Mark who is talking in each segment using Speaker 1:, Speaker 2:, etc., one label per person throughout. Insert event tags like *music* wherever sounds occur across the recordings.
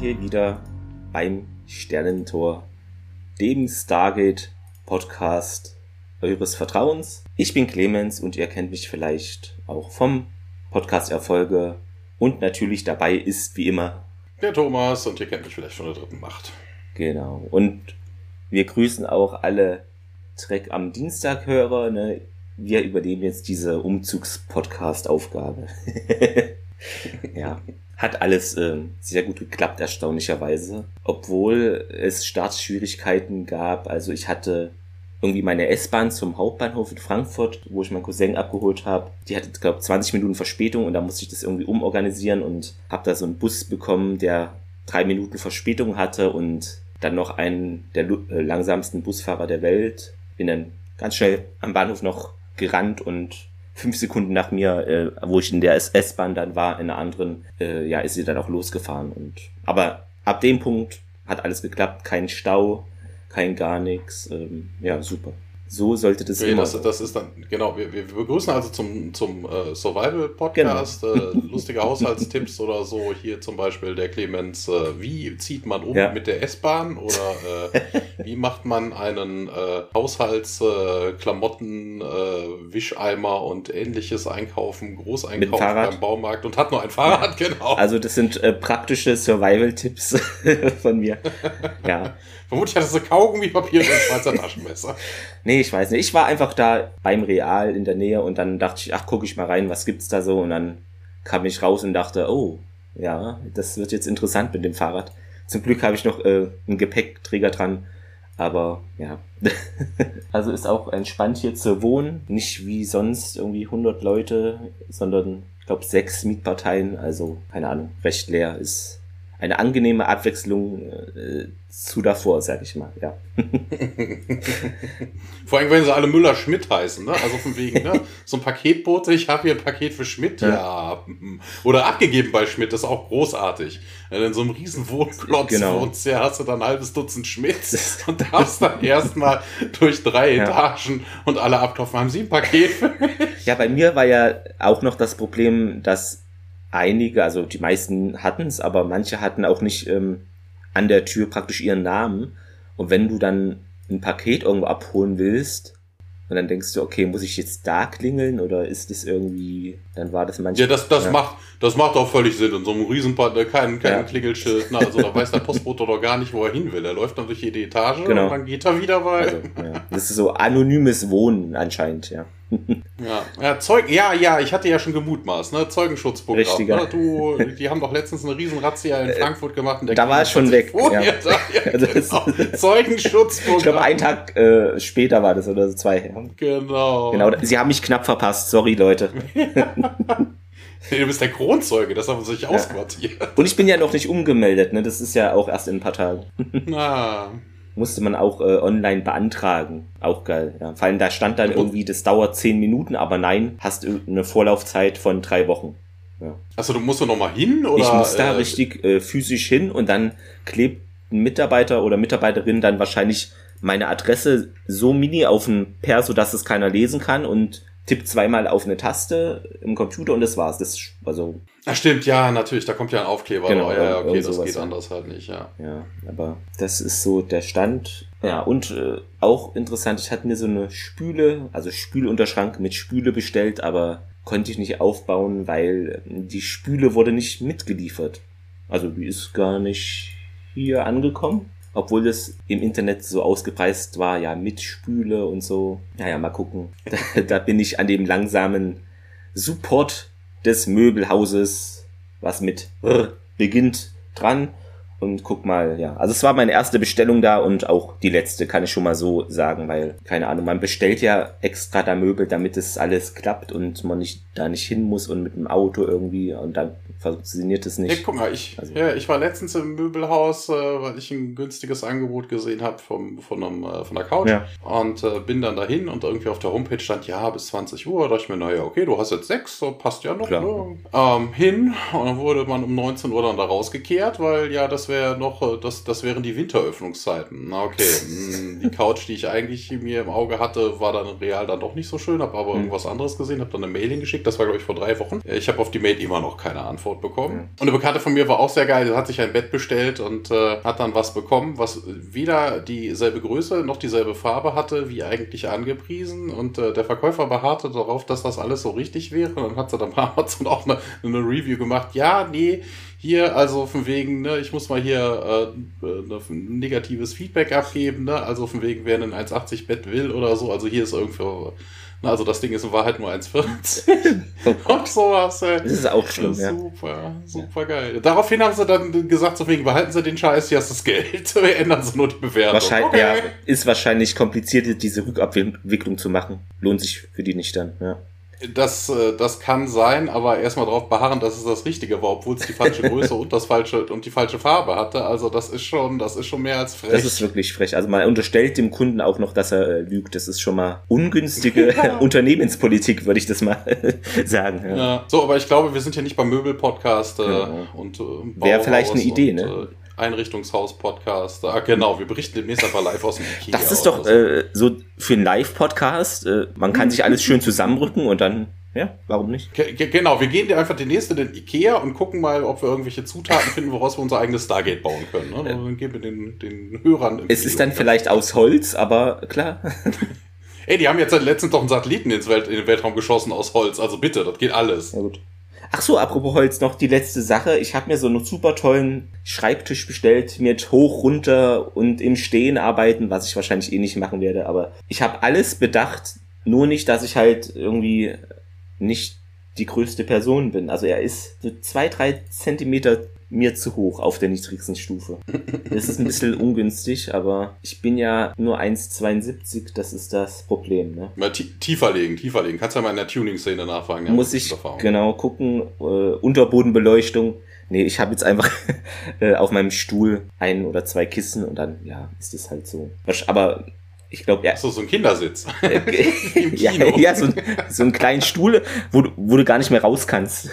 Speaker 1: hier wieder beim Sternentor, dem Stargate Podcast eures Vertrauens. Ich bin Clemens und ihr kennt mich vielleicht auch vom Podcast Erfolge und natürlich dabei ist wie immer
Speaker 2: der Thomas und ihr kennt mich vielleicht von der dritten Macht.
Speaker 1: Genau. Und wir grüßen auch alle Trek am Dienstag Hörer. Ne? Wir übernehmen jetzt diese Umzugs-Podcast-Aufgabe. *laughs* ja. Hat alles äh, sehr gut geklappt, erstaunlicherweise. Obwohl es Startschwierigkeiten gab. Also ich hatte irgendwie meine S-Bahn zum Hauptbahnhof in Frankfurt, wo ich meinen Cousin abgeholt habe. Die hatte, glaube 20 Minuten Verspätung und da musste ich das irgendwie umorganisieren und habe da so einen Bus bekommen, der drei Minuten Verspätung hatte und dann noch einen der äh, langsamsten Busfahrer der Welt. Bin dann ganz schnell am Bahnhof noch gerannt und fünf Sekunden nach mir, äh, wo ich in der S-Bahn dann war, in einer anderen, äh, ja, ist sie dann auch losgefahren. Und aber ab dem Punkt hat alles geklappt, kein Stau, kein gar nichts. Ähm, ja, super. So sollte das
Speaker 2: okay, immer. Das, das ist dann, genau, wir, wir begrüßen also zum, zum äh, Survival-Podcast genau. äh, lustige Haushaltstipps oder so. Hier zum Beispiel der Clemens, äh, wie zieht man um ja. mit der S-Bahn oder äh, wie macht man einen äh, Haushaltsklamotten, äh, Wischeimer und ähnliches einkaufen, Großeinkaufen beim Baumarkt und hat nur ein Fahrrad, ja. genau.
Speaker 1: Also das sind praktische Survival-Tipps *laughs* von mir. ja.
Speaker 2: Vermutlich hattest du Kaugummipapier und ein Schweizer Taschenmesser. *laughs*
Speaker 1: Nee, ich weiß nicht. Ich war einfach da beim Real in der Nähe und dann dachte ich, ach, gucke ich mal rein, was gibt's da so? Und dann kam ich raus und dachte, oh, ja, das wird jetzt interessant mit dem Fahrrad. Zum Glück habe ich noch äh, einen Gepäckträger dran. Aber ja. *laughs* also ist auch entspannt hier zu wohnen. Nicht wie sonst irgendwie 100 Leute, sondern ich glaube sechs Mietparteien. Also keine Ahnung, recht leer ist eine angenehme Abwechslung äh, zu davor, sag ich mal, ja. *laughs*
Speaker 2: Vor allem, wenn sie alle Müller-Schmidt heißen, ne? Also von wegen, ne? *laughs* So ein Paketbote, ich habe hier ein Paket für Schmidt, ja. ja. Oder abgegeben bei Schmidt, das ist auch großartig. Du in so einem riesen Wohnklotz genau. wohnst, ja, hast du dann ein halbes Dutzend Schmidt und darfst dann *laughs* erstmal durch drei ja. Etagen und alle abklopfen. Haben sie ein Paket für mich?
Speaker 1: Ja, bei mir war ja auch noch das Problem, dass einige, also die meisten hatten es, aber manche hatten auch nicht ähm, an der Tür praktisch ihren Namen. Und wenn du dann ein Paket irgendwo abholen willst, und dann denkst du, okay, muss ich jetzt da klingeln oder ist das irgendwie, dann war das manchmal.
Speaker 2: Ja, das, das ja. macht, das macht auch völlig Sinn. In so einem Riesenpartner, kein, kein ja. Klingelschild, na, also da weiß der Postbote doch gar nicht, wo er hin will. Er läuft dann durch jede Etage genau. und dann geht er wieder, weil. Also,
Speaker 1: ja. Das ist so anonymes Wohnen anscheinend, ja.
Speaker 2: Ja, ja, Zeug, ja, ja, ich hatte ja schon gemutmaßt, ne? Zeugenschutzprogramm.
Speaker 1: Richtiger.
Speaker 2: Ne? Du, die haben doch letztens eine riesen Razzia in äh, Frankfurt gemacht.
Speaker 1: da war es schon weg. *laughs*
Speaker 2: Ja. Ja, *laughs* genau. Zeugenschutzprogramm.
Speaker 1: Ich glaube, einen Tag äh, später war das oder so zwei.
Speaker 2: Genau.
Speaker 1: Genau, sie haben mich knapp verpasst, sorry Leute. *laughs*
Speaker 2: Du bist der Kronzeuge, das haben sie sich ausquartiert.
Speaker 1: Und ich bin ja noch nicht umgemeldet, ne? Das ist ja auch erst in ein paar Tagen.
Speaker 2: Ah
Speaker 1: musste man auch äh, online beantragen. Auch geil. Ja. Vor allem da stand dann irgendwie, das dauert zehn Minuten, aber nein, hast eine Vorlaufzeit von drei Wochen.
Speaker 2: Ja. Also du musst du noch mal hin oder?
Speaker 1: Ich muss da äh, richtig äh, physisch hin und dann klebt ein Mitarbeiter oder Mitarbeiterin dann wahrscheinlich meine Adresse so mini auf ein Perso, dass es keiner lesen kann und tippt zweimal auf eine Taste im Computer und das war's. Das also.
Speaker 2: Ach stimmt, ja, natürlich, da kommt ja ein Aufkleber. Genau, ja, okay, das geht anders halt nicht, ja.
Speaker 1: Ja, aber das ist so der Stand. Ja, und äh, auch interessant, ich hatte mir so eine Spüle, also Spülunterschrank mit Spüle bestellt, aber konnte ich nicht aufbauen, weil die Spüle wurde nicht mitgeliefert. Also die ist gar nicht hier angekommen obwohl das im Internet so ausgepreist war, ja, mit Spüle und so. Naja, mal gucken. *laughs* Da, da bin ich an dem langsamen Support des Möbelhauses, was mit R beginnt, dran und guck mal, ja. Also es war meine erste Bestellung da und auch die letzte, kann ich schon mal so sagen, weil, keine Ahnung, man bestellt ja extra da Möbel, damit es alles klappt und man nicht da nicht hin muss und mit dem Auto irgendwie und dann funktioniert es nicht.
Speaker 2: Ja, guck mal, ich, also, ja, ich war letztens im Möbelhaus, äh, weil ich ein günstiges Angebot gesehen habe vom, von, einem, äh, von der Couch ja. und äh, bin dann dahin und irgendwie auf der Homepage stand, ja, bis 20 Uhr. Da dachte ich mir, naja, okay, du hast jetzt sechs, so passt ja noch. Ne? Ähm, hin und dann wurde man um 19 Uhr dann da rausgekehrt, weil ja, das wäre noch, äh, das, das wären die Winteröffnungszeiten. Na okay, *laughs* hm, die Couch, die ich eigentlich mir im Auge hatte, war dann real dann doch nicht so schön, habe aber mhm. irgendwas anderes gesehen, habe dann eine Mail hingeschickt, das war glaube ich vor drei Wochen. Ich habe auf die Mail immer noch keine Antwort bekommen. Mhm. Und eine Bekannte von mir war auch sehr geil, die hat sich ein Bett bestellt und äh, hat dann was bekommen, was weder dieselbe Größe noch dieselbe Farbe hatte, wie eigentlich angepriesen. Und äh, der Verkäufer beharrte darauf, dass das alles so richtig wäre. Und dann hat sie dann bei Amazon auch eine, eine Review gemacht. Ja, nee, hier, also von wegen, ne, ich muss mal hier äh, äh ein negatives Feedback abgeben, ne? Also von wegen, wer ein 1,80 Bett will oder so, also hier ist irgendwie also das Ding ist in Wahrheit nur 1,40. oh *laughs* und sowas, ey.
Speaker 1: Das ist auch schlimm,
Speaker 2: ja. Super, super geil. Daraufhin haben sie dann gesagt, so wegen, behalten Sie den Scheiß, hier hast das Geld. *laughs* Wir ändern Sie nur die Bewertung.
Speaker 1: Wahrscheinlich, okay. ja, ist wahrscheinlich kompliziert, diese Rückabwicklung zu machen. Lohnt sich für die nicht dann, ja.
Speaker 2: Das, äh, das kann sein, aber erstmal darauf beharren, dass es das Richtige war, obwohl es die falsche *laughs* Größe und das falsche und die falsche Farbe hatte. Also das ist schon, das ist schon mehr als
Speaker 1: frech. Das ist wirklich frech. Also man unterstellt dem Kunden auch noch, dass er äh, lügt. Das ist schon mal ungünstige ja. *laughs* *laughs* Unternehmenspolitik, würde ich das mal sagen.
Speaker 2: Ja. ja. So, aber ich glaube, wir sind ja nicht beim Möbel-Podcast äh, genau. und äh,
Speaker 1: wäre vielleicht eine Idee, und, ne?
Speaker 2: Einrichtungshaus-Podcast. Ah, genau, wir berichten demnächst einfach live aus dem
Speaker 1: Ikea. Das ist doch so, äh, so für einen Live-Podcast. Äh, man kann sich alles schön zusammenrücken und dann, ja, warum nicht?
Speaker 2: Ge genau, wir gehen einfach demnächst in den Ikea und gucken mal, ob wir irgendwelche Zutaten finden, woraus wir unser eigenes Stargate bauen können. Ne? Dann geben wir den, den Hörern.
Speaker 1: Es ist dann vielleicht aus Holz, aber klar.
Speaker 2: Ey, die haben jetzt letztens doch einen Satelliten ins Welt, in den Weltraum geschossen aus Holz. Also bitte, das geht alles.
Speaker 1: Ja, gut. Ach so, apropos Holz noch die letzte Sache. Ich habe mir so einen super tollen Schreibtisch bestellt mit hoch, runter und im Stehen arbeiten, was ich wahrscheinlich eh nicht machen werde. Aber ich habe alles bedacht, nur nicht, dass ich halt irgendwie nicht die größte Person bin. Also er ist so zwei, drei Zentimeter mir zu hoch auf der niedrigsten Stufe. Das ist ein bisschen ungünstig, aber ich bin ja nur 1,72, das ist das Problem. Ne?
Speaker 2: Mal tiefer legen, tiefer legen. Kannst ja mal in der Tuning-Szene nachfragen.
Speaker 1: Ja, Muss ich genau gucken. Äh, Unterbodenbeleuchtung. Nee, ich habe jetzt einfach *laughs* äh, auf meinem Stuhl ein oder zwei Kissen und dann, ja, ist es halt so. Aber ich glaube, ja.
Speaker 2: So, so ein Kindersitz. *laughs* Äh, *laughs*
Speaker 1: ja, ja, so, so einen kleinen Stuhl, wo du, wo du gar nicht mehr raus kannst.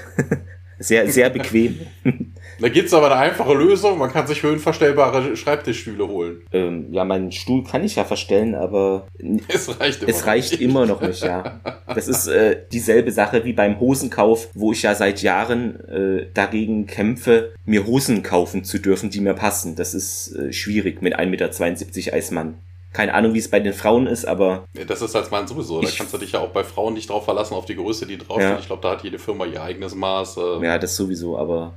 Speaker 1: Sehr, sehr bequem. *laughs*
Speaker 2: Da gibt's aber eine einfache Lösung. Man kann sich höhenverstellbare Schreibtischstühle holen.
Speaker 1: Ähm, ja, meinen Stuhl kann ich ja verstellen, aber
Speaker 2: es reicht immer,
Speaker 1: es reicht nicht. immer noch nicht. Ja, das ist äh, dieselbe Sache wie beim Hosenkauf, wo ich ja seit Jahren äh, dagegen kämpfe, mir Hosen kaufen zu dürfen, die mir passen. Das ist äh, schwierig mit 1,72 Meter Eismann. Keine Ahnung, wie es bei den Frauen ist, aber.
Speaker 2: Das ist als Mann sowieso. Da kannst du dich ja auch bei Frauen nicht drauf verlassen, auf die Größe, die draufsteht. Ja. Ich glaube, da hat jede Firma ihr eigenes Maß.
Speaker 1: Äh. Ja, das sowieso, aber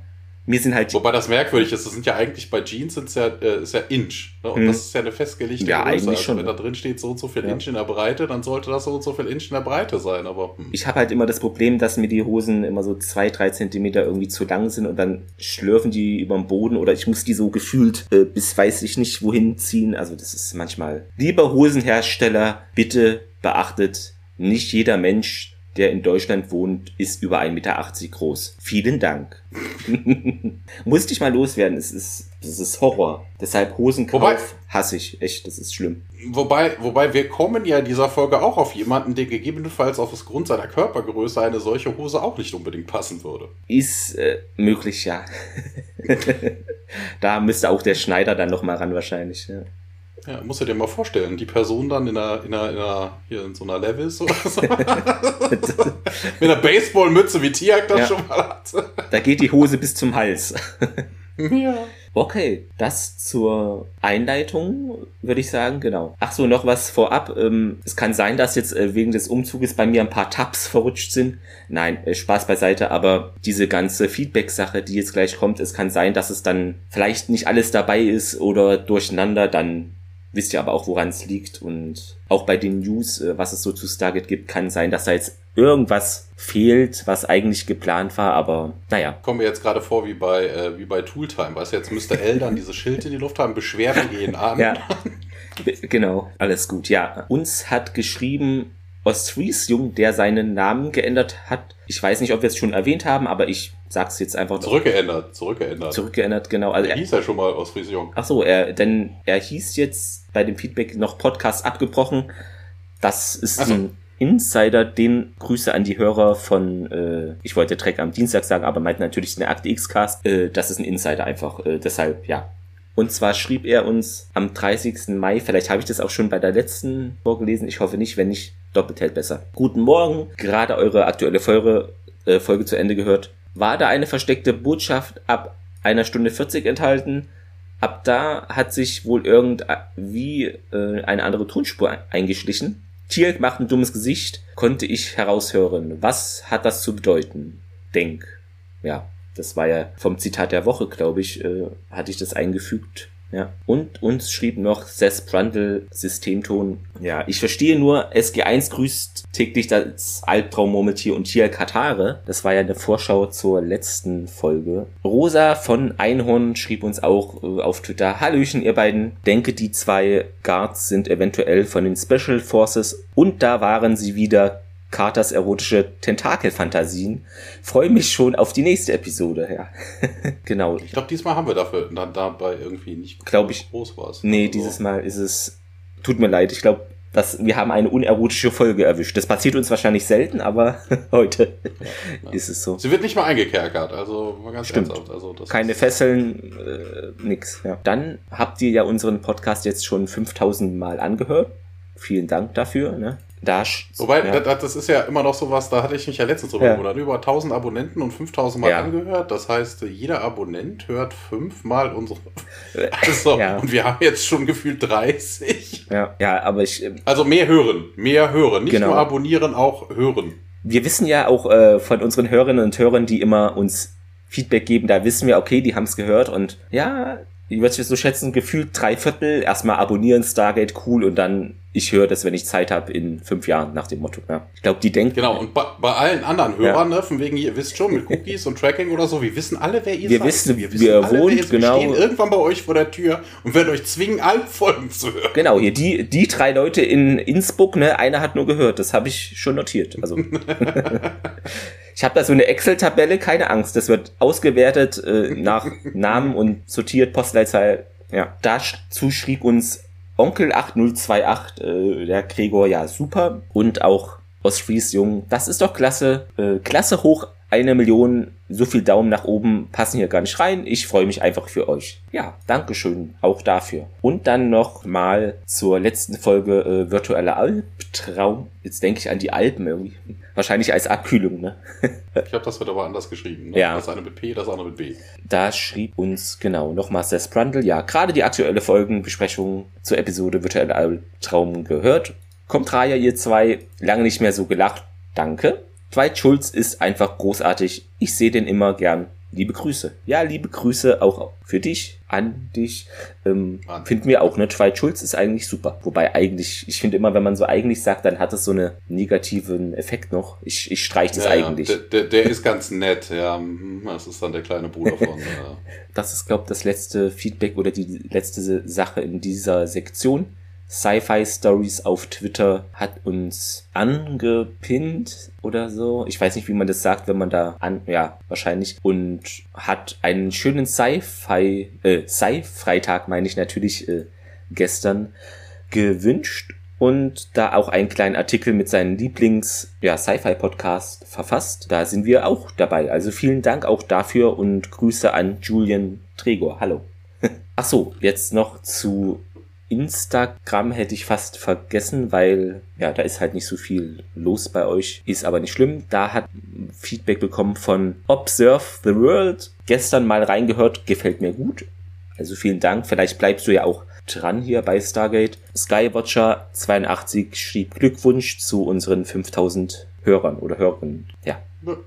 Speaker 1: mir sind halt.
Speaker 2: Wobei das merkwürdig ist, das sind ja eigentlich bei Jeans sind's ja, äh, ist ja Inch. Ne? Und hm. das ist ja eine festgelegte
Speaker 1: ja, Größe. Eigentlich also schon.
Speaker 2: Wenn da drin steht so und so viel ja. Inch in der Breite, dann sollte das so und so viel Inch in der Breite sein. Aber
Speaker 1: hm. ich habe halt immer das Problem, dass mir die Hosen immer so zwei, drei Zentimeter irgendwie zu lang sind und dann schlürfen die über den Boden oder ich muss die so gefühlt äh, bis weiß ich nicht wohin ziehen. Also das ist manchmal. Lieber Hosenhersteller, bitte beachtet, nicht jeder Mensch der in Deutschland wohnt, ist über 1,80 Meter groß. Vielen Dank. *laughs* Musste ich mal loswerden. Es ist, das ist Horror. Deshalb Hosenkauf wobei, hasse ich. Echt, das ist schlimm.
Speaker 2: Wobei, wobei wir kommen ja in dieser Folge auch auf jemanden, der gegebenenfalls aufgrund seiner Körpergröße eine solche Hose auch nicht unbedingt passen würde.
Speaker 1: Ist äh, möglich, ja. *laughs* da müsste auch der Schneider dann noch mal ran wahrscheinlich. Ja.
Speaker 2: Ja, musst du dir mal vorstellen, die Person dann in einer, in einer, in einer hier in so einer Levis oder so. *laughs* Mit einer Baseballmütze, wie Tiak das ja. schon mal hatte.
Speaker 1: Da geht die Hose bis zum Hals. *laughs*
Speaker 2: ja.
Speaker 1: Okay, das zur Einleitung, würde ich sagen, genau. Ach so, noch was vorab. Ähm, es kann sein, dass jetzt äh, wegen des Umzuges bei mir ein paar Tabs verrutscht sind. Nein, äh, Spaß beiseite, aber diese ganze Feedback-Sache, die jetzt gleich kommt, es kann sein, dass es dann vielleicht nicht alles dabei ist oder durcheinander, dann wisst ihr aber auch, woran es liegt. Und auch bei den News, äh, was es so zu Stargate gibt, kann sein, dass da jetzt irgendwas fehlt, was eigentlich geplant war, aber naja.
Speaker 2: Kommen wir jetzt gerade vor wie bei, äh, wie bei Tooltime. Weißt du, jetzt müsste L dann *laughs* diese Schild in die Luft haben, Beschwerden gehen an.
Speaker 1: ja. Genau, alles gut. Ja, uns hat geschrieben Ostfriesjung, der seinen Namen geändert hat. Ich weiß nicht, ob wir es schon erwähnt haben, aber ich sag's jetzt einfach.
Speaker 2: Zurückgeändert, zurückgeändert.
Speaker 1: Zurückgeändert, genau.
Speaker 2: Also er hieß ja schon mal Ostfriesjung.
Speaker 1: Ach so, er, denn er hieß jetzt bei dem Feedback noch Podcast abgebrochen. Das ist so. ein Insider, den Grüße an die Hörer von, äh, ich wollte Track am Dienstag sagen, aber meint natürlich den Akte X-Cast. Äh, das ist ein Insider einfach. Äh, deshalb, ja. Und zwar schrieb er uns am 30. Mai, vielleicht habe ich das auch schon bei der letzten vorgelesen, ich hoffe nicht, wenn nicht, doppelt hält besser. Guten Morgen, gerade eure aktuelle Folge, äh, Folge zu Ende gehört. War da eine versteckte Botschaft ab einer Stunde 40 enthalten? Ab da hat sich wohl irgendwie äh, eine andere Tonspur eingeschlichen. Tierk macht ein dummes Gesicht, konnte ich heraushören. Was hat das zu bedeuten? Denk. Ja, das war ja vom Zitat der Woche, glaube ich, äh, hatte ich das eingefügt. Ja. Und uns schrieb noch Seth Brundle Systemton. Ja, ich verstehe nur, SG1 grüßt täglich das Albtraummurmeltier und Tia Katare. Das war ja eine Vorschau zur letzten Folge. Rosa von Einhorn schrieb uns auch äh, auf Twitter, Hallöchen, ihr beiden. Denke, die zwei Guards sind eventuell von den Special Forces und da waren sie wieder Carters erotische Tentakelfantasien. Freue mich schon auf die nächste Episode, ja. *laughs* genau.
Speaker 2: Ich glaube, diesmal haben wir dafür dann dabei irgendwie nicht
Speaker 1: glaube ich,
Speaker 2: groß was.
Speaker 1: Nee, also. dieses Mal ist es, tut mir leid, ich glaube, dass wir haben eine unerotische Folge erwischt. Das passiert uns wahrscheinlich selten, aber *laughs* heute ja, ja. ist es so.
Speaker 2: Sie wird nicht mal eingekerkert, also mal ganz
Speaker 1: Stimmt. ernsthaft. Also Keine Fesseln, äh, nix. Ja. Dann habt ihr ja unseren Podcast jetzt schon 5000 Mal angehört. Vielen Dank dafür. Ne?
Speaker 2: Da, Wobei, ja. das, das, ist ja immer noch sowas, da hatte ich mich ja letztens drüber ja. gewundert. Über 1000 Abonnenten und 5000 Mal ja. angehört. Das heißt, jeder Abonnent hört fünfmal unsere. *laughs* Also, ja. Und wir haben jetzt schon gefühlt 30.
Speaker 1: Ja, ja aber ich.
Speaker 2: Ähm, also mehr hören, mehr hören. Nicht genau. nur abonnieren, auch hören.
Speaker 1: Wir wissen ja auch äh, von unseren Hörerinnen und Hörern, die immer uns Feedback geben, da wissen wir, okay, die haben es gehört und ja, ich würde so schätzen, gefühlt drei Viertel, erstmal abonnieren, Stargate, cool, und dann ich höre das, wenn ich Zeit habe, in fünf Jahren nach dem Motto. Ja. Ich glaube, die denken.
Speaker 2: Genau, und bei, bei allen anderen Hörern, ja. ne, von wegen, ihr wisst schon, mit Cookies und Tracking oder so, wir wissen alle, wer ihr
Speaker 1: wir seid. Wissen, wir wissen, wir alle, wohnt, wer genau. Wir
Speaker 2: stehen irgendwann bei euch vor der Tür und werden euch zwingen, alle Folgen zu hören.
Speaker 1: Genau, hier die, die drei Leute in Innsbruck, ne, einer hat nur gehört, das habe ich schon notiert. Also. *laughs* Ich habe da so eine Excel-Tabelle, keine Angst. Das wird ausgewertet äh, nach Namen und sortiert, Postleitzahl. Ja, dazu schrieb uns Onkel 8028, äh, der Gregor, ja, super. Und auch Ostfries Jung, das ist doch klasse. Äh, klasse hoch eine Million, so viel Daumen nach oben passen hier gar nicht rein. Ich freue mich einfach für euch. Ja, Dankeschön auch dafür. Und dann noch mal zur letzten Folge äh, Virtueller Albtraum. Jetzt denke ich an die Alpen irgendwie. Wahrscheinlich als Abkühlung, ne? *laughs*
Speaker 2: ich habe das wird aber anders geschrieben. Ne?
Speaker 1: Ja.
Speaker 2: Das eine mit P, das andere mit B.
Speaker 1: Da schrieb uns genau nochmal Seth Brundle. Ja, gerade die aktuelle Folgenbesprechung zur Episode Virtueller Albtraum gehört. Kommt Raya, ihr zwei, lange nicht mehr so gelacht. Danke. Dwight Schulz ist einfach großartig. Ich sehe den immer gern. Liebe Grüße. Ja, liebe Grüße auch für dich, an dich. Ähm, finden wir auch, ne? Dwight Schulz ist eigentlich super. Wobei eigentlich, ich finde immer, wenn man so eigentlich sagt, dann hat es so einen negativen Effekt noch. Ich, ich streiche das ja, eigentlich.
Speaker 2: Ja. Der, der, ist ganz nett, ja. Mhm, das ist dann der kleine Bruder von. ja. *laughs*
Speaker 1: Das ist, glaube ich, das letzte Feedback oder die letzte Sache in dieser Sektion. Sci-Fi Stories auf Twitter hat uns angepinnt oder so. Ich weiß nicht, wie man das sagt, wenn man da an, ja, wahrscheinlich. Und hat einen schönen Sci-Fi, äh, Sci-Freitag meine ich natürlich, äh, gestern gewünscht und da auch einen kleinen Artikel mit seinen Lieblings ja, Sci-Fi Podcast verfasst. Da sind wir auch dabei. Also vielen Dank auch dafür und Grüße an Julian Tregor. Hallo. *laughs* Ach so, jetzt noch zu Instagram hätte ich fast vergessen, weil ja, da ist halt nicht so viel los bei euch. Ist aber nicht schlimm. Da hat Feedback bekommen von Observe the World. Gestern mal reingehört, gefällt mir gut. Also vielen Dank. Vielleicht bleibst du ja auch dran hier bei Stargate. Skywatcher 82 schrieb Glückwunsch zu unseren 5000 Hörern oder Hörerinnen. Ja.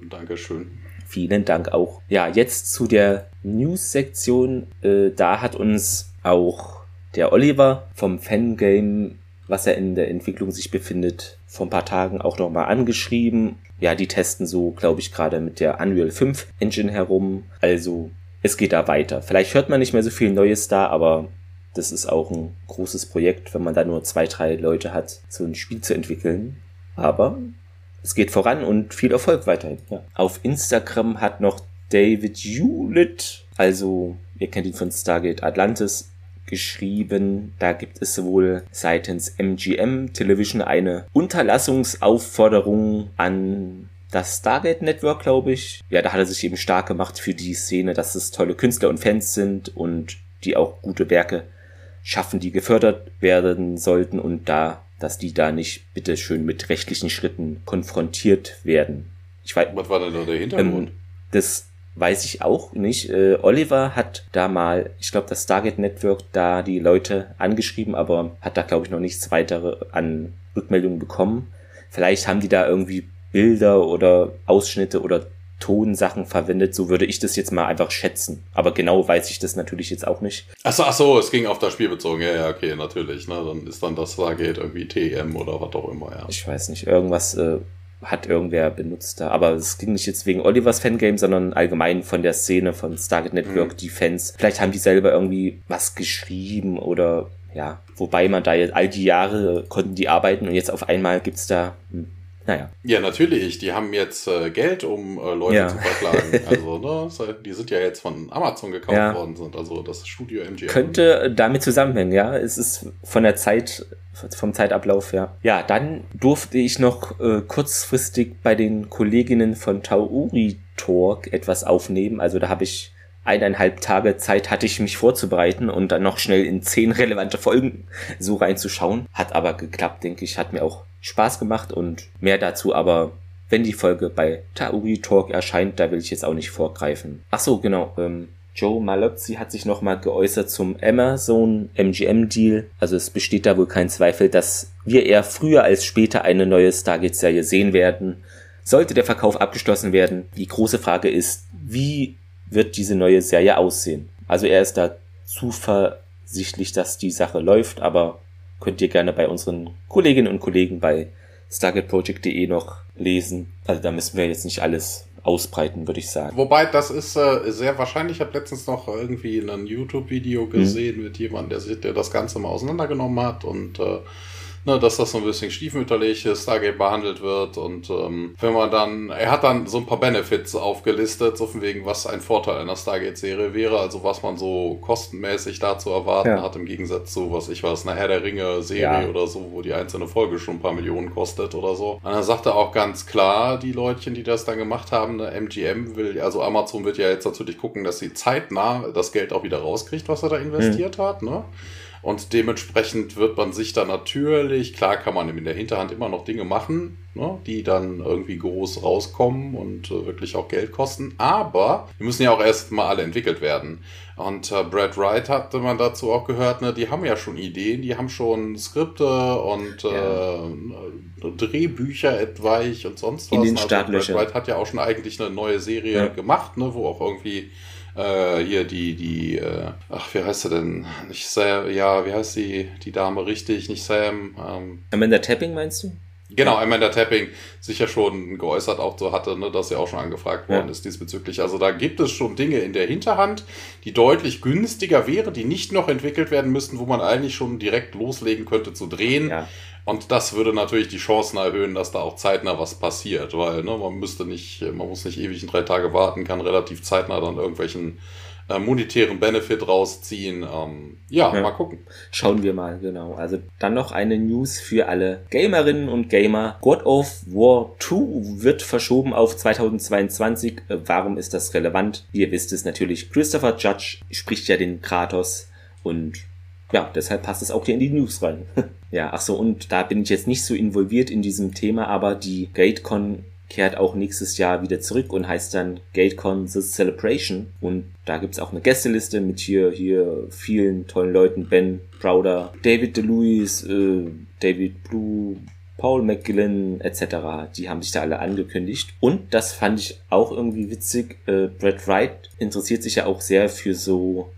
Speaker 2: Dankeschön.
Speaker 1: Vielen Dank auch. Ja, jetzt zu der News-Sektion. Äh, da hat uns auch der Oliver vom Fangame, was er in der Entwicklung sich befindet, vor ein paar Tagen auch nochmal angeschrieben. Ja, die testen so, glaube ich, gerade mit der Unreal 5 Engine herum. Also, es geht da weiter. Vielleicht hört man nicht mehr so viel Neues da, aber das ist auch ein großes Projekt, wenn man da nur zwei, drei Leute hat, so ein Spiel zu entwickeln. Aber es geht voran und viel Erfolg weiterhin. Ja. Auf Instagram hat noch David Hewlett, also ihr kennt ihn von Stargate Atlantis, geschrieben, da gibt es wohl seitens MGM Television eine Unterlassungsaufforderung an das Stargate Network, glaube ich. Ja, da hat er sich eben stark gemacht für die Szene, dass es tolle Künstler und Fans sind und die auch gute Werke schaffen, die gefördert werden sollten und da, dass die da nicht bitte schön mit rechtlichen Schritten konfrontiert werden.
Speaker 2: Ich weiß, Was war denn da der Hintergrund? Ähm,
Speaker 1: das weiß ich auch nicht. Äh, Oliver hat da mal, ich glaube, das Stargate Network da die Leute angeschrieben, aber hat da, glaube ich, noch nichts weitere an Rückmeldungen bekommen. Vielleicht haben die da irgendwie Bilder oder Ausschnitte oder Tonsachen verwendet, so würde ich das jetzt mal einfach schätzen. Aber genau weiß ich das natürlich jetzt auch nicht.
Speaker 2: Achso, ach so, es ging auf das Spiel bezogen. Ja, ja, okay, natürlich. Ne? Dann ist dann das Stargate irgendwie TM oder was auch immer, ja.
Speaker 1: Ich weiß nicht, irgendwas äh, hat irgendwer benutzt da. Aber es ging nicht jetzt wegen Olivers Fangame, sondern allgemein von der Szene von Stargate Network, mhm. die Fans. Vielleicht haben die selber irgendwie was geschrieben oder ja, wobei man da jetzt all die Jahre konnten die arbeiten und jetzt auf einmal gibt's da, hm, naja.
Speaker 2: Ja, natürlich. Die haben jetzt äh, Geld, um äh, Leute ja. zu verklagen. *laughs* Also, ne, die sind ja jetzt von Amazon gekauft ja. worden, sind also das Studio MGM.
Speaker 1: Könnte damit zusammenhängen, ja. Es ist von der Zeit vom Zeitablauf, ja. Ja, dann durfte ich noch äh, kurzfristig bei den Kolleginnen von Tauri Talk etwas aufnehmen. Also da habe ich eineinhalb Tage Zeit hatte ich mich vorzubereiten und dann noch schnell in zehn relevante Folgen so reinzuschauen. Hat aber geklappt, denke ich. Hat mir auch Spaß gemacht und mehr dazu aber, wenn die Folge bei Tauri Talk erscheint, da will ich jetzt auch nicht vorgreifen. Ach so, genau. Ähm, Joe Malozzi hat sich nochmal geäußert zum Amazon MGM Deal. Also es besteht da wohl kein Zweifel, dass wir eher früher als später eine neue Stargate-Serie sehen werden. Sollte der Verkauf abgeschlossen werden, die große Frage ist, wie wird diese neue Serie aussehen? Also er ist da zuversichtlich, dass die Sache läuft, aber könnt ihr gerne bei unseren Kolleginnen und Kollegen bei stargateproject.de noch lesen. Also da müssen wir jetzt nicht alles ausbreiten, würde ich sagen.
Speaker 2: Wobei, das ist äh, sehr wahrscheinlich. Ich habe letztens noch irgendwie ein YouTube-Video gesehen mhm. mit jemandem, der sich der das Ganze mal auseinandergenommen hat und äh, ne, dass das so ein bisschen stiefmütterlich Stargate behandelt wird. Und ähm, wenn man dann, er hat dann so ein paar Benefits aufgelistet, so von wegen, was ein Vorteil einer Stargate-Serie wäre, also was man so kostenmäßig da zu erwarten ja. hat, im Gegensatz zu, was ich weiß, eine Herr der Ringe-Serie ja. oder so, wo die einzelne Folge schon ein paar Millionen kostet oder so. Und dann sagt er auch ganz klar, die Leutchen, die das dann gemacht haben, eine MGM will, also Amazon wird ja jetzt natürlich gucken, dass sie zeitnah das Geld auch wieder rauskriegt, was er da investiert mhm. hat, ne? Und dementsprechend wird man sich dann natürlich, klar kann man in der Hinterhand immer noch Dinge machen, ne, die dann irgendwie groß rauskommen und äh, wirklich auch Geld kosten. Aber die müssen ja auch erst mal alle entwickelt werden. Und äh, Brad Wright hatte man dazu auch gehört, ne, die haben ja schon Ideen, die haben schon Skripte und ja. äh, Drehbücher etwaig und sonst
Speaker 1: was. In den also Brad
Speaker 2: Wright hat ja auch schon eigentlich eine neue Serie ja. gemacht, ne, wo auch irgendwie äh, hier die, die, äh, ach, wie heißt sie denn? Nicht Sam, ja, wie heißt die, die Dame richtig? Nicht Sam. Ähm,
Speaker 1: Amanda Tapping meinst du?
Speaker 2: Genau, Amanda Tapping sich ja schon geäußert auch so hatte, ne, dass sie auch schon angefragt worden ja. ist diesbezüglich. Also da gibt es schon Dinge in der Hinterhand, die deutlich günstiger wären, die nicht noch entwickelt werden müssten, wo man eigentlich schon direkt loslegen könnte zu drehen. Ja. Und das würde natürlich die Chancen erhöhen, dass da auch zeitnah was passiert, weil ne, man müsste nicht, man muss nicht ewig in drei Tage warten, kann relativ zeitnah dann irgendwelchen äh, monetären Benefit rausziehen. Ähm, ja, ja, mal gucken.
Speaker 1: Schauen wir mal, genau. Also dann noch eine News für alle Gamerinnen und Gamer. God of War 2 wird verschoben auf 2022. Äh, warum ist das relevant? Ihr wisst es natürlich. Christopher Judge spricht ja den Kratos und ja, deshalb passt es auch hier in die News rein. *laughs* ja, ach so, und da bin ich jetzt nicht so involviert in diesem Thema, aber die GateCon kehrt auch nächstes Jahr wieder zurück und heißt dann GateCon The Celebration. Und da gibt's auch eine Gästeliste mit hier, hier vielen tollen Leuten. Ben Browder, David DeLuis, äh, David Blue, Paul McGillen etc. Die haben sich da alle angekündigt. Und das fand ich auch irgendwie witzig. Äh, Brad Wright interessiert sich ja auch sehr für so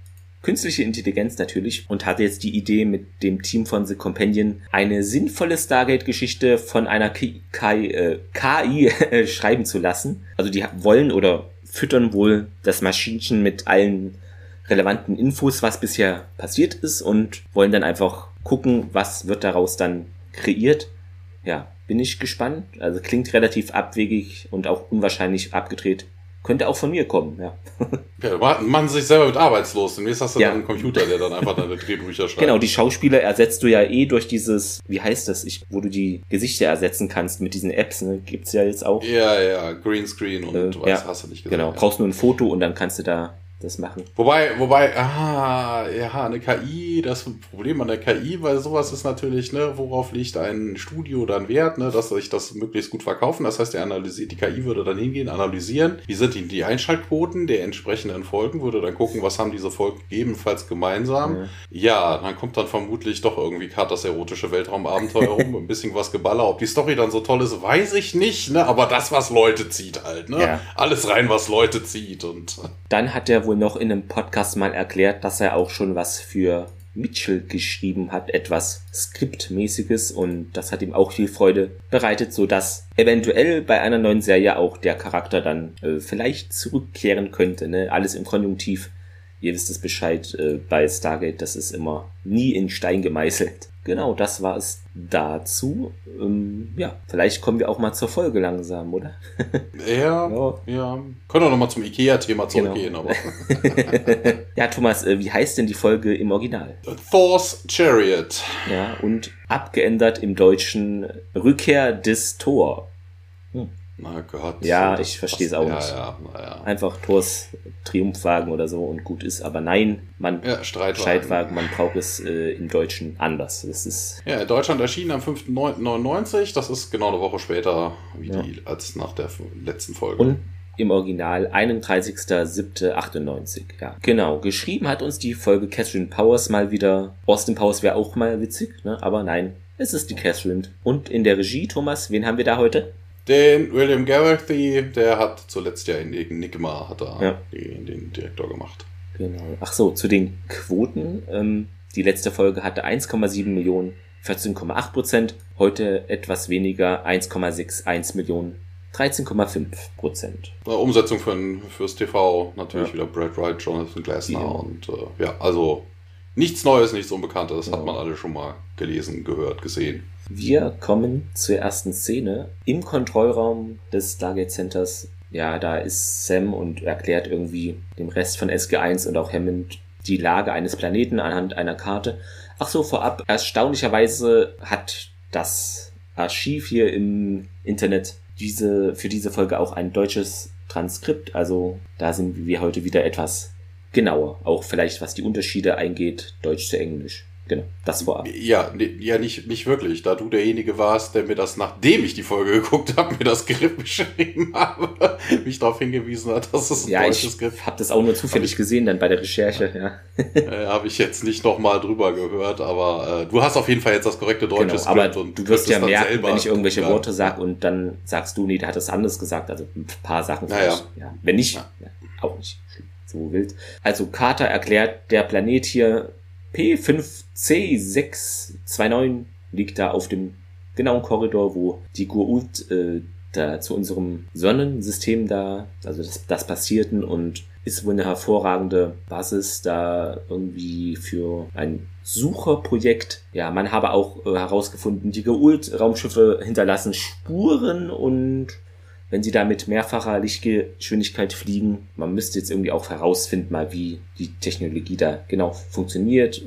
Speaker 1: künstliche Intelligenz natürlich und hatte jetzt die Idee mit dem Team von The Companion eine sinnvolle Stargate-Geschichte von einer KI, äh, KI *laughs* schreiben zu lassen. Also die wollen oder füttern wohl das Maschinchen mit allen relevanten Infos, was bisher passiert ist und wollen dann einfach gucken, was wird daraus dann kreiert. Ja, bin ich gespannt. Also klingt relativ abwegig und auch unwahrscheinlich abgedreht könnte auch von mir kommen, ja. *laughs*
Speaker 2: ja machen sich selber mit arbeitslos. Demnächst hast du ja. dann einen Computer, der dann einfach deine Drehbücher schreibt.
Speaker 1: Genau, die Schauspieler ersetzt du ja eh durch dieses, wie heißt das, ich, wo du die Gesichter ersetzen kannst mit diesen Apps, ne? Gibt's ja jetzt auch.
Speaker 2: Ja, ja, Greenscreen und
Speaker 1: äh, was ja, hast du nicht gesagt. Genau, brauchst nur ein Foto und dann kannst du da das machen.
Speaker 2: Wobei, wobei, ah, ja, eine KI, das Problem an der KI, weil sowas ist natürlich, ne, worauf liegt ein Studio dann Wert, ne, dass sich das möglichst gut verkaufen. Das heißt, der analysiert, die KI würde dann hingehen, analysieren, wie sind die, die Einschaltquoten der entsprechenden Folgen, würde dann gucken, was haben diese Folgen gegebenenfalls gemeinsam. Ja. ja, dann kommt dann vermutlich doch irgendwie gerade das erotische Weltraumabenteuer rum, ein bisschen was Geballer. Ob die Story dann so toll ist, weiß ich nicht, ne, aber das, was Leute zieht halt, ne. Ja. Alles rein, was Leute zieht und.
Speaker 1: Dann hat der wohl noch in einem Podcast mal erklärt, dass er auch schon was für Mitchell geschrieben hat, etwas Skriptmäßiges und das hat ihm auch viel Freude bereitet, so dass eventuell bei einer neuen Serie auch der Charakter dann äh, vielleicht zurückkehren könnte. Ne? Alles im Konjunktiv. Ihr wisst es Bescheid äh, bei Stargate, das ist immer nie in Stein gemeißelt. Genau, das war es dazu. Ähm, ja, vielleicht kommen wir auch mal zur Folge langsam, oder?
Speaker 2: ja, ja. *laughs* ja. Können wir nochmal zum IKEA-Thema genau. zurückgehen, genau.
Speaker 1: aber. *laughs* ja, Thomas, äh, wie heißt denn die Folge im Original?
Speaker 2: Thor's Chariot.
Speaker 1: Ja, und abgeändert im Deutschen Rückkehr des Thor.
Speaker 2: Na Gott.
Speaker 1: Ja, ich verstehe es auch
Speaker 2: ja,
Speaker 1: nicht.
Speaker 2: Ja, ja.
Speaker 1: Einfach Thors Triumphwagen oder so und gut ist. Aber nein, man
Speaker 2: ja, Streitwagen.
Speaker 1: Streitwagen, man braucht es äh, im Deutschen anders. Das ist
Speaker 2: ja, in Deutschland erschienen am 5.9.99. Das ist genau eine Woche später wie die, als nach der letzten Folge.
Speaker 1: Und im Original 31.07.98. Ja, genau. Geschrieben hat uns die Folge Catherine Powers mal wieder. Austin Powers wäre auch mal witzig, ne? aber nein, es ist die Catherine. Und in der Regie, Thomas, wen haben wir da heute?
Speaker 2: Den William Garrethy, der hat zuletzt ja in Enigma hat er ja. den, den Direktor gemacht.
Speaker 1: Genau. Ach so, zu den Quoten. Ähm, die letzte Folge hatte 1,7 Millionen, 14,8 Prozent. Heute etwas weniger, 1,61 Millionen, 13,5 Prozent.
Speaker 2: Umsetzung für, fürs TV natürlich ja. wieder Brad Wright, Jonathan Glasner ja. und äh, ja, also nichts Neues, nichts Unbekanntes, das hat man alle schon mal gelesen, gehört, gesehen.
Speaker 1: Wir kommen zur ersten Szene im Kontrollraum des Stargate Centers. Ja, da ist Sam und erklärt irgendwie dem Rest von SG1 und auch Hammond die Lage eines Planeten anhand einer Karte. Ach so, vorab, erstaunlicherweise hat das Archiv hier im Internet diese, für diese Folge auch ein deutsches Transkript. Also da sind wir heute wieder etwas genauer. Auch vielleicht was die Unterschiede eingeht, Deutsch zu Englisch. Genau, das vorab.
Speaker 2: Ja, ja nicht, nicht wirklich, da du derjenige warst, der mir das, nachdem ich die Folge *laughs* geguckt habe, mir das Skript *laughs* beschrieben habe, mich darauf hingewiesen hat, dass es
Speaker 1: ein ja, deutsches Skript ist. Ich habe das auch nur zufällig ich, gesehen dann bei der Recherche, ja.
Speaker 2: äh, habe ich jetzt nicht nochmal drüber gehört, aber äh, du hast auf jeden Fall jetzt das korrekte deutsche genau,
Speaker 1: Skript. Aber und du wirst ja merken, wenn ich irgendwelche gucken, Worte sage und dann sagst du, nee, der hat das anders gesagt, also ein paar Sachen
Speaker 2: naja.
Speaker 1: Ja. Wenn nicht, ja. auch nicht so wild. Also Carter erklärt, der Planet hier P5C629 liegt da auf dem genauen Korridor, wo die Gurult äh, da zu unserem Sonnensystem da, also das, das passierten und ist wohl eine hervorragende Basis da irgendwie für ein Sucherprojekt. Ja, man habe auch äh, herausgefunden, die Geult-Raumschiffe hinterlassen Spuren und wenn sie da mit mehrfacher Lichtgeschwindigkeit fliegen. Man müsste jetzt irgendwie auch herausfinden, mal wie die Technologie da genau funktioniert.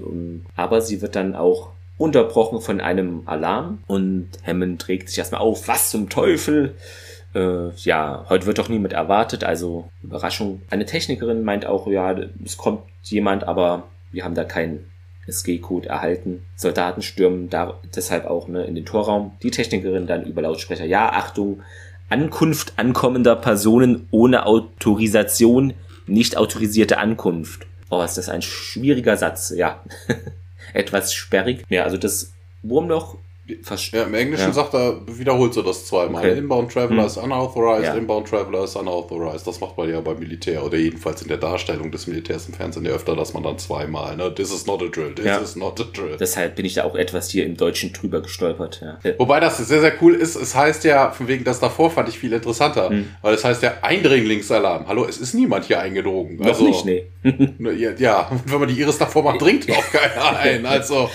Speaker 1: Aber sie wird dann auch unterbrochen von einem Alarm und Hammond trägt sich erstmal auf, was zum Teufel? Äh, ja, heute wird doch niemand erwartet, also Überraschung. Eine Technikerin meint auch, ja, es kommt jemand, aber wir haben da keinen SG-Code erhalten. Soldaten stürmen da deshalb auch ne, in den Torraum. Die Technikerin dann über Lautsprecher, ja, Achtung, Ankunft ankommender Personen ohne Autorisation, nicht autorisierte Ankunft. Oh, ist das ein schwieriger Satz, ja. *laughs* Etwas sperrig. Ja, also das Wurmloch
Speaker 2: ja, Im Englischen ja. sagt er, wiederholt so das zweimal. Okay. Inbound Traveler hm. ist unauthorized, ja. Inbound Traveler ist unauthorized. Das macht man ja beim Militär oder jedenfalls in der Darstellung des Militärs im Fernsehen ja öfter, dass man dann zweimal, ne? This is not a drill, this is not a drill.
Speaker 1: Deshalb bin ich da auch etwas hier im Deutschen drüber gestolpert.
Speaker 2: Wobei das sehr, sehr cool ist. Es heißt ja, von wegen das davor fand ich viel interessanter, hm. weil es heißt ja Eindringlingsalarm. Hallo, es ist niemand hier eingedrungen.
Speaker 1: Noch also, nicht, nee. *laughs*
Speaker 2: Ne, ja, wenn man die Iris davor macht, dringt auch keiner *laughs* ein. Also.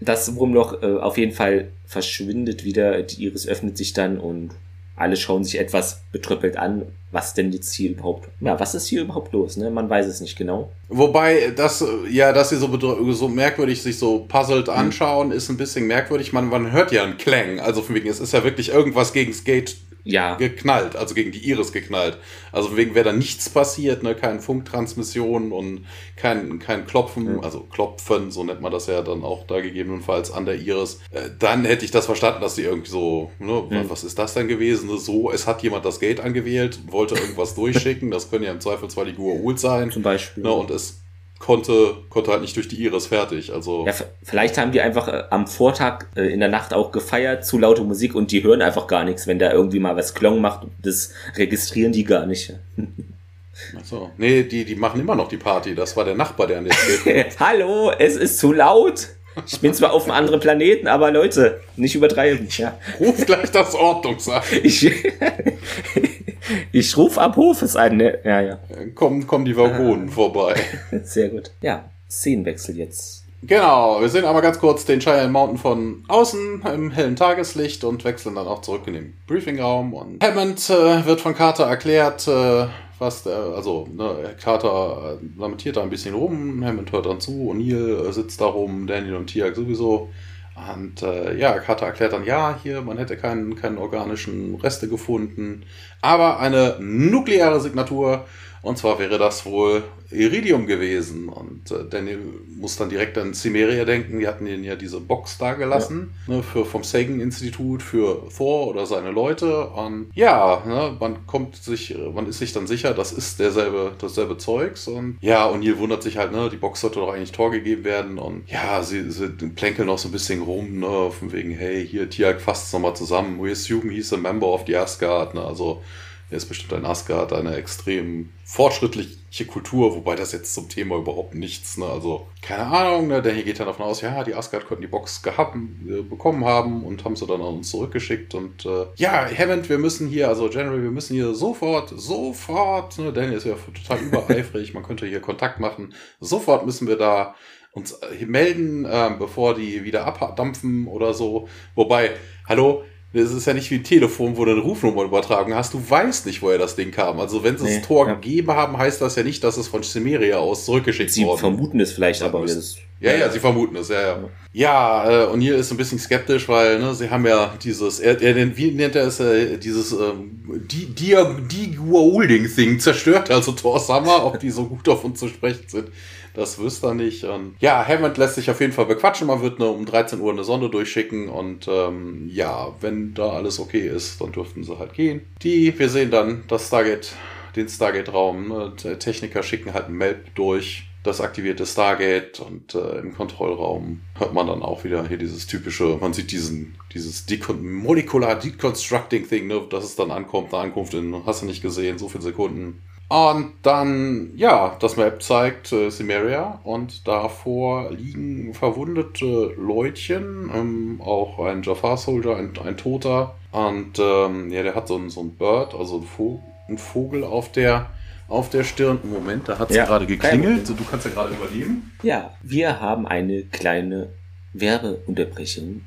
Speaker 1: Das Wurmloch äh, auf jeden Fall verschwindet wieder, die Iris öffnet sich dann und alle schauen sich etwas betröppelt an, was denn jetzt hier überhaupt, ja, was ist hier überhaupt los, ne? Man weiß es nicht genau.
Speaker 2: Wobei, das, ja, dass sie so, so merkwürdig sich so puzzelt anschauen, mhm. ist ein bisschen merkwürdig. Man, man hört ja einen Klang, also von wegen, es ist ja wirklich irgendwas gegen Skate ja. geknallt, also gegen die Iris geknallt. Also wegen wäre da nichts passiert, ne, keine Funktransmission und kein, kein Klopfen, mhm. also Klopfen, so nennt man das ja dann auch da gegebenenfalls an der Iris. Äh, dann hätte ich das verstanden, dass sie irgendwie so, ne, mhm. was ist das denn gewesen? So, es hat jemand das Gate angewählt, wollte irgendwas durchschicken, das können ja im Zweifel zwar die Gua'uld sein.
Speaker 1: Zum Beispiel.
Speaker 2: Ne, und es konnte, konnte halt nicht durch die Iris fertig. Also
Speaker 1: ja, vielleicht haben die einfach äh, am Vortag äh, in der Nacht auch gefeiert, zu laute Musik und die hören einfach gar nichts, wenn da irgendwie mal was Klong macht. Das registrieren die gar nicht.
Speaker 2: Achso. *laughs* Nee, die, die machen immer noch die Party. Das war der Nachbar, der an der *laughs*
Speaker 1: Hallo, es ist zu laut. Ich bin zwar auf einem anderen Planeten, aber Leute, nicht übertreiben. Ja.
Speaker 2: Ruf gleich das Ordnungsamt.
Speaker 1: Ich, *laughs* ich rufe ab Hofes an, ne? Ja, ja.
Speaker 2: Kommen, kommen die Waggonen ah. vorbei. *laughs*
Speaker 1: Sehr gut. Ja, Szenenwechsel jetzt.
Speaker 2: Genau, wir sehen einmal ganz kurz den Cheyenne Mountain von außen im hellen Tageslicht und wechseln dann auch zurück in den Briefingraum. Und Hammond äh, wird von Carter erklärt, äh, was der, also ne, Carter äh, lamentiert da ein bisschen rum, Hammond hört dann zu, O'Neill äh, sitzt da rum, Daniel und Tiag sowieso. Und äh, ja, Carter erklärt dann, ja, hier, man hätte keinen, keinen organischen Reste gefunden, aber eine nukleare Signatur und zwar wäre das wohl Iridium gewesen. Und äh, Daniel muss dann direkt an Cimmeria denken. Die hatten ihnen ja diese Box da gelassen, ja. ne, für, vom Sagan-Institut für Thor oder seine Leute. Und ja, ne, man kommt sich, man ist sich dann sicher, das ist derselbe, dasselbe Zeugs. Und ja, und Neil wundert sich halt, ne, die Box sollte doch eigentlich Tor gegeben werden. Und ja, sie, sie plänkeln noch so ein bisschen rum, ne, von wegen, hey, hier, Tiag fasst es nochmal zusammen. We assume he's a member of the Asgard, ne, also er ist bestimmt ein Asgard, eine extrem fortschrittliche Kultur, wobei das jetzt zum Thema überhaupt nichts, ne? Also, keine Ahnung, ne? Der hier geht dann davon aus, ja, die Asgard konnten die Box gehabt, äh, bekommen haben und haben sie dann an uns zurückgeschickt. Und äh, ja, Hammond, wir müssen hier, also General, wir müssen hier sofort, sofort, ne? Daniel ist ja total übereifrig, man könnte hier Kontakt machen. Sofort müssen wir da uns äh, melden, äh, bevor die wieder abdampfen oder so. Wobei, hallo, das ist ja nicht wie ein Telefon, wo du eine Rufnummer übertragen hast. Du weißt nicht, woher das Ding kam. Also wenn sie nee, das Tor ja. gegeben haben, heißt das ja nicht, dass es von Cimeria aus zurückgeschickt
Speaker 1: sie
Speaker 2: worden
Speaker 1: Sie vermuten es vielleicht, aber das
Speaker 2: ja, ja, sie vermuten es, ja, ja. Ja, äh, und hier ist ein bisschen skeptisch, weil ne, sie haben ja dieses, er, er wie nennt er es, äh, dieses ähm, die, die, die Holding Thing zerstört, also Thor Summer, ob die so gut *laughs* auf uns zu sprechen sind. Das wüsste er nicht. Und ja, Hammond lässt sich auf jeden Fall bequatschen. Man wird ne, um 13 Uhr eine Sonde durchschicken. Und ähm, ja, wenn da alles okay ist, dann dürften sie halt gehen. Die, wir sehen dann das Stargate, den Stargate-Raum. Ne? Techniker schicken halt ein Melb durch das aktivierte Stargate und äh, im Kontrollraum hört man dann auch wieder hier dieses typische, man sieht diesen, dieses Decon Molecular Deconstructing Thing, ne, dass es dann ankommt, eine Ankunft in, hast du nicht gesehen, so viele Sekunden. Und dann, ja, das Map zeigt äh, Cimmeria und davor liegen verwundete Leutchen, ähm, auch ein Jafar-Soldier, ein, ein Toter. Und ähm, ja, der hat so ein, so ein Bird, also ein, Vogel, auf der, auf der Stirn. Moment, da hat es ja, gerade geklingelt. Du kannst ja gerade überleben.
Speaker 1: Ja, wir haben eine kleine Werbeunterbrechung.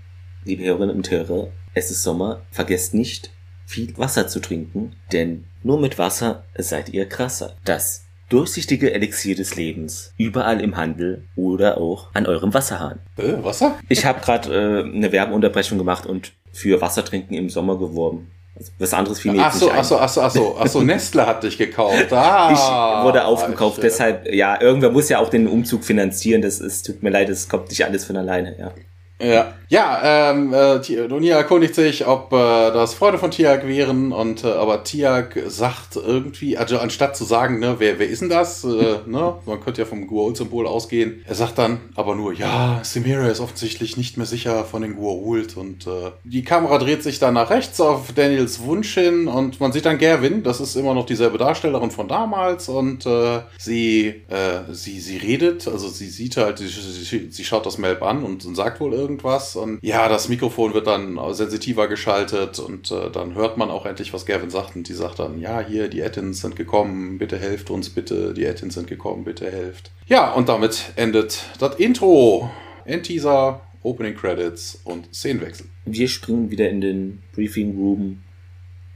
Speaker 1: Liebe Hörerinnen und Hörer, es ist Sommer. Vergesst nicht, viel Wasser zu trinken, denn nur mit Wasser seid ihr krasser. Das durchsichtige Elixier des Lebens. Überall im Handel oder auch an eurem Wasserhahn.
Speaker 2: Äh, Wasser?
Speaker 1: Ich habe gerade äh, eine Werbeunterbrechung gemacht und für Wasser trinken im Sommer geworben. Also, was anderes fiel mir
Speaker 2: ach
Speaker 1: jetzt so, nicht
Speaker 2: ach so, ach so, ach so, ach so, *laughs* Nestle hat dich gekauft. Ah,
Speaker 1: ich wurde aufgekauft, ich, deshalb, ja, irgendwer muss ja auch den Umzug finanzieren. Das ist, tut mir leid, das kommt nicht alles von alleine, ja.
Speaker 2: Ja, ja ähm, äh, Donia erkundigt sich, ob äh, das Freunde von Tiag wären und äh, aber Tiag sagt irgendwie, also anstatt zu sagen, ne, wer, wer ist denn das? Äh, ne, man könnte ja vom Gua'uld-Symbol ausgehen. Er sagt dann aber nur, ja, Simira ist offensichtlich nicht mehr sicher von den Gua'uld und äh, die Kamera dreht sich dann nach rechts auf Daniels Wunsch hin und man sieht dann Gerwin, das ist immer noch dieselbe Darstellerin von damals und äh, sie, äh, sie, sie redet, also sie sieht halt, sie, sie, sie schaut das Melb an und, und sagt wohl irgendwie irgendwas. Und ja, das Mikrofon wird dann sensitiver geschaltet und äh, dann hört man auch endlich, was Gavin sagt. Und die sagt dann, ja, hier, die Ettins sind gekommen, bitte helft uns, bitte, die Ettins sind gekommen, bitte helft. Ja, und damit endet das Intro.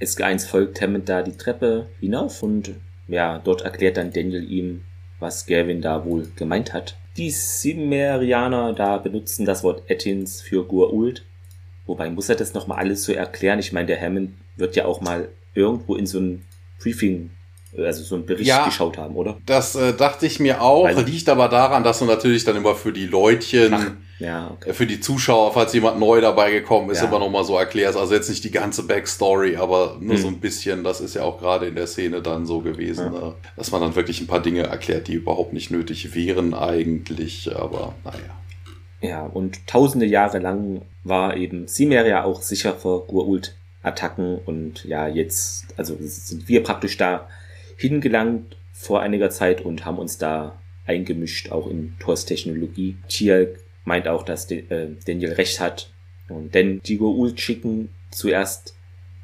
Speaker 1: SG1 folgt Hammond da die Treppe hinauf und ja, dort erklärt dann Daniel ihm, was Gavin da wohl gemeint hat. Die Cimmerianer da benutzen das Wort Ettins für Gua'uld. Wobei muss er das nochmal alles so erklären? Ich meine, der Hammond wird ja auch mal irgendwo in so ein Briefing also so einen Bericht ja, geschaut haben, oder?
Speaker 2: Das äh, dachte ich mir auch. Also, Liegt aber daran, dass du natürlich dann immer für die Leutchen, Ach,
Speaker 1: ja, okay.
Speaker 2: Äh, für die Zuschauer, falls jemand neu dabei gekommen ist, ja. immer noch mal so erklärst. Also jetzt nicht die ganze Backstory, aber nur hm. so ein bisschen. Das ist ja auch gerade in der Szene dann so gewesen, ja. ne? dass man dann wirklich ein paar Dinge erklärt, die überhaupt nicht nötig wären eigentlich. Aber naja.
Speaker 1: Ja, und tausende Jahre lang war eben Simeria auch sicher vor Gurult Attacken und ja, jetzt, also sind wir praktisch da hingelangt vor einiger Zeit und haben uns da eingemischt, auch in Thors Technologie. Tier meint auch, dass äh, Daniel recht hat. Und denn die Goa'uld schicken zuerst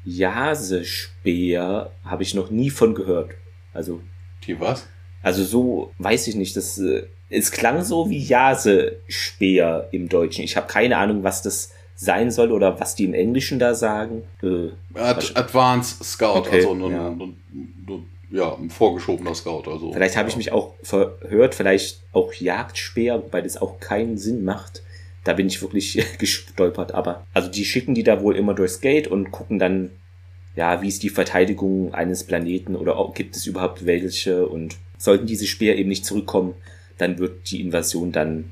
Speaker 1: Jase-Speer, habe ich noch nie von gehört. Also.
Speaker 2: Die was?
Speaker 1: Also so, weiß ich nicht, das, äh, es klang so wie Jase-Speer im Deutschen. Ich habe keine Ahnung, was das sein soll oder was die im Englischen da sagen. Äh,
Speaker 2: Ad Advanced Scout, okay, also ein, ja. ein, ein, ja, ein vorgeschobener Scout. Also,
Speaker 1: vielleicht habe
Speaker 2: ja.
Speaker 1: ich mich auch verhört, vielleicht auch Jagdspeer, wobei das auch keinen Sinn macht. Da bin ich wirklich *laughs* gestolpert. Aber also die schicken die da wohl immer durchs Gate und gucken dann, ja, wie ist die Verteidigung eines Planeten oder gibt es überhaupt welche und sollten diese Speer eben nicht zurückkommen, dann wird die Invasion dann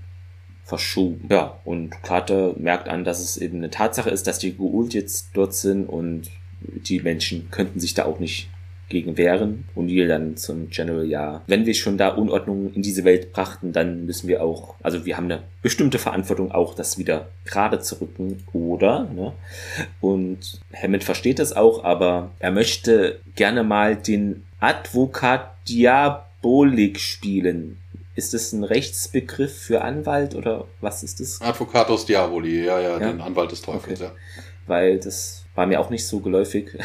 Speaker 1: verschoben. Ja, und Carter merkt an, dass es eben eine Tatsache ist, dass die Goa'uld jetzt dort sind und die Menschen könnten sich da auch nicht gegen wehren. Und Neil dann zum General, ja, wenn wir schon da Unordnung in diese Welt brachten, dann müssen wir auch, also wir haben eine bestimmte Verantwortung auch, das wieder gerade zu rücken, oder? Ne? Und Hammond versteht das auch, aber er möchte gerne mal den Advokat Diabolik spielen. Ist das ein Rechtsbegriff für Anwalt oder was ist das?
Speaker 2: Advocatus Diaboli, ja, ja, ja? den Anwalt des Teufels, okay. ja.
Speaker 1: Weil das war mir auch nicht so geläufig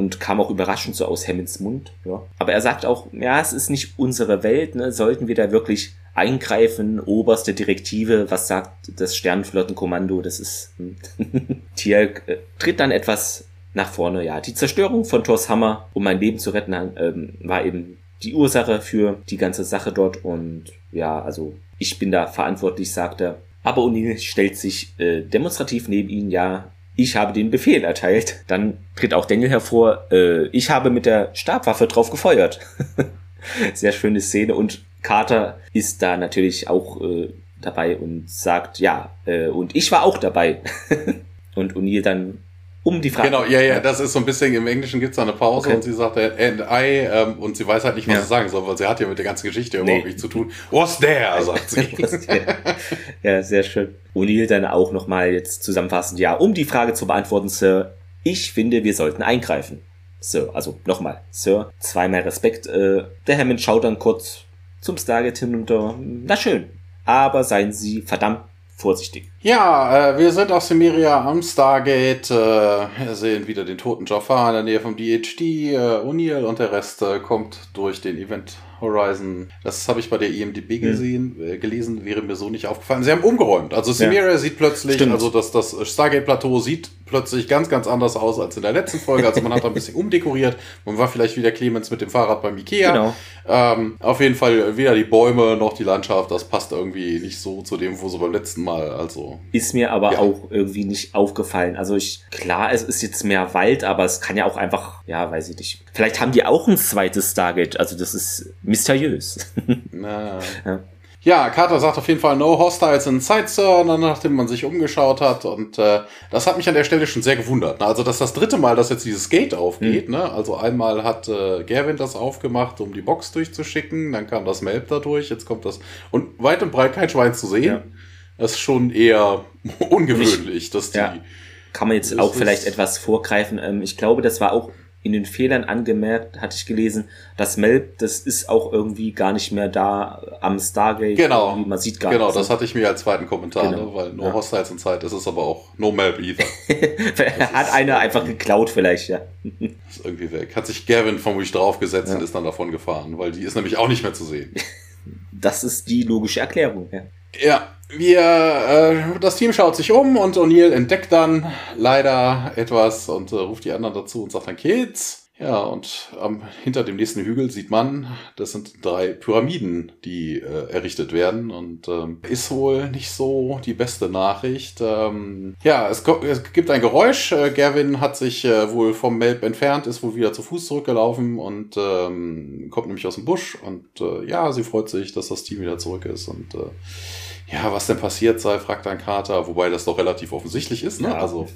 Speaker 1: und kam auch überraschend so aus Hammonds Mund. Ja. Aber er sagt auch, ja, es ist nicht unsere Welt, ne? sollten wir da wirklich eingreifen, oberste Direktive, was sagt das Sternenflottenkommando, das ist. *laughs* Tier äh, tritt dann etwas nach vorne, ja. Die Zerstörung von Thors Hammer, um mein Leben zu retten, ähm, war eben die Ursache für die ganze Sache dort und ja, also ich bin da verantwortlich, sagt er. Aber O'Neill stellt sich äh, demonstrativ neben ihn, ja, ich habe den Befehl erteilt. Dann tritt auch Daniel hervor, äh, ich habe mit der Stabwaffe drauf gefeuert. *laughs* Sehr schöne Szene und Carter ist da natürlich auch äh, dabei und sagt, ja, äh, und ich war auch dabei. *laughs* und O'Neill dann um die Frage.
Speaker 2: Genau, ja, ja, das ist so ein bisschen, im Englischen gibt es da eine Pause okay. und sie sagt, and I, ähm, und sie weiß halt nicht, was ja. sie sagen soll, weil sie hat ja mit der ganzen Geschichte nee. überhaupt nichts zu tun. Was there, sagt sie. *laughs*
Speaker 1: ja, sehr schön. O'Neill dann auch nochmal jetzt zusammenfassend, ja, um die Frage zu beantworten, Sir, ich finde, wir sollten eingreifen. Sir, also nochmal, Sir, zweimal Respekt. Äh, der Hammond schaut dann kurz zum Stargate hinunter. Na schön, aber seien Sie verdammt vorsichtig.
Speaker 2: Ja, äh, wir sind auf Semiria am Stargate. Äh, wir sehen wieder den toten Jafar in der Nähe vom DHD. Äh, O'Neill und der Rest äh, kommt durch den Event Horizon. Das habe ich bei der IMDb hm. gesehen, mhm. äh, gelesen, wäre mir so nicht aufgefallen. Sie haben umgeräumt. Also Semiria ja. sieht plötzlich, Stimmt. also das, das Stargate-Plateau sieht plötzlich ganz, ganz anders aus als in der letzten Folge. Also man hat da ein bisschen *laughs* umdekoriert. Man war vielleicht wieder Clemens mit dem Fahrrad beim Ikea. Genau. Ähm, auf jeden Fall weder die Bäume noch die Landschaft. Das passt irgendwie nicht so zu dem, wo so beim letzten Mal. Also
Speaker 1: ist mir aber ja. auch irgendwie nicht aufgefallen. Also ich klar, es ist jetzt mehr Wald, aber es kann ja auch einfach, ja, weiß ich nicht. Vielleicht haben die auch ein zweites Stargate. Also das ist mysteriös.
Speaker 2: Na. *laughs* ja. Ja, Carter sagt auf jeden Fall No Hostiles in Sight, Sir, nachdem man sich umgeschaut hat. Und äh, das hat mich an der Stelle schon sehr gewundert. Ne? Also, das ist das dritte Mal, dass jetzt dieses Gate aufgeht. Mhm. Ne? Also einmal hat äh, Gavin das aufgemacht, um die Box durchzuschicken. Dann kam das Melb da durch. Jetzt kommt das. Und weit und breit kein Schwein zu sehen. Ja. Das ist schon eher *laughs* ungewöhnlich, ich, dass die. Ja.
Speaker 1: Kann man jetzt auch vielleicht etwas vorgreifen. Ähm, ich glaube, das war auch in den Fehlern angemerkt, hatte ich gelesen, das Melb, das ist auch irgendwie gar nicht mehr da am Stargate.
Speaker 2: Genau.
Speaker 1: Man sieht gar
Speaker 2: Genau, nicht. das hatte ich mir als zweiten Kommentar, genau. ne? weil No ja. Hostiles in Zeit ist es aber auch No Melb either. *laughs*
Speaker 1: Hat einer einfach geklaut vielleicht, ja.
Speaker 2: ist irgendwie weg. Hat sich Gavin vermutlich draufgesetzt ja. und ist dann davon gefahren, weil die ist nämlich auch nicht mehr zu sehen. *laughs*
Speaker 1: Das ist die logische Erklärung, ja.
Speaker 2: Ja, wir, äh, das Team schaut sich um und O'Neill entdeckt dann leider etwas und äh, ruft die anderen dazu und sagt dann Kids. Ja, und ähm, hinter dem nächsten Hügel sieht man, das sind drei Pyramiden, die äh, errichtet werden und ähm, ist wohl nicht so die beste Nachricht. Ähm, ja, es, es, gibt ein Geräusch. Äh, Gavin hat sich äh, wohl vom Melb entfernt, ist wohl wieder zu Fuß zurückgelaufen und ähm, kommt nämlich aus dem Busch und äh, ja, sie freut sich, dass das Team wieder zurück ist und äh, ja, was denn passiert sei, fragt dann Carter, wobei das doch relativ offensichtlich ist, ne? Ja. Also,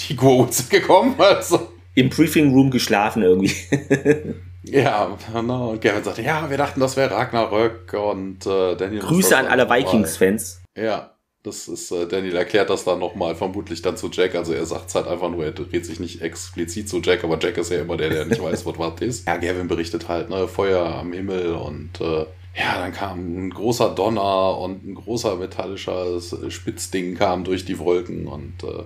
Speaker 2: die Gurus sind gekommen, *laughs* also.
Speaker 1: Im Briefing Room geschlafen irgendwie. *laughs*
Speaker 2: ja, genau. Und Gavin sagte, ja, wir dachten, das wäre Ragnarök und äh, Daniel.
Speaker 1: Grüße an alle Vikings-Fans.
Speaker 2: Ja, das ist, äh, Daniel erklärt das dann nochmal, vermutlich dann zu Jack. Also er sagt es halt einfach nur, er dreht sich nicht explizit zu Jack, aber Jack ist ja immer der, der nicht weiß, was was ist. *laughs* Ja, Gavin berichtet halt, ne, Feuer am Himmel und äh, ja, dann kam ein großer Donner und ein großer metallischer Spitzding kam durch die Wolken und äh,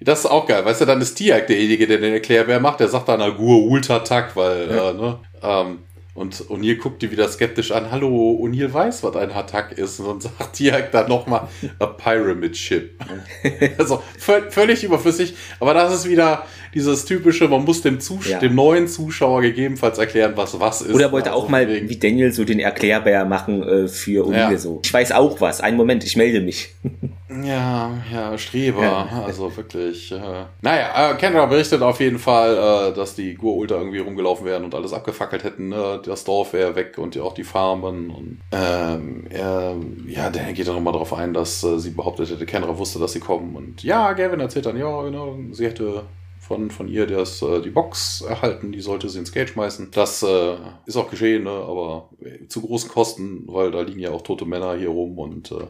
Speaker 2: das ist auch geil. Weißt du, dann ist Tiak derjenige, der den Erklärbär macht. Der sagt dann Agur Ultratak, weil, ja. äh, ne, ähm, und O'Neill guckt die wieder skeptisch an. Hallo, O'Neill weiß, was ein Hatak ist. Und dann *laughs* sagt Tiak dann nochmal a Pyramid Ship. *laughs* also völlig überflüssig. Aber das ist wieder, dieses typische, man muss dem, Zus ja. dem neuen Zuschauer gegebenenfalls erklären, was was ist.
Speaker 1: Oder wollte also auch mal wie Daniel so den Erklärbär machen äh, für O'Neill ja. so. Ich weiß auch was. Einen Moment, ich melde mich. *laughs*
Speaker 2: ja, ja, Streber. Ja. Also wirklich. Äh. Naja, äh, Kendra berichtet auf jeden Fall, äh, dass die Gur-Ultra irgendwie rumgelaufen wären und alles abgefackelt hätten. Ne? Das Dorf wäre weg und auch die Farmen. Und, ähm, er, ja, der geht dann nochmal darauf ein, dass äh, sie behauptet hätte, Kendra wusste, dass sie kommen. Und ja, Gavin erzählt dann, ja, genau, sie hätte von, von ihr das, äh, die Box erhalten, die sollte sie ins Gate schmeißen. Das äh, ist auch geschehen, ne? aber zu großen Kosten, weil da liegen ja auch tote Männer hier rum und äh,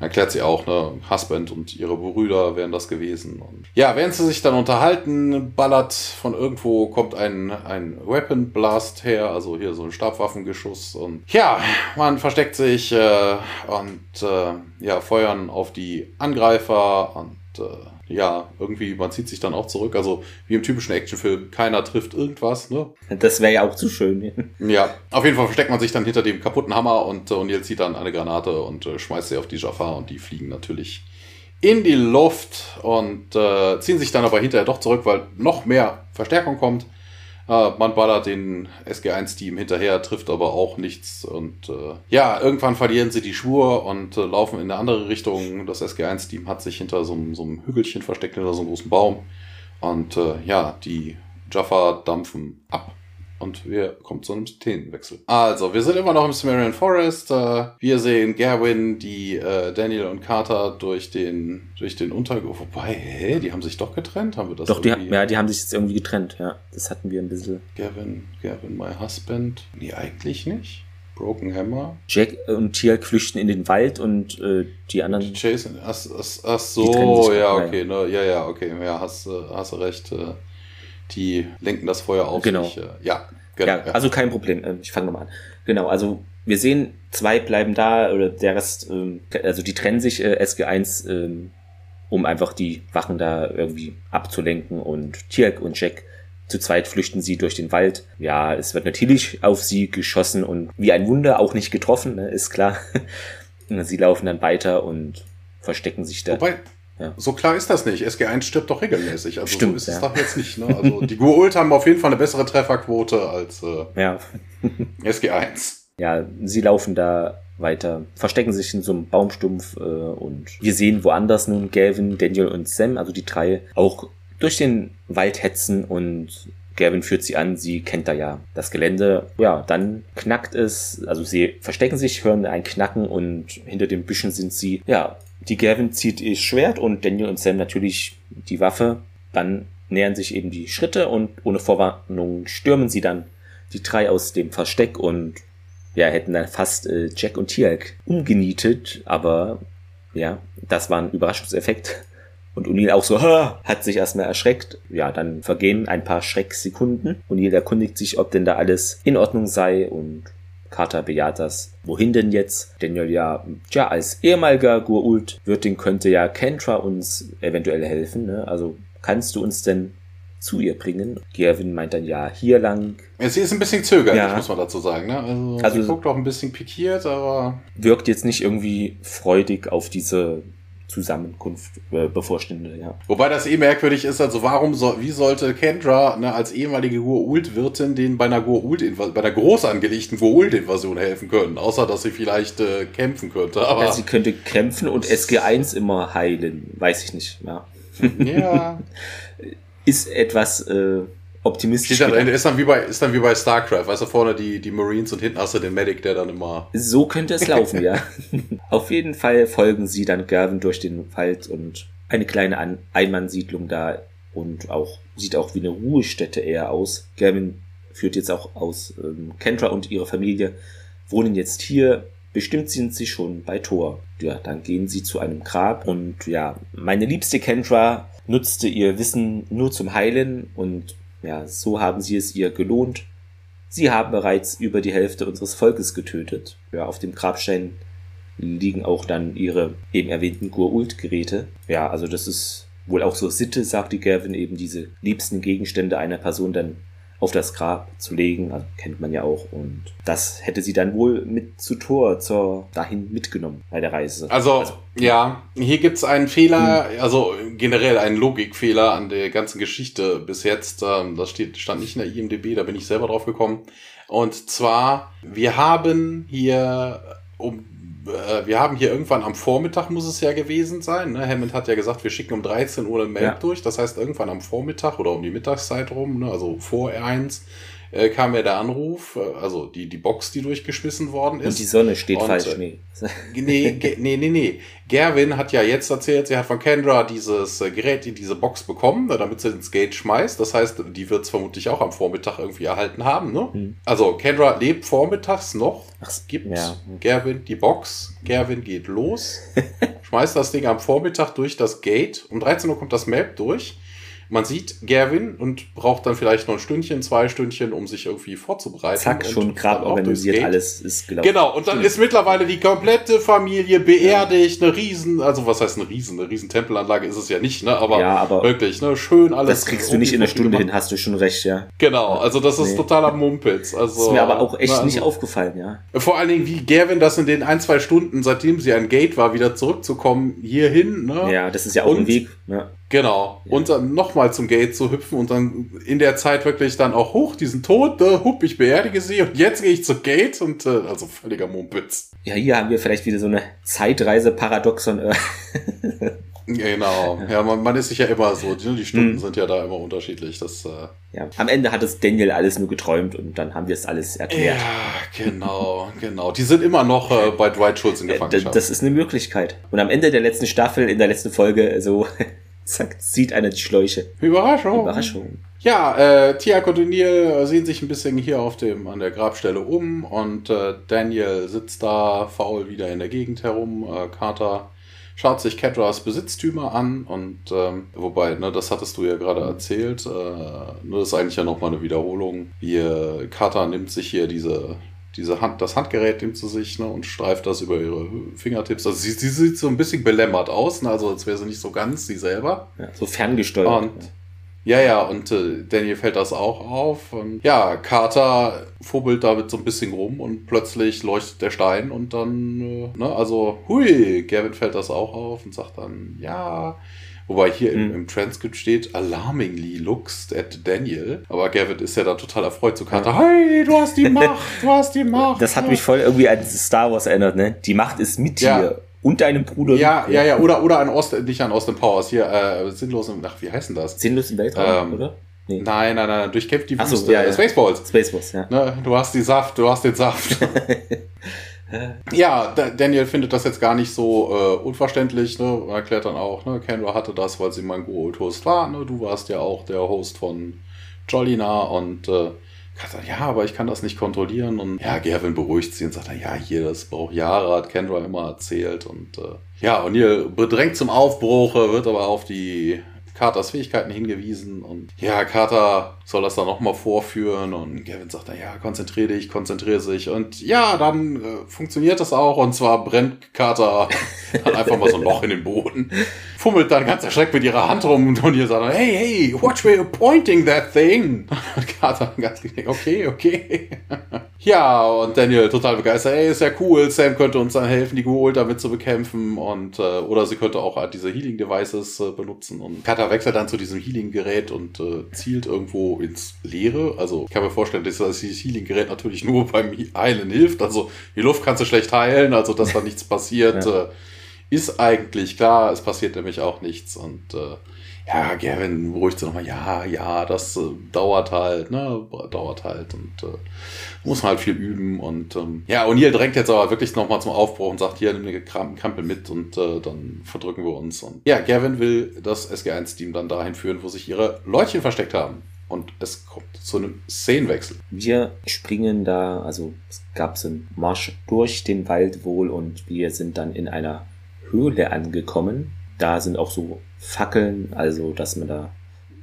Speaker 2: erklärt sie auch, ne, Husband und ihre Brüder wären das gewesen. Und ja, während sie sich dann unterhalten, ballert von irgendwo, kommt ein, ein Weapon Blast her, also hier so ein Stabwaffengeschuss und ja, man versteckt sich äh, und äh, ja, feuern auf die Angreifer und äh, ja, irgendwie, man zieht sich dann auch zurück. Also wie im typischen Actionfilm, keiner trifft irgendwas, ne?
Speaker 1: Das wäre ja auch zu schön.
Speaker 2: ja, auf jeden Fall versteckt man sich dann hinter dem kaputten Hammer und, und jetzt zieht dann eine Granate und äh, schmeißt sie auf die Jafar und die fliegen natürlich in die Luft und äh, ziehen sich dann aber hinterher doch zurück, weil noch mehr Verstärkung kommt. Äh, man ballert den SG1-Team hinterher, trifft aber auch nichts. Und äh, ja, irgendwann verlieren sie die Schwur und äh, laufen in eine andere Richtung. Das SG1-Team hat sich hinter so, so, einem Hügelchen versteckt, hinter so einem großen Baum. Und äh, ja, die Jaffa dampfen ab und wir kommen zu einem Szenenwechsel. Also, wir sind immer noch im Sumerian Forest. Äh, wir sehen Gerwin, die äh, Daniel und Carter durch den durch den Untergang. Wobei, hä, die haben sich doch getrennt, haben wir das?
Speaker 1: Doch, die, ja, die haben sich jetzt irgendwie getrennt, ja. Das hatten wir ein bisschen.
Speaker 2: Gavin, Gavin, my husband. Nee, eigentlich nicht. Broken Hammer.
Speaker 1: Jack und Tiak flüchten in den Wald und äh, die anderen.
Speaker 2: Jason, ach, ach, ach so, ja, okay, ne, ja, ja, okay, ja, hast, hast du recht. Äh, die lenken das Feuer auf
Speaker 1: genau. sich.
Speaker 2: Äh, ja,
Speaker 1: genau. Ja, also kein Problem. Ähm, ich fange nochmal an. Genau, also wir sehen, zwei bleiben da, oder der Rest, ähm, also die trennen sich, äh, SG1, ähm, um einfach die Wachen da irgendwie abzulenken und Tirk und Jack zu zweit flüchten sie durch den Wald. Ja, es wird natürlich auf sie geschossen und wie ein Wunder auch nicht getroffen, ne, ist klar. *laughs* sie laufen dann weiter und verstecken sich da.
Speaker 2: Wobei, ja. So klar ist das nicht. SG1 stirbt doch regelmäßig. Also Stimmt, so ist es doch jetzt nicht. Ne? Also die Guult haben auf jeden Fall eine bessere Trefferquote als äh, ja. *laughs* SG1.
Speaker 1: Ja, sie laufen da weiter, verstecken sich in so einem Baumstumpf äh, und wir sehen woanders nun Gavin, Daniel und Sam, also die drei, auch durch den Wald hetzen und Gavin führt sie an, sie kennt da ja das Gelände. Ja, dann knackt es, also sie verstecken sich, hören ein Knacken und hinter den Büschen sind sie, ja, die Gavin zieht ihr Schwert und Daniel und Sam natürlich die Waffe. Dann nähern sich eben die Schritte und ohne Vorwarnung stürmen sie dann die drei aus dem Versteck und ja, hätten dann fast äh, Jack und Tialk umgenietet, aber ja, das war ein Überraschungseffekt. Und O'Neill auch so, ha, hat sich erstmal erschreckt. Ja, dann vergehen ein paar Schrecksekunden. O'Neill erkundigt sich, ob denn da alles in Ordnung sei und Carter bejaht das. Wohin denn jetzt? Daniel ja, tja, als ehemaliger Gurult Wirtin könnte ja Kentra uns eventuell helfen. Ne? Also kannst du uns denn zu ihr bringen. Gerwin meint dann ja hier lang.
Speaker 2: Ja, sie ist ein bisschen zögerlich, ja. muss man dazu sagen. Ne? Also, also sie guckt auch ein bisschen pikiert, aber.
Speaker 1: Wirkt jetzt nicht irgendwie freudig auf diese Zusammenkunft äh, bevorstehende, ja.
Speaker 2: Wobei das eh merkwürdig ist, also warum so, wie sollte Kendra ne, als ehemalige Goa'uld-Wirtin denen bei einer bei einer groß angelegten Goa'uld-Invasion helfen können, außer dass sie vielleicht äh, kämpfen könnte.
Speaker 1: Aber ja, sie könnte kämpfen und SG1 immer heilen, weiß ich nicht, ja. Ja. *laughs* ist etwas äh, optimistisch.
Speaker 2: Dann, ist, dann wie bei, ist dann wie bei StarCraft, weißt du, vorne die, die Marines und hinten hast du den Medic, der dann immer.
Speaker 1: So könnte es laufen, *laughs* ja. Auf jeden Fall folgen sie dann Gervin durch den Wald und eine kleine An Einmannsiedlung da und auch sieht auch wie eine Ruhestätte eher aus. Gervin führt jetzt auch aus. Ähm, Kendra und ihre Familie wohnen jetzt hier. Bestimmt sind sie schon bei Thor. Ja, dann gehen sie zu einem Grab und ja, meine liebste Kendra nutzte ihr Wissen nur zum Heilen und ja, so haben sie es ihr gelohnt. Sie haben bereits über die Hälfte unseres Volkes getötet. Ja, auf dem Grabstein liegen auch dann ihre eben erwähnten Gur-Ult-Geräte. Ja, also das ist wohl auch so Sitte, sagt die Gavin, eben diese liebsten Gegenstände einer Person dann auf das Grab zu legen, also kennt man ja auch. Und das hätte sie dann wohl mit zu Tor zur, dahin mitgenommen bei der Reise.
Speaker 2: Also, also ja, hier gibt's einen Fehler, hm. also generell einen Logikfehler an der ganzen Geschichte bis jetzt. Ähm, das steht, stand nicht in der IMDB, da bin ich selber drauf gekommen. Und zwar, wir haben hier um äh, wir haben hier irgendwann am Vormittag muss es ja gewesen sein. Ne? Hammond hat ja gesagt, wir schicken um 13 Uhr ein Mail ja. durch. Das heißt, irgendwann am Vormittag oder um die Mittagszeit rum, ne? also vor R1, äh, kam ja der Anruf, äh, also die, die Box, die durchgeschmissen worden ist.
Speaker 1: Und die Sonne steht und, falsch,
Speaker 2: nee. *laughs* nee, nee, nee, nee. Gerwin hat ja jetzt erzählt, sie hat von Kendra dieses äh, Gerät, die diese Box bekommen, ne, damit sie ins Gate schmeißt. Das heißt, die wird es vermutlich auch am Vormittag irgendwie erhalten haben. Ne? Hm. Also Kendra lebt vormittags noch, Ach, gibt ja. Gerwin die Box, Gerwin geht los, *laughs* schmeißt das Ding am Vormittag durch das Gate. Um 13 Uhr kommt das Map durch man sieht Gerwin und braucht dann vielleicht noch ein Stündchen, zwei Stündchen, um sich irgendwie vorzubereiten.
Speaker 1: Zack, schon gerade organisiert, alles ist
Speaker 2: gelaufen. Genau, und dann Stimmt. ist mittlerweile die komplette Familie beerdigt, eine riesen, also was heißt eine riesen, eine riesen Tempelanlage ist es ja nicht, ne, aber,
Speaker 1: ja, aber
Speaker 2: wirklich, ne, schön alles.
Speaker 1: Das kriegst du nicht in einer Stunde hin, hast du schon recht, ja.
Speaker 2: Genau, also das ist nee. totaler Mumpitz. Also,
Speaker 1: ist mir aber auch echt na, also, nicht aufgefallen, ja.
Speaker 2: Vor allen Dingen, wie Gerwin das in den ein, zwei Stunden, seitdem sie ein Gate war, wieder zurückzukommen, hierhin, ne.
Speaker 1: Ja, das ist ja auch und, ein Weg, ja.
Speaker 2: Genau. Ja. Und dann nochmal zum Gate zu hüpfen und dann in der Zeit wirklich dann auch hoch, diesen Tod, äh, hup, ich beerdige sie und jetzt gehe ich zum Gate und äh, also völliger Mumpitz.
Speaker 1: Ja, hier haben wir vielleicht wieder so eine Zeitreise-Paradoxon. Äh. *laughs*
Speaker 2: genau. Ja, man, man ist sich ja immer so, die, die Stunden hm. sind ja da immer unterschiedlich. Das, äh
Speaker 1: ja, am Ende hat es Daniel alles nur geträumt und dann haben wir es alles erklärt.
Speaker 2: Ja, genau, *laughs* genau. Die sind immer noch äh, bei Dwight Schultz in äh, Gefangenschaft.
Speaker 1: Das ist eine Möglichkeit. Und am Ende der letzten Staffel, in der letzten Folge, so *laughs* Zack, sieht einer die Schläuche.
Speaker 2: Überraschung.
Speaker 1: Überraschung.
Speaker 2: Ja, äh, Tiak und O'Neill sehen sich ein bisschen hier auf dem, an der Grabstelle um und äh, Daniel sitzt da faul wieder in der Gegend herum. Äh, Carter schaut sich Kedras Besitztümer an und ähm, wobei, ne, das hattest du ja gerade erzählt, äh, nur das ist eigentlich ja nochmal eine Wiederholung. Wie äh, Carter nimmt sich hier diese diese Hand, das Handgerät nimmt sie sich ne, und streift das über ihre Fingertips. Also sie, sie sieht so ein bisschen belämmert aus, ne, also als wäre sie nicht so ganz sie selber.
Speaker 1: Ja, so ferngesteuert.
Speaker 2: Und, ja, ja, und äh, Daniel fällt das auch auf. Und ja, Carter fubbelt damit so ein bisschen rum und plötzlich leuchtet der Stein und dann, äh, ne, also, hui, Gavin fällt das auch auf und sagt dann, ja, Wobei hier mhm. im, im, Transkript steht, alarmingly looks at Daniel. Aber Gavin ist ja da total erfreut zu Carter. Ja. Hey, du hast die Macht, du hast die *laughs* Macht.
Speaker 1: Das hat mich voll irgendwie an Star Wars erinnert, ne? Die Macht ist mit ja. dir. Und deinem Bruder.
Speaker 2: Ja, ja, ja, oder, oder an Austin, nicht an Austin Powers, hier, äh, sinnlos im, ach, wie heißt denn das?
Speaker 1: Sinnlos im Weltraum, ähm, oder?
Speaker 2: Nee. Nein, nein, nein, durchkämpft die
Speaker 1: Wüste. So, ja, ja.
Speaker 2: Spaceballs.
Speaker 1: Spaceballs, ja.
Speaker 2: Ne, du hast die Saft, du hast den Saft. *laughs* Ja, Daniel findet das jetzt gar nicht so äh, unverständlich. Ne? Er erklärt dann auch, ne? Kendra hatte das, weil sie mein Gold-Host war. Ne? Du warst ja auch der Host von Jolina und äh, sagt, ja, aber ich kann das nicht kontrollieren. Und ja, Gavin beruhigt sie und sagt, ja, hier, das braucht Jahre, hat Kendra immer erzählt. Und äh, ja, O'Neill bedrängt zum Aufbruch, wird aber auf die Carters Fähigkeiten hingewiesen und ja, Carter soll das dann nochmal vorführen und Gavin sagt dann, ja, konzentriere dich, konzentriere sich und ja, dann äh, funktioniert das auch und zwar brennt Carter *laughs* dann einfach mal so ein Loch in den Boden. Fummelt dann ganz erschreckt mit ihrer Hand rum und ihr sagt, hey, hey, watch where you're pointing that thing. *laughs* Und Carter ganz okay, okay. *laughs* ja, und Daniel total begeistert, ey, ist ja cool, Sam könnte uns dann helfen, die Ghoul damit zu bekämpfen und, äh, oder sie könnte auch diese Healing Devices äh, benutzen und Carter wechselt dann zu diesem Healing Gerät und äh, zielt irgendwo ins Leere. Also, ich kann mir vorstellen, dass dieses Healing Gerät natürlich nur beim Heilen hilft. Also, die Luft kannst du schlecht heilen, also, dass da nichts passiert. ja. Ist eigentlich klar, es passiert nämlich auch nichts. Und äh, ja, Gavin beruhigt sie nochmal, ja, ja, das äh, dauert halt, ne, dauert halt und äh, muss man halt viel üben. Und ähm, ja, O'Neill drängt jetzt aber wirklich nochmal zum Aufbruch und sagt, hier, nimm eine Kampel mit und äh, dann verdrücken wir uns. Und ja, Gavin will das SG1-Team dann dahin führen, wo sich ihre Leutchen versteckt haben. Und es kommt zu einem Szenenwechsel.
Speaker 1: Wir springen da, also es gab so einen Marsch durch den Wald wohl und wir sind dann in einer Höhle angekommen. Da sind auch so Fackeln, also dass man da,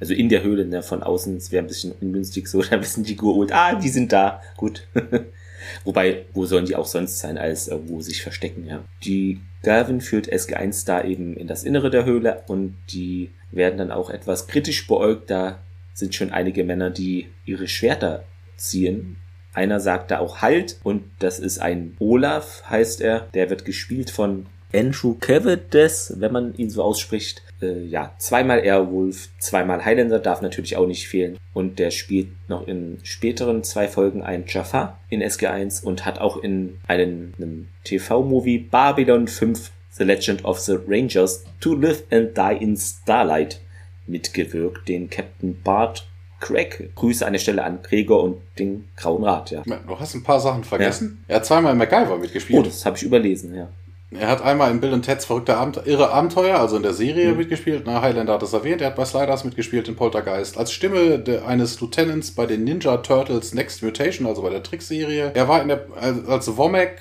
Speaker 1: also in der Höhle, ne, von außen, es wäre ein bisschen ungünstig so, *laughs* da wissen die geholt, ah, die sind da, gut. *laughs* Wobei, wo sollen die auch sonst sein, als irgendwo sich verstecken, ja. Die Galvin führt SG1 da eben in das Innere der Höhle und die werden dann auch etwas kritisch beäugt. Da sind schon einige Männer, die ihre Schwerter ziehen. Einer sagt da auch Halt und das ist ein Olaf, heißt er. Der wird gespielt von Andrew Cavides, wenn man ihn so ausspricht. Äh, ja, zweimal Airwolf, zweimal Highlander darf natürlich auch nicht fehlen. Und der spielt noch in späteren zwei Folgen ein Jafar in SG1 und hat auch in einem, einem TV-Movie Babylon 5 The Legend of the Rangers To Live and Die in Starlight mitgewirkt, den Captain Bart Craig. Grüße an der Stelle an Gregor und den Grauen Rat, ja.
Speaker 2: Du hast ein paar Sachen vergessen. Ja. Er hat zweimal MacGyver mitgespielt.
Speaker 1: Oh, das habe ich überlesen, ja.
Speaker 2: Er hat einmal in Bill und Ted's verrückte Abend irre Abenteuer, also in der Serie mhm. mitgespielt. Na, Highlander hat es erwähnt. Er hat bei Sliders mitgespielt in Poltergeist. Als Stimme eines Lieutenants bei den Ninja Turtles Next Mutation, also bei der Trickserie. Er war in der, als Womack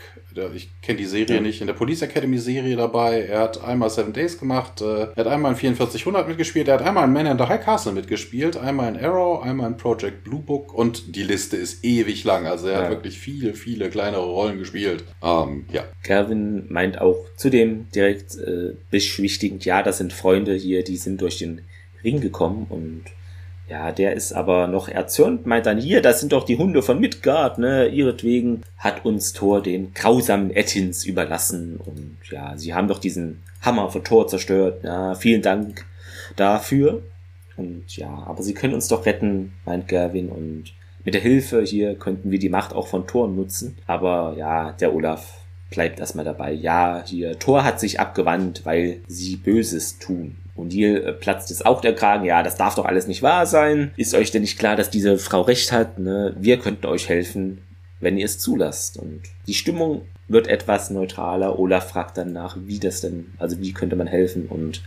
Speaker 2: ich kenne die Serie ja. nicht, in der Police Academy Serie dabei. Er hat einmal Seven Days gemacht, äh, er hat einmal in 4400 mitgespielt, er hat einmal in Man in the High Castle mitgespielt, einmal in Arrow, einmal in Project Blue Book und die Liste ist ewig lang. Also er ja. hat wirklich viele, viele kleinere Rollen gespielt. Ähm, ja.
Speaker 1: Calvin meint auch zudem direkt äh, beschwichtigend, ja, das sind Freunde hier, die sind durch den Ring gekommen und ja, der ist aber noch erzürnt, meint dann, hier, das sind doch die Hunde von Midgard, ne? Ihretwegen hat uns Thor den grausamen Ettins überlassen und ja, sie haben doch diesen Hammer von Thor zerstört. Ja, vielen Dank dafür. Und ja, aber sie können uns doch retten, meint Gerwin und mit der Hilfe hier könnten wir die Macht auch von Thor nutzen. Aber ja, der Olaf bleibt erstmal dabei. Ja, hier, Thor hat sich abgewandt, weil sie Böses tun. Und hier äh, platzt es auch der Kragen. Ja, das darf doch alles nicht wahr sein. Ist euch denn nicht klar, dass diese Frau recht hat? Ne? Wir könnten euch helfen, wenn ihr es zulasst. Und die Stimmung wird etwas neutraler. Olaf fragt dann nach, wie das denn, also wie könnte man helfen? Und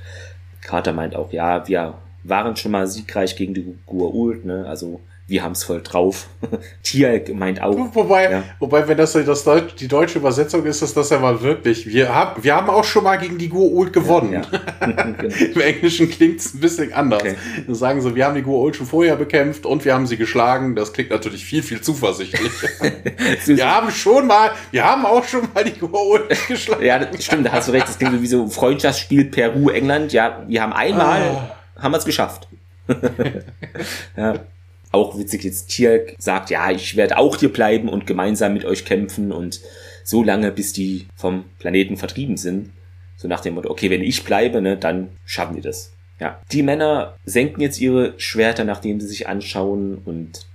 Speaker 1: Carter meint auch, ja, wir waren schon mal siegreich gegen die Gua'uld, ne? Also wir haben es voll drauf. *laughs* Tier meint auch.
Speaker 2: Wobei, ja. wobei wenn das, das Deutsch, die deutsche Übersetzung ist, ist das ja mal wirklich. Wir haben, wir haben auch schon mal gegen die Gua'uld gewonnen. Ja, ja. *laughs* *laughs* genau. Im Englischen klingt es ein bisschen anders. Okay. Dann sagen sie, wir haben die Gua'uld schon vorher bekämpft und wir haben sie geschlagen. Das klingt natürlich viel, viel zuversichtlich. wir haben schon mal, wir haben auch schon mal die Gua'uld geschlagen.
Speaker 1: Ja, das stimmt, da hast du recht. Das klingt wie so Freundschaftsspiel Peru, England. Ja, wir haben einmal, ah. haben wir es geschafft. ja auch witzig jetzt Tierk sagt, ja, ich werde auch hier bleiben und gemeinsam mit euch kämpfen und so lange, bis die vom Planeten vertrieben sind. So nach dem Motto, okay, wenn ich bleibe, ne, dann schaffen wir das. Ja. Die Männer senken jetzt ihre Schwerter, nachdem sie sich anschauen und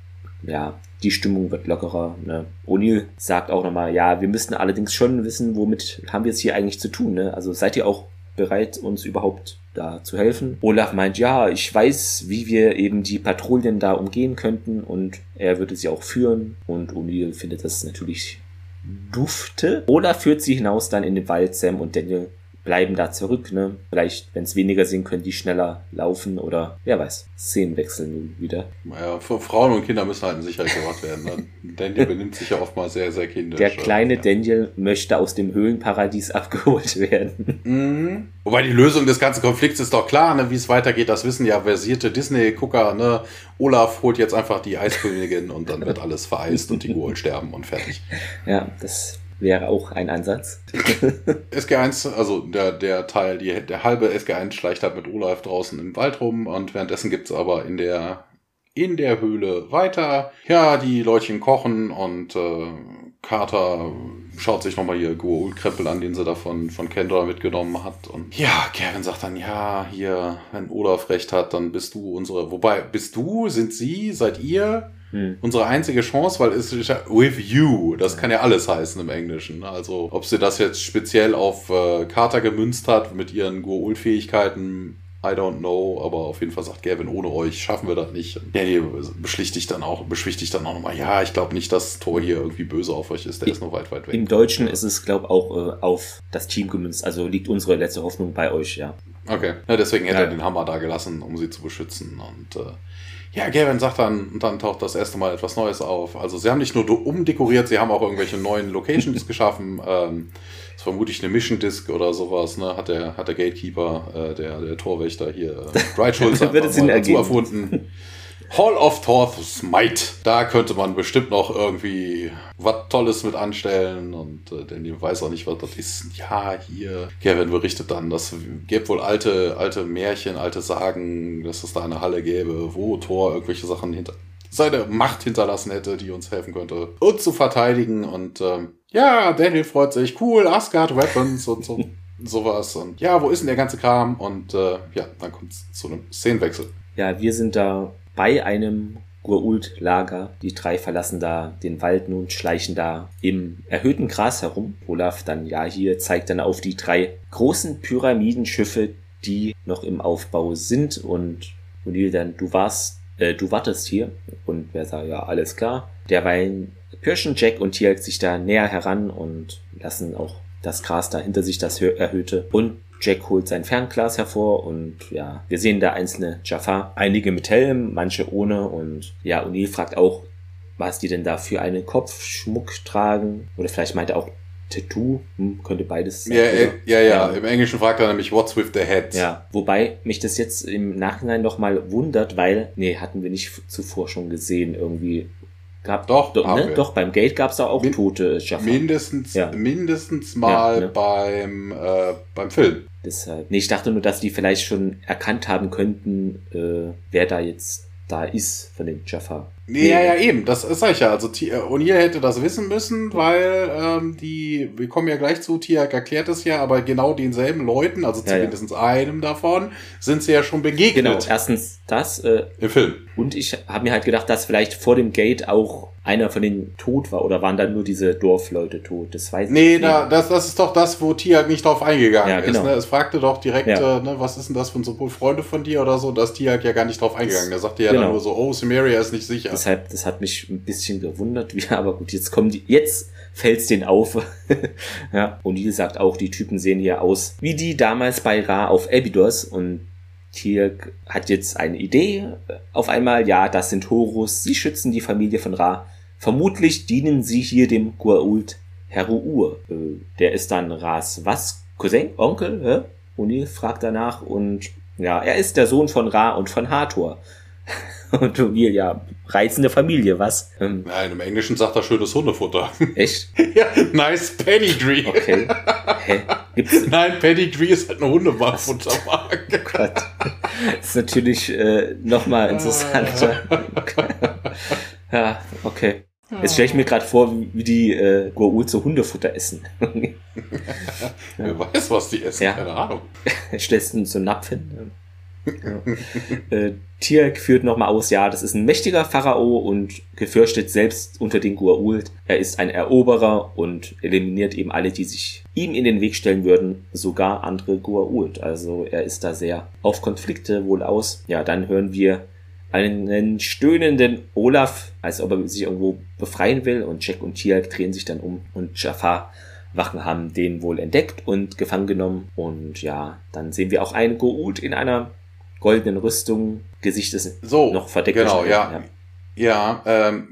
Speaker 1: ja, die Stimmung wird lockerer. Ne? O'Neill sagt auch nochmal, ja, wir müssen allerdings schon wissen, womit haben wir es hier eigentlich zu tun. Ne? Also seid ihr auch bereit, uns überhaupt da zu helfen. Olaf meint, ja, ich weiß, wie wir eben die Patrouillen da umgehen könnten und er würde sie auch führen und O'Neill findet das natürlich dufte. Olaf führt sie hinaus dann in den Wald, Sam und Daniel bleiben da zurück. Ne? Vielleicht, wenn es weniger sind, können die schneller laufen oder wer weiß, Szenenwechsel nun wieder.
Speaker 2: Naja, für Frauen und Kinder müssen halt in Sicherheit gebracht werden. Ne? Daniel *laughs* benimmt sich ja oft mal sehr, sehr kindisch.
Speaker 1: Der kleine ja. Daniel möchte aus dem Höhlenparadies *laughs* abgeholt werden.
Speaker 2: Mhm. Wobei die Lösung des ganzen Konflikts ist doch klar, ne? wie es weitergeht, das wissen ja versierte Disney-Gucker. Ne? Olaf holt jetzt einfach die Eiskönigin und dann wird *laughs* alles vereist und die Gold sterben und fertig.
Speaker 1: Ja, das wäre auch ein Ansatz. *laughs*
Speaker 2: SG1, also der, der Teil, die, der halbe SG1 schleicht halt mit Olaf draußen im Wald rum und währenddessen gibt's aber in der in der Höhle weiter. Ja, die Leutchen kochen und äh, Carter schaut sich nochmal hier Goa'uld-Krempel an, den sie da von, von Kendra mitgenommen hat. Und ja, Kevin sagt dann, ja, hier, wenn Olaf recht hat, dann bist du unsere, wobei, bist du, sind sie, seid ihr hm. unsere einzige Chance, weil es ist ja with you, das kann ja alles heißen im Englischen. Also, ob sie das jetzt speziell auf äh, Carter gemünzt hat, mit ihren Goa'uld-Fähigkeiten, I don't know, aber auf jeden Fall sagt Gavin, ohne euch schaffen wir das nicht. Danny beschwichtigt dann auch, beschwichtigt dann auch nochmal, ja, ich glaube nicht, dass Thor hier irgendwie böse auf euch ist, der ist nur weit, weit weg.
Speaker 1: Im Deutschen ist es, glaube ich, auch äh, auf das Team gemünzt, also liegt unsere letzte Hoffnung bei euch, ja.
Speaker 2: Okay, ja, deswegen hätte ja. er den Hammer da gelassen, um sie zu beschützen und äh, ja, Gavin sagt dann, und dann taucht das erste Mal etwas Neues auf. Also sie haben nicht nur umdekoriert, sie haben auch irgendwelche neuen Locations *laughs* geschaffen. Ähm, das ist vermutlich eine Mission Disc oder sowas, ne? Hat der, hat der Gatekeeper, äh, der, der Torwächter hier, äh, Bright Schulz, *laughs* dazu erfunden. *laughs* Hall of Thor's Might. Da könnte man bestimmt noch irgendwie was Tolles mit anstellen und äh, denn weiß auch nicht, was das ist. Ja, hier. Kevin berichtet dann, dass es gäbe wohl alte, alte Märchen, alte Sagen, dass es da eine Halle gäbe, wo Thor irgendwelche Sachen hinter seine Macht hinterlassen hätte, die uns helfen könnte, uns zu verteidigen. Und ähm, ja, Daniel freut sich, cool, Asgard Weapons und so. *laughs* sowas und ja, wo ist denn der ganze Kram? Und äh, ja, dann kommt es zu einem Szenenwechsel.
Speaker 1: Ja, wir sind da bei einem Gurult-Lager. Die drei verlassen da den Wald nun, schleichen da im erhöhten Gras herum. Olaf dann, ja, hier zeigt dann auf die drei großen Pyramidenschiffe, die noch im Aufbau sind und O'Neill dann, du warst, äh, du wartest hier. Und wer sagt, ja, alles klar. Derweil pirschen Jack und Tialk sich da näher heran und lassen auch das Gras da hinter sich, das erhöhte. Und Jack holt sein Fernglas hervor und ja, wir sehen da einzelne Jafar, einige mit Helm, manche ohne und ja, O'Neill fragt auch, was die denn da für einen Kopfschmuck tragen oder vielleicht meint er auch Tattoo, hm, könnte beides
Speaker 2: sein. Ja, äh, ja, ja, ja, im Englischen fragt er nämlich What's with the head.
Speaker 1: Ja, wobei mich das jetzt im Nachhinein nochmal wundert, weil, nee, hatten wir nicht zuvor schon gesehen, irgendwie Gab, doch, doch, ne? doch, beim Gate gab es da auch Min tote
Speaker 2: Schaffer. Mindestens, ja. mindestens mal ja, ne? beim, äh, beim Film.
Speaker 1: Deshalb. Nee, ich dachte nur, dass die vielleicht schon erkannt haben könnten, äh, wer da jetzt da ist von den Jaffa.
Speaker 2: Nee, ja, ja, eben, das sag ich ja. Also äh, O'Neill hätte das wissen müssen, weil ähm, die, wir kommen ja gleich zu, Tiak erklärt es ja, aber genau denselben Leuten, also ja, zumindest ja. einem davon, sind sie ja schon begegnet. Genau,
Speaker 1: erstens das. Äh,
Speaker 2: Im Film.
Speaker 1: Und ich habe mir halt gedacht, dass vielleicht vor dem Gate auch einer von denen tot war oder waren dann nur diese Dorfleute tot? Das weiß
Speaker 2: nee, ich nicht. Nee, das, das ist doch das, wo Tiag nicht drauf eingegangen ja, genau. ist. Ne? Es fragte doch direkt, ja. äh, ne, was ist denn das für ein Symbol? Freunde von dir oder so? Da ist Tiag ja gar nicht drauf eingegangen. Der sagte ja genau. dann nur so, oh, Samaria ist nicht sicher.
Speaker 1: Deshalb, das hat mich ein bisschen gewundert. *laughs* Wie, aber gut, jetzt kommen die, jetzt fällt's den auf. *laughs* ja. Und die sagt auch, die Typen sehen hier aus wie die damals bei Ra auf Abydos und Tirk hat jetzt eine Idee. Auf einmal, ja, das sind Horus. Sie schützen die Familie von Ra. Vermutlich dienen sie hier dem Gua'uld Heru'ur. Äh, der ist dann Ras was? Cousin? Onkel? Hä? O'Neill fragt danach und ja, er ist der Sohn von Ra und von Hathor. *laughs* Und O'Neill, ja, reizende Familie, was?
Speaker 2: Ähm, Nein, im Englischen sagt er schönes Hundefutter. *laughs*
Speaker 1: Echt?
Speaker 2: ja, nice Pedigree.
Speaker 1: Okay.
Speaker 2: Hä? Gibt's? *laughs* Nein, Pedigree ist halt eine Hundefuttermarke.
Speaker 1: Oh Gott. Das ist natürlich äh, nochmal interessanter. ja, okay. Jetzt stelle ich mir gerade vor, wie die äh, Goa'uld so Hundefutter essen. ja.
Speaker 2: Wer weiß, was die essen, ja. keine Ahnung.
Speaker 1: Stellst du so einen Napf hin? Ja. *laughs* äh, Tierk führt nochmal aus, ja, das ist ein mächtiger Pharao und gefürchtet selbst unter den Goa'uld. Er ist ein Eroberer und eliminiert eben alle, die sich ihm in den Weg stellen würden, sogar andere Goa'uld. Also er ist da sehr auf Konflikte wohl aus. Ja, dann hören wir einen stöhnenden Olaf, als ob er sich irgendwo befreien will und Jack und Tiak drehen sich dann um und Jafar Wachen haben den wohl entdeckt und gefangen genommen und ja, dann sehen wir auch einen Go'uld in einer goldenen Rüstung, Gesicht ist
Speaker 2: so, noch verdeckt. Genau, ja. ja. Ja, ähm,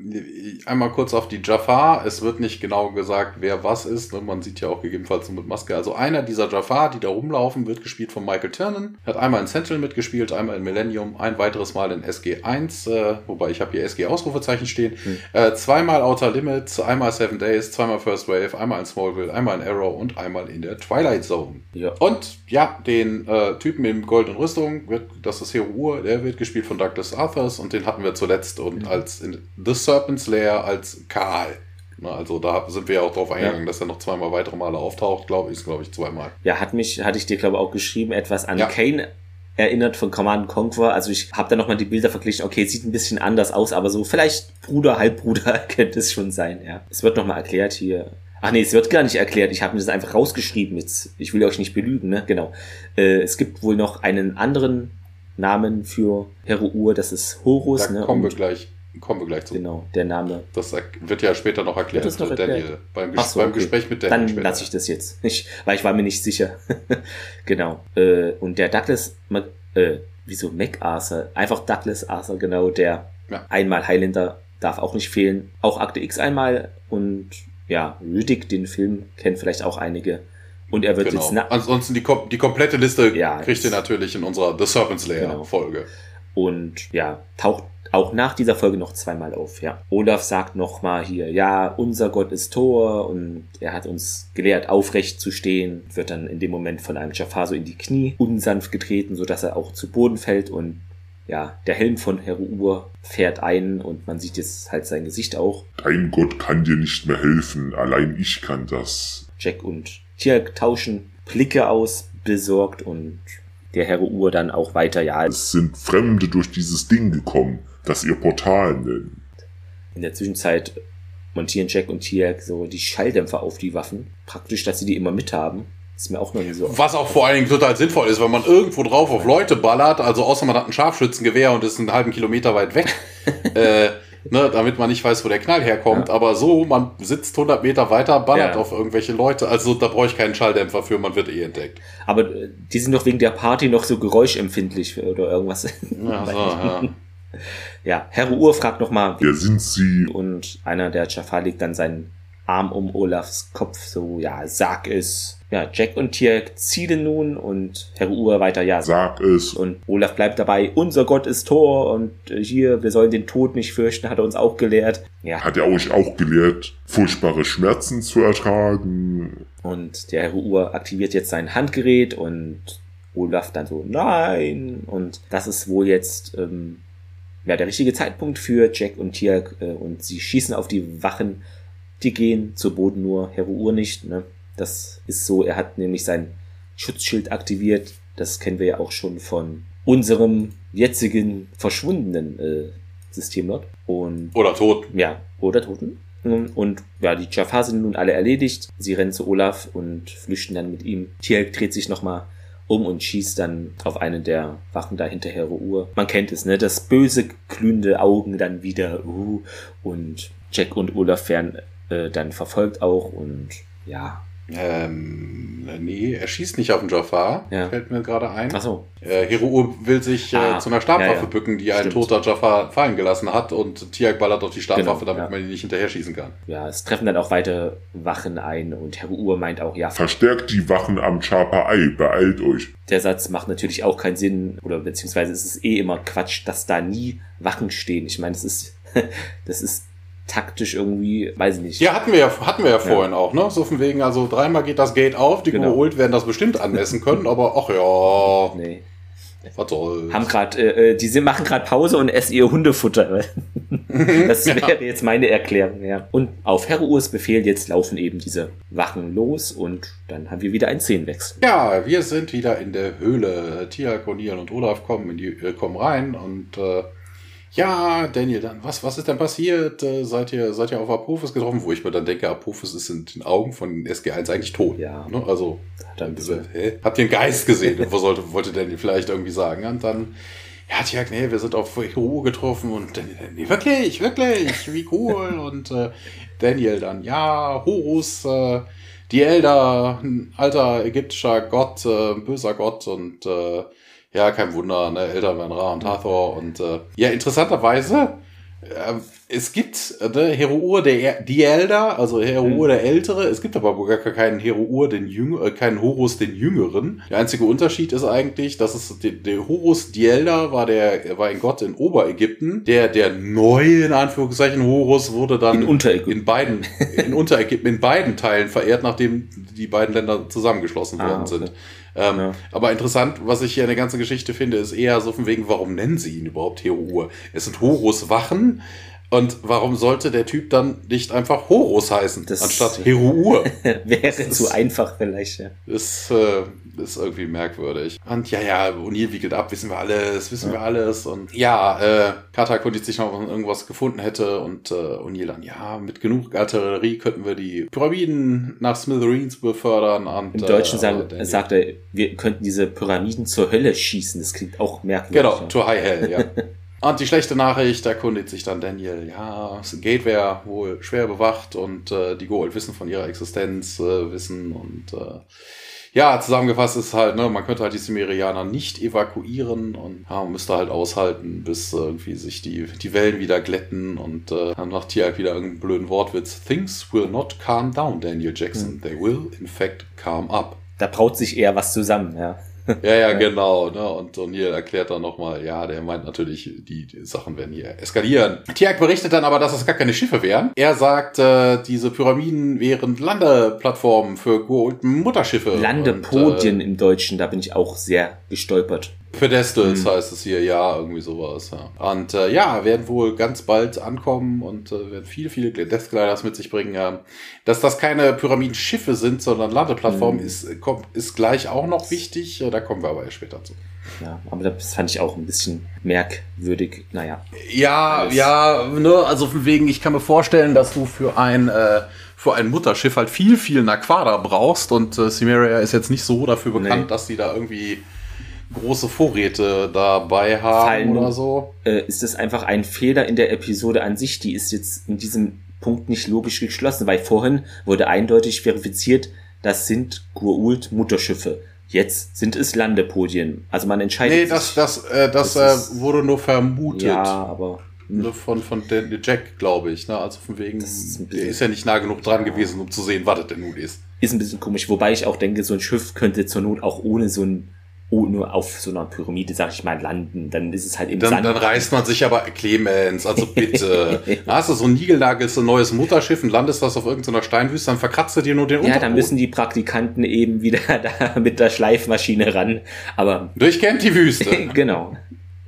Speaker 2: einmal kurz auf die Jafar. Es wird nicht genau gesagt, wer was ist. Ne? Man sieht ja auch gegebenenfalls nur mit Maske. Also einer dieser Jafar, die da rumlaufen, wird gespielt von Michael Turnen. Hat einmal in Sentinel mitgespielt, einmal in Millennium, ein weiteres Mal in SG1, äh, wobei ich habe hier SG Ausrufezeichen stehen. Hm. Äh, zweimal Outer Limits, einmal Seven Days, zweimal First Wave, einmal in Smallville, einmal in Arrow und einmal in der Twilight Zone. Ja. Und ja, den äh, Typen in goldenen Rüstung, wird, das ist Hero Ur, der wird gespielt von Douglas Arthurs und den hatten wir zuletzt und mhm als in The Serpent's Lair als Karl. Also da sind wir ja auch drauf eingegangen, ja. dass er noch zweimal weitere Male auftaucht, glaube ich, ist glaube ich zweimal.
Speaker 1: Ja, hat mich, hatte ich dir glaube ich auch geschrieben, etwas an ja. Kane erinnert von Command Conquer. Also ich habe da nochmal die Bilder verglichen. Okay, sieht ein bisschen anders aus, aber so vielleicht Bruder, Halbbruder *laughs* könnte es schon sein, ja. Es wird nochmal erklärt hier. Ach nee, es wird gar nicht erklärt. Ich habe mir das einfach rausgeschrieben. Jetzt, ich will euch nicht belügen, ne? Genau. Äh, es gibt wohl noch einen anderen Namen für Hero Ur, das ist Horus.
Speaker 2: Da ne? kommen wir gleich. Kommen wir gleich zu.
Speaker 1: Genau, der Name.
Speaker 2: Das wird ja später noch erklärt.
Speaker 1: Wird noch
Speaker 2: erklärt?
Speaker 1: Daniel.
Speaker 2: Beim, Ges so, beim okay. Gespräch mit Daniel.
Speaker 1: Dann lasse ich das jetzt *laughs* nicht, weil ich war mir nicht sicher. *laughs* genau. Äh, und der Douglas, äh, wieso MacArthur? Einfach Douglas Arthur, genau, der ja. einmal Highlander darf auch nicht fehlen. Auch Akte X einmal und ja, Riddick, den Film, kennen vielleicht auch einige. Und er wird
Speaker 2: genau.
Speaker 1: jetzt.
Speaker 2: Ansonsten die, die komplette Liste ja, kriegt ihr natürlich in unserer The Serpent's Lair genau. Folge.
Speaker 1: Und ja, taucht auch nach dieser Folge noch zweimal auf, ja. Olaf sagt nochmal hier, ja, unser Gott ist Thor und er hat uns gelehrt, aufrecht zu stehen, wird dann in dem Moment von einem Jafar so in die Knie unsanft getreten, sodass er auch zu Boden fällt und ja, der Helm von Heruur fährt ein und man sieht jetzt halt sein Gesicht auch.
Speaker 3: Dein Gott kann dir nicht mehr helfen, allein ich kann das.
Speaker 1: Jack und Tirk tauschen Blicke aus, besorgt und der Herr Uhr dann auch weiter, ja.
Speaker 3: Es sind Fremde durch dieses Ding gekommen das ihr Portal nennt.
Speaker 1: In der Zwischenzeit montieren Jack und Tiak so die Schalldämpfer auf die Waffen. Praktisch, dass sie die immer mithaben. Ist mir auch noch nie so.
Speaker 2: Was auch vor allen Dingen total sinnvoll ist, wenn man irgendwo drauf auf Leute ballert, also außer man hat ein Scharfschützengewehr und ist einen halben Kilometer weit weg, *laughs* äh, ne, damit man nicht weiß, wo der Knall herkommt. Ja. Aber so, man sitzt 100 Meter weiter, ballert ja. auf irgendwelche Leute. Also da brauche ich keinen Schalldämpfer für, man wird eh entdeckt.
Speaker 1: Aber äh, die sind doch wegen der Party noch so geräuschempfindlich oder irgendwas. Ja, so, ja. *laughs* Ja, Herr Uhr fragt nochmal,
Speaker 3: wer sind Sie?
Speaker 1: Und einer der Jafar legt dann seinen Arm um Olafs Kopf, so, ja, sag es. Ja, Jack und Tirk zielen nun und Herr Uhr weiter, ja,
Speaker 3: sag es.
Speaker 1: Und Olaf bleibt dabei, unser Gott ist Tor und äh, hier, wir sollen den Tod nicht fürchten, hat er uns auch gelehrt.
Speaker 3: Ja. Hat er euch auch gelehrt, furchtbare Schmerzen zu ertragen.
Speaker 1: Und der Herr Uhr aktiviert jetzt sein Handgerät und Olaf dann so, nein. Und das ist wohl jetzt ähm, ja, der richtige Zeitpunkt für Jack und Tiak äh, und sie schießen auf die Wachen. Die gehen zu Boden nur, Heruur nicht. Ne? Das ist so, er hat nämlich sein Schutzschild aktiviert. Das kennen wir ja auch schon von unserem jetzigen verschwundenen äh, System dort. Und,
Speaker 2: oder Toten.
Speaker 1: Ja, oder Toten. Und ja, die Jafar sind nun alle erledigt. Sie rennen zu Olaf und flüchten dann mit ihm. Tielk dreht sich nochmal um und schießt dann auf einen der Wachen da hinterher Uhr. Man kennt es, ne? Das böse, glühende Augen dann wieder, uh, und Jack und Olaf werden äh, dann verfolgt auch und ja,
Speaker 2: ähm, nee, er schießt nicht auf den Jafar, ja. fällt mir gerade ein.
Speaker 1: Ach so.
Speaker 2: Äh, Hero will sich äh, ah, zu einer Stabwaffe ja, ja. bücken, die Stimmt. ein toter Jafar fallen gelassen hat und Tiag ballert auf die Stabwaffe, genau, damit man ihn nicht hinterher schießen kann.
Speaker 1: Ja, es treffen dann auch weitere Wachen ein und Hero meint auch, ja.
Speaker 3: Verstärkt die Wachen am Chapa Ei, beeilt euch.
Speaker 1: Der Satz macht natürlich auch keinen Sinn, oder beziehungsweise es ist eh immer Quatsch, dass da nie Wachen stehen. Ich meine, das ist, *laughs* das ist taktisch irgendwie, weiß ich nicht.
Speaker 2: Ja, hatten wir ja, hatten wir ja vorhin ja. auch, ne? So von wegen, also dreimal geht das Gate auf, die genau. geholt werden das bestimmt anmessen können, *laughs* aber ach ja. Nee.
Speaker 1: Was soll's. Haben gerade, äh, äh, die sind, machen gerade Pause und essen ihr Hundefutter. *laughs* das *laughs* wäre ja. jetzt meine Erklärung, ja. Und auf Heruus Befehl jetzt laufen eben diese Wachen los und dann haben wir wieder einen Szenenwechsel.
Speaker 2: Ja, wir sind wieder in der Höhle. Tia, Cornel und Olaf kommen, in die, äh, kommen rein und äh, ja, Daniel, dann, was, was ist denn passiert? Äh, seid ihr, seid ihr auf Apophis getroffen? Wo ich mir dann denke, Apophis ist in den Augen von SG1 eigentlich tot.
Speaker 1: Ja.
Speaker 2: Ne? Also, dann diese, hä? habt ihr einen Geist gesehen? *laughs* Wo sollte, wollte Daniel vielleicht irgendwie sagen? Und dann, ja, tja, nee, wir sind auf Hero getroffen und Daniel, nee, wirklich, wirklich, wie cool. *laughs* und äh, Daniel dann, ja, Horus, äh, die Elder, ein alter ägyptischer Gott, äh, böser Gott und äh, ja, kein Wunder, ne? Eltern werden Ra und Hathor und äh, ja, interessanterweise Ähm, es gibt ne, Hero der die Elder, also Hero mhm. der Ältere. Es gibt aber gar keinen Hero den Jüngeren, äh, keinen Horus den Jüngeren. Der einzige Unterschied ist eigentlich, dass es der, der Horus die Elder war der war ein Gott in Oberägypten. Der der neue in Anführungszeichen Horus wurde dann in, in beiden in Unterägypten in beiden Teilen verehrt, nachdem die beiden Länder zusammengeschlossen ah, worden okay. Ähm, ja. Aber interessant, was ich hier in der ganzen Geschichte finde, ist eher so von wegen, warum nennen sie ihn überhaupt Hero? Es sind Horus Wachen. Und warum sollte der Typ dann nicht einfach Horus heißen, das anstatt Heruur? *laughs*
Speaker 1: wäre zu einfach vielleicht, ja.
Speaker 2: Ist, äh, ist irgendwie merkwürdig. Und ja, ja, O'Neill wiegelt ab, wissen wir alles, wissen ja. wir alles. Und ja, äh, Kata konnte sich noch irgendwas gefunden hätte und äh, O'Neill dann, ja, mit genug Artillerie könnten wir die Pyramiden nach Smithereens befördern. Und,
Speaker 1: Im Deutschen äh, sagen, sagt er, wir könnten diese Pyramiden zur Hölle schießen. Das klingt auch merkwürdig.
Speaker 2: Genau, to high hell, ja. *laughs* Und die schlechte Nachricht, erkundigt sich dann Daniel, ja, Gate wäre wohl schwer bewacht und äh, die Gold wissen von ihrer Existenz, äh, wissen und äh, ja, zusammengefasst ist halt, ne, man könnte halt die Sumerianer nicht evakuieren und ja, man müsste halt aushalten, bis irgendwie sich die, die Wellen wieder glätten und äh, dann macht hier halt wieder irgendeinen blöden Wortwitz. Things will not calm down, Daniel Jackson. Mhm. They will, in fact, calm up.
Speaker 1: Da braut sich eher was zusammen, ja.
Speaker 2: Ja, *laughs* ja, genau. Ne? Und O'Neill erklärt dann nochmal, ja, der meint natürlich, die, die Sachen werden hier eskalieren. Tiag berichtet dann aber, dass es gar keine Schiffe wären. Er sagt, äh, diese Pyramiden wären Landeplattformen für Mutterschiffe.
Speaker 1: Landepodien und, äh, im Deutschen, da bin ich auch sehr gestolpert.
Speaker 2: Pedestals hm. heißt es hier, ja, irgendwie sowas. Ja. Und äh, ja, werden wohl ganz bald ankommen und äh, werden viele, viele Death Gliders mit sich bringen. Ja. Dass das keine Pyramidenschiffe sind, sondern Landeplattformen, hm. ist, kommt, ist gleich auch noch wichtig. Da kommen wir aber erst später zu.
Speaker 1: Ja, aber das fand ich auch ein bisschen merkwürdig. Naja.
Speaker 2: Ja, alles. ja, ne, also von wegen, ich kann mir vorstellen, dass du für ein äh, für ein Mutterschiff halt viel, viel Naquada brauchst und äh, Cimeria ist jetzt nicht so dafür bekannt, nee. dass die da irgendwie große Vorräte dabei haben Fallen, oder so.
Speaker 1: Äh, ist das einfach ein Fehler in der Episode an sich? Die ist jetzt in diesem Punkt nicht logisch geschlossen, weil vorhin wurde eindeutig verifiziert, das sind Gurult Mutterschiffe. Jetzt sind es Landepodien. Also man entscheidet.
Speaker 2: Nee, das, das, äh, das, das äh, wurde nur vermutet.
Speaker 1: Ja, aber.
Speaker 2: Hm. Von, von Jack, glaube ich. Ne? Also von wegen, ist der ist ja nicht nah genug dran gewesen, um zu sehen, was das denn nun ist.
Speaker 1: Ist ein bisschen komisch, wobei ich auch denke, so ein Schiff könnte zur Not auch ohne so ein nur auf so einer Pyramide, sag ich mal, landen, dann ist es halt im
Speaker 2: dann, Sand. Dann reißt man sich aber Clemens, also bitte. *laughs* da hast du so ein Nigelnagel, so ein neues Mutterschiff und landest das auf irgendeiner Steinwüste, dann verkratzt du dir nur den
Speaker 1: Untergrund. Ja, dann müssen die Praktikanten eben wieder *laughs* da mit der Schleifmaschine ran, aber...
Speaker 2: Durchkämmt die Wüste. *laughs*
Speaker 1: genau.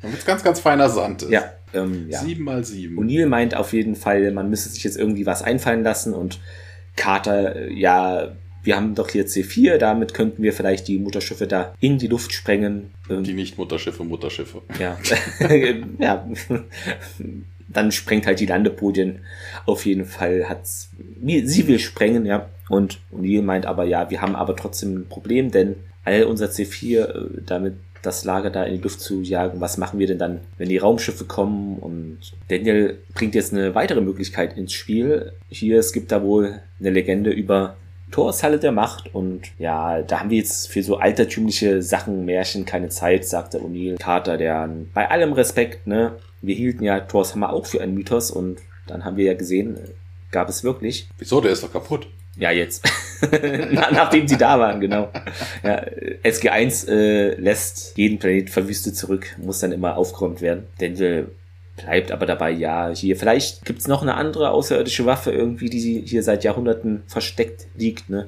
Speaker 2: Damit es ganz, ganz feiner Sand ist.
Speaker 1: Ja. Ähm,
Speaker 2: ja. Sieben mal sieben.
Speaker 1: O'Neill meint auf jeden Fall, man müsste sich jetzt irgendwie was einfallen lassen und Carter, äh, ja, wir haben doch hier C4, damit könnten wir vielleicht die Mutterschiffe da in die Luft sprengen.
Speaker 2: Ähm, die nicht Mutterschiffe, Mutterschiffe.
Speaker 1: Ja. *laughs* ja. Dann sprengt halt die Landepodien. Auf jeden Fall hat's, sie will sprengen, ja. Und O'Neill meint aber, ja, wir haben aber trotzdem ein Problem, denn all unser C4, äh, damit das Lager da in die Luft zu jagen. Was machen wir denn dann, wenn die Raumschiffe kommen? Und Daniel bringt jetzt eine weitere Möglichkeit ins Spiel. Hier, es gibt da wohl eine Legende über Torshalle der Macht und ja, da haben wir jetzt für so altertümliche Sachen, Märchen keine Zeit, sagte O'Neill Carter, der bei allem Respekt, ne, wir hielten ja Thors Hammer auch für einen Mythos und dann haben wir ja gesehen, gab es wirklich.
Speaker 2: Wieso, der ist doch kaputt.
Speaker 1: Ja, jetzt. *laughs* Nachdem sie da waren, genau. Ja, SG1 äh, lässt jeden Planet verwüstet zurück, muss dann immer aufgeräumt werden. Denn wir bleibt aber dabei, ja, hier, vielleicht gibt's noch eine andere außerirdische Waffe irgendwie, die hier seit Jahrhunderten versteckt liegt, ne?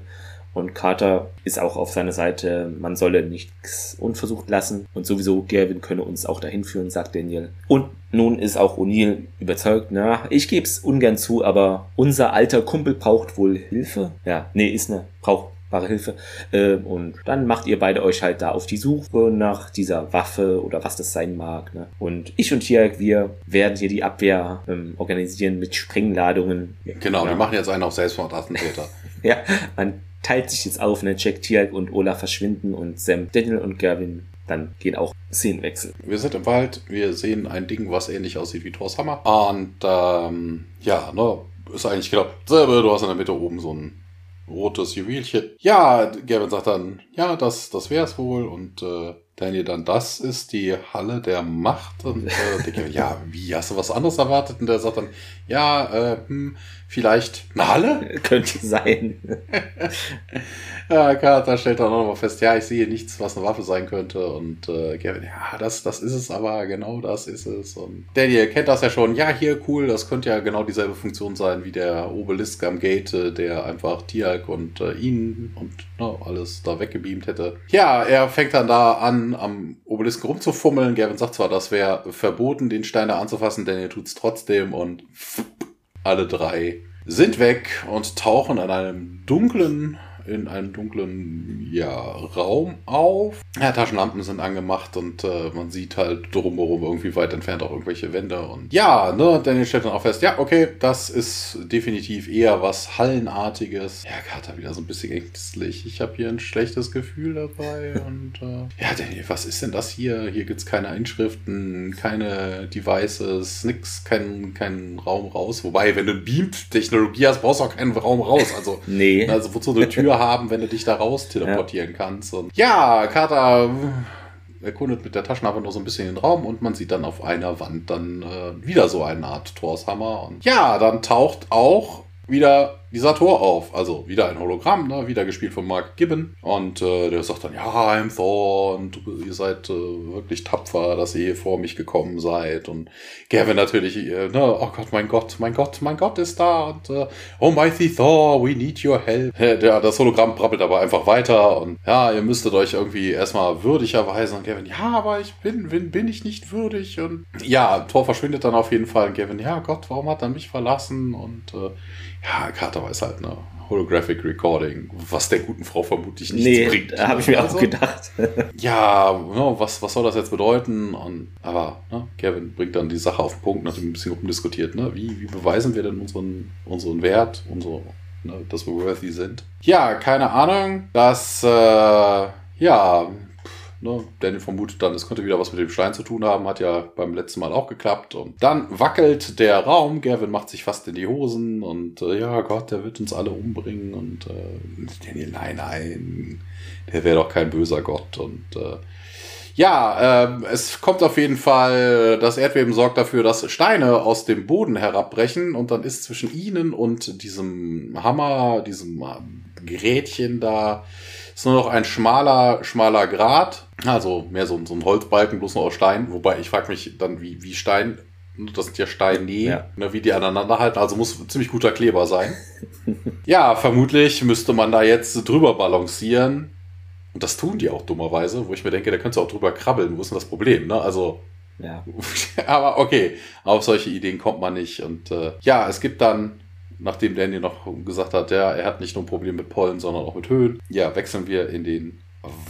Speaker 1: Und Carter ist auch auf seiner Seite, man solle nichts unversucht lassen. Und sowieso, Gerwin könne uns auch dahin führen, sagt Daniel. Und nun ist auch O'Neill überzeugt, na, ich geb's ungern zu, aber unser alter Kumpel braucht wohl Hilfe. Ja, nee, ist ne, braucht wahre Hilfe. Äh, und dann macht ihr beide euch halt da auf die Suche nach dieser Waffe oder was das sein mag. Ne? Und ich und Tierk, wir werden hier die Abwehr ähm, organisieren mit Sprengladungen.
Speaker 2: Genau, ja. wir machen jetzt einen auf Selbstmordattentäter. *laughs*
Speaker 1: ja, man teilt sich jetzt auf, ne? Jack, Tierk und Ola verschwinden und Sam, Daniel und Gavin dann gehen auch Szenenwechsel.
Speaker 2: Wir sind im Wald, wir sehen ein Ding, was ähnlich aussieht wie Thors Hammer. Und ähm, ja, ne, ist eigentlich genau selbe. Du hast in der Mitte oben so ein rotes Juwelchen. Ja, Gavin sagt dann, ja, das, das wär's wohl. Und äh, Daniel dann, das ist die Halle der Macht. Und äh, denke, ja, wie, hast du was anderes erwartet? Und der sagt dann, ja, äh, hm, vielleicht eine Halle? *laughs*
Speaker 1: Könnte sein. *laughs*
Speaker 2: ja, Carter stellt dann auch nochmal fest, ja, ich sehe nichts, was eine Waffe sein könnte. Und äh, Gavin, ja, das, das ist es aber, genau das ist es. Und Daniel kennt das ja schon, ja, hier, cool, das könnte ja genau dieselbe Funktion sein wie der Obelisk am Gate, der einfach Tialk und äh, ihn und ne, alles da weggebeamt hätte. Ja, er fängt dann da an, am Obelisk rumzufummeln. Gavin sagt zwar, das wäre verboten, den Stein da anzufassen, denn er tut's trotzdem und alle drei sind weg und tauchen an einem dunklen in einem dunklen ja, Raum auf. Ja, Taschenlampen sind angemacht und äh, man sieht halt drumherum irgendwie weit entfernt auch irgendwelche Wände. Und ja, ne, Daniel stellt dann auch fest, ja, okay, das ist definitiv eher was Hallenartiges. Ja, Carter wieder so ein bisschen ängstlich. Ich habe hier ein schlechtes Gefühl dabei. *laughs* und äh, ja, Daniel, was ist denn das hier? Hier gibt es keine Einschriften, keine Devices, nix, kein, kein Raum raus. Wobei, wenn du Beamt-Technologie hast, brauchst du auch keinen Raum raus. Also, nee. also wozu eine Tür haben, wenn du dich da raus teleportieren ja. kannst. Und ja, Carter erkundet mit der Taschenlampe noch so ein bisschen den Raum und man sieht dann auf einer Wand dann äh, wieder so eine Art Torshammer. Und ja, dann taucht auch wieder dieser Tor auf. Also wieder ein Hologramm, ne? wieder gespielt von Mark Gibbon. Und äh, der sagt dann, ja, I'm Thor und ihr seid äh, wirklich tapfer, dass ihr hier vor mich gekommen seid. Und Gavin natürlich, äh, ne, oh Gott, mein Gott, mein Gott, mein Gott ist da. Und äh, oh mighty Thor, we need your help. Der, das Hologramm brabbelt aber einfach weiter. Und ja, ihr müsstet euch irgendwie erstmal würdig erweisen. Und Gavin, ja, aber ich bin, bin, bin ich nicht würdig. Und ja, Thor verschwindet dann auf jeden Fall. Und Gavin, ja Gott, warum hat er mich verlassen? Und äh, ja, Carter weiß halt, ne? Holographic Recording, was der guten Frau vermutlich nichts nee, bringt.
Speaker 1: Da habe ich mir also, auch gedacht. *laughs*
Speaker 2: ja, ne, was, was soll das jetzt bedeuten? Und, aber ne, Kevin bringt dann die Sache auf den Punkt, nachdem ein bisschen rumdiskutiert. Ne? Wie, wie beweisen wir denn unseren, unseren Wert, unsere, ne, dass wir worthy sind? Ja, keine Ahnung. Das, äh, ja, Ne? Daniel vermutet dann, es könnte wieder was mit dem Stein zu tun haben, hat ja beim letzten Mal auch geklappt. Und dann wackelt der Raum, Gavin macht sich fast in die Hosen und äh, ja Gott, der wird uns alle umbringen. Und äh, Daniel, nein, nein, der wäre doch kein böser Gott. Und äh, ja, äh, es kommt auf jeden Fall, das Erdbeben sorgt dafür, dass Steine aus dem Boden herabbrechen und dann ist zwischen ihnen und diesem Hammer, diesem Gerätchen da, ist nur noch ein schmaler, schmaler Grat. Also mehr so, so ein Holzbalken, bloß nur aus Stein. Wobei ich frage mich dann, wie, wie Stein, das sind ja Steine, ja. Ne, wie die aneinander halten. Also muss ziemlich guter Kleber sein. *laughs* ja, vermutlich müsste man da jetzt drüber balancieren. Und das tun die auch dummerweise, wo ich mir denke, da könntest du auch drüber krabbeln. Wo ist denn das Problem? Ne? Also, ja. *laughs* aber okay, auf solche Ideen kommt man nicht. Und äh, ja, es gibt dann nachdem Danny noch gesagt hat, ja, er hat nicht nur ein Problem mit Pollen, sondern auch mit Höhen, ja, wechseln wir in den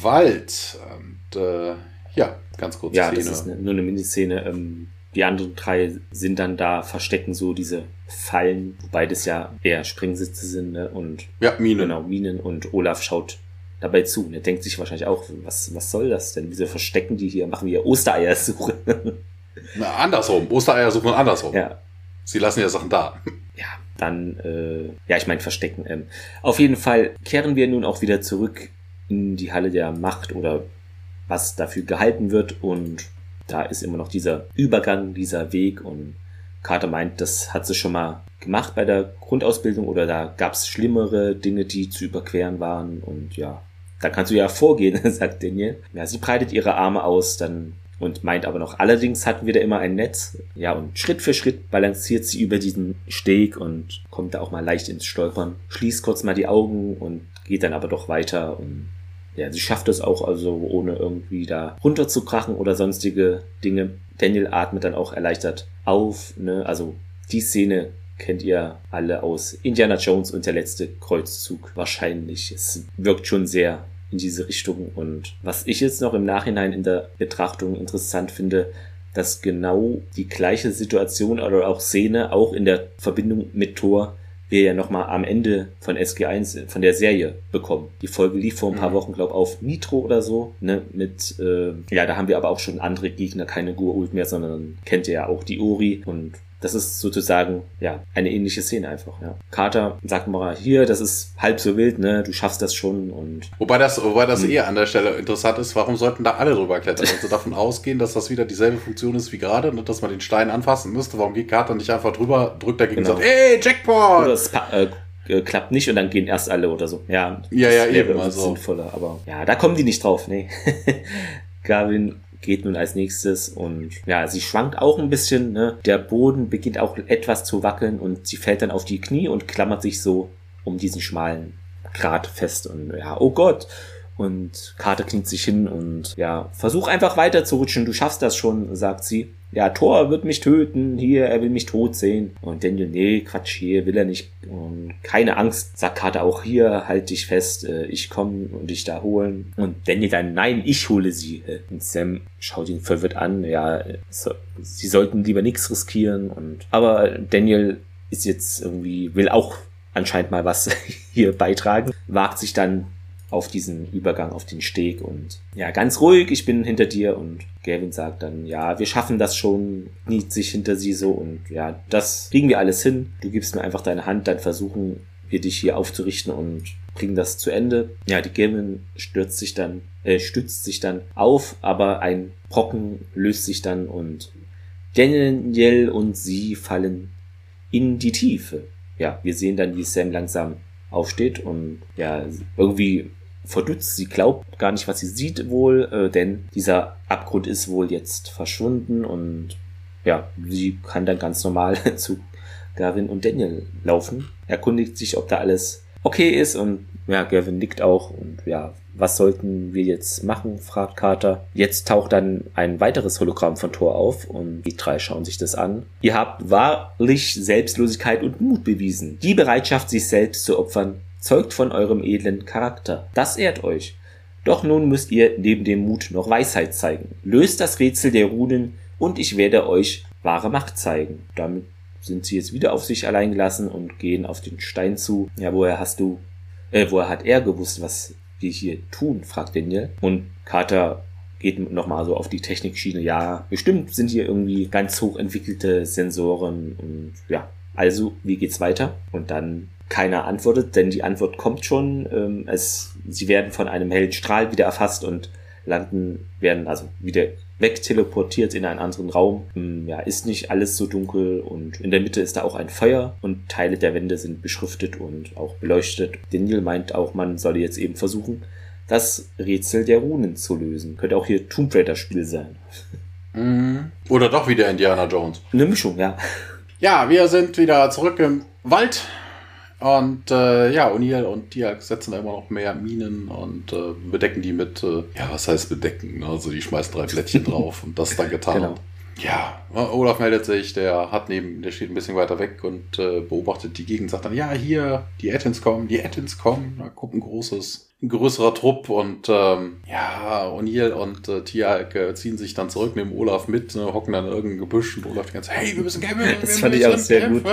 Speaker 2: Wald. Und äh, ja, ganz kurz.
Speaker 1: Ja, Szene. das ist eine, nur eine Miniszene. Ähm, die anderen drei sind dann da, verstecken so diese Fallen, wobei das ja eher Springsitze sind. Ne? Und
Speaker 2: ja, Minen.
Speaker 1: Genau, Minen. Und Olaf schaut dabei zu. Und er denkt sich wahrscheinlich auch, was, was soll das denn? Wieso verstecken die hier? Machen wir Ostereiersuche? *laughs*
Speaker 2: Na, andersrum. Ostereier suchen andersrum. Ja. Sie lassen ja Sachen da.
Speaker 1: Ja, dann, äh, ja, ich meine verstecken. Ähm, auf jeden Fall kehren wir nun auch wieder zurück in die Halle der Macht oder was dafür gehalten wird und da ist immer noch dieser Übergang, dieser Weg und Carter meint, das hat sie schon mal gemacht bei der Grundausbildung oder da gab es schlimmere Dinge, die zu überqueren waren und ja, da kannst du ja vorgehen, *laughs* sagt Daniel. Ja, sie breitet ihre Arme aus, dann und meint aber noch, allerdings hatten wir da immer ein Netz. Ja, und Schritt für Schritt balanciert sie über diesen Steg und kommt da auch mal leicht ins Stolpern, schließt kurz mal die Augen und geht dann aber doch weiter und ja, sie schafft es auch also ohne irgendwie da runterzukrachen oder sonstige Dinge. Daniel atmet dann auch erleichtert auf, ne? Also die Szene kennt ihr alle aus Indiana Jones und der letzte Kreuzzug wahrscheinlich. Es wirkt schon sehr in diese Richtung. Und was ich jetzt noch im Nachhinein in der Betrachtung interessant finde, dass genau die gleiche Situation oder auch Szene auch in der Verbindung mit Thor wir ja nochmal am Ende von SG1 von der Serie bekommen. Die Folge lief vor ein paar mhm. Wochen, glaube auf Nitro oder so, ne, mit, äh, ja, da haben wir aber auch schon andere Gegner, keine Gur-Ult mehr, sondern kennt ihr ja auch die Uri und das ist sozusagen, ja, eine ähnliche Szene einfach, ja. Carter sagt mal, hier, das ist halb so wild, ne, du schaffst das schon und.
Speaker 2: Wobei das, wobei das hm. eher an der Stelle interessant ist, warum sollten da alle drüber klettern? Also *laughs* davon ausgehen, dass das wieder dieselbe Funktion ist wie gerade, ne, dass man den Stein anfassen müsste. Warum geht Carter nicht einfach drüber, drückt dagegen genau. und sagt, ey, Jackpot!
Speaker 1: Oder es äh, äh, klappt nicht und dann gehen erst alle oder so. Ja,
Speaker 2: ja, ja eben. Also.
Speaker 1: sinnvoller, aber ja, da kommen die nicht drauf, nee. *laughs* Gavin geht nun als nächstes und ja, sie schwankt auch ein bisschen. Ne? Der Boden beginnt auch etwas zu wackeln und sie fällt dann auf die Knie und klammert sich so um diesen schmalen Grat fest und ja, oh Gott. Und Carter kniet sich hin und ja, versuch einfach weiter zu rutschen, du schaffst das schon, sagt sie ja, Thor wird mich töten, hier, er will mich tot sehen. Und Daniel, nee, Quatsch, hier will er nicht. Und keine Angst, sagt Carter auch hier, halt dich fest, äh, ich komme und dich da holen. Und Daniel dann, nein, ich hole sie. Und Sam schaut ihn verwirrt an, ja, so, sie sollten lieber nichts riskieren. Und aber Daniel ist jetzt irgendwie, will auch anscheinend mal was *laughs* hier beitragen, wagt sich dann auf diesen Übergang, auf den Steg und ja, ganz ruhig, ich bin hinter dir und Gavin sagt dann, ja, wir schaffen das schon, kniet sich hinter sie so und ja, das kriegen wir alles hin. Du gibst mir einfach deine Hand, dann versuchen wir dich hier aufzurichten und bringen das zu Ende. Ja, die Gavin stürzt sich dann, äh, stützt sich dann auf, aber ein Brocken löst sich dann und Daniel und sie fallen in die Tiefe. Ja, wir sehen dann, wie Sam langsam aufsteht und ja, irgendwie verdutzt. Sie glaubt gar nicht, was sie sieht wohl, äh, denn dieser Abgrund ist wohl jetzt verschwunden und ja, sie kann dann ganz normal *laughs* zu Gavin und Daniel laufen. Erkundigt sich, ob da alles okay ist und ja, Gavin nickt auch und ja, was sollten wir jetzt machen, fragt Carter. Jetzt taucht dann ein weiteres Hologramm von Thor auf und die drei schauen sich das an. Ihr habt wahrlich Selbstlosigkeit und Mut bewiesen. Die Bereitschaft, sich selbst zu opfern, zeugt von eurem edlen Charakter. Das ehrt euch. Doch nun müsst ihr neben dem Mut noch Weisheit zeigen. Löst das Rätsel der Runen und ich werde euch wahre Macht zeigen. Damit sind sie jetzt wieder auf sich allein gelassen und gehen auf den Stein zu. Ja, woher hast du, äh, woher hat er gewusst, was wir hier tun? fragt Daniel. Und Carter geht nochmal so auf die Technikschiene. Ja, bestimmt sind hier irgendwie ganz hoch entwickelte Sensoren und ja, also, wie geht's weiter? Und dann keiner antwortet, denn die Antwort kommt schon. Ähm, es, sie werden von einem hellen Strahl wieder erfasst und landen, werden also wieder wegteleportiert in einen anderen Raum. Ähm, ja, ist nicht alles so dunkel und in der Mitte ist da auch ein Feuer und Teile der Wände sind beschriftet und auch beleuchtet. Daniel meint auch, man solle jetzt eben versuchen, das Rätsel der Runen zu lösen. Könnte auch hier Tomb Raider Spiel sein.
Speaker 2: Mhm. Oder doch wieder Indiana Jones.
Speaker 1: Eine Mischung, ja.
Speaker 2: Ja, wir sind wieder zurück im Wald und äh, ja, O'Neill und Diak setzen da immer noch mehr Minen und äh, bedecken die mit, äh, ja, was heißt bedecken? Ne? Also die schmeißen drei Blättchen *laughs* drauf und das ist dann getan. Genau. Ja, Olaf meldet sich, der hat neben, der steht ein bisschen weiter weg und äh, beobachtet die Gegend, sagt dann, ja, hier, die Ettins kommen, die Ettins kommen, da kommt ein großes, ein größerer Trupp und ähm, ja, O'Neill und äh, Tialk äh, ziehen sich dann zurück, nehmen Olaf mit, ne, hocken dann in irgendein Gebüsch und Olaf die ganze hey, wir müssen kämpfen.
Speaker 1: Das fand ich auch sehr gut.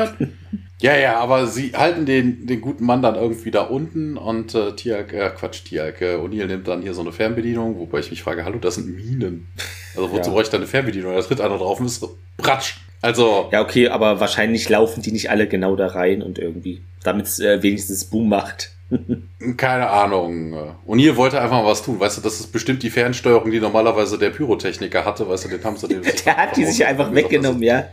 Speaker 2: Ja, ja, aber sie halten den, den guten Mann dann irgendwie da unten und äh, Tiag, äh, Quatsch, Tiag, äh, O'Neill nimmt dann hier so eine Fernbedienung, wobei ich mich frage, hallo, das sind Minen. Also wozu ja. bräuchte ich da eine Fernbedienung? Da tritt einer drauf und ist Pratsch. Also.
Speaker 1: Ja, okay, aber wahrscheinlich laufen die nicht alle genau da rein und irgendwie, damit es äh, wenigstens Boom macht. *laughs*
Speaker 2: Keine Ahnung. O'Neill wollte einfach mal was tun. Weißt du, das ist bestimmt die Fernsteuerung, die normalerweise der Pyrotechniker hatte. Weißt du, den haben sie *laughs* den.
Speaker 1: der hat die sich einfach weggenommen, ja.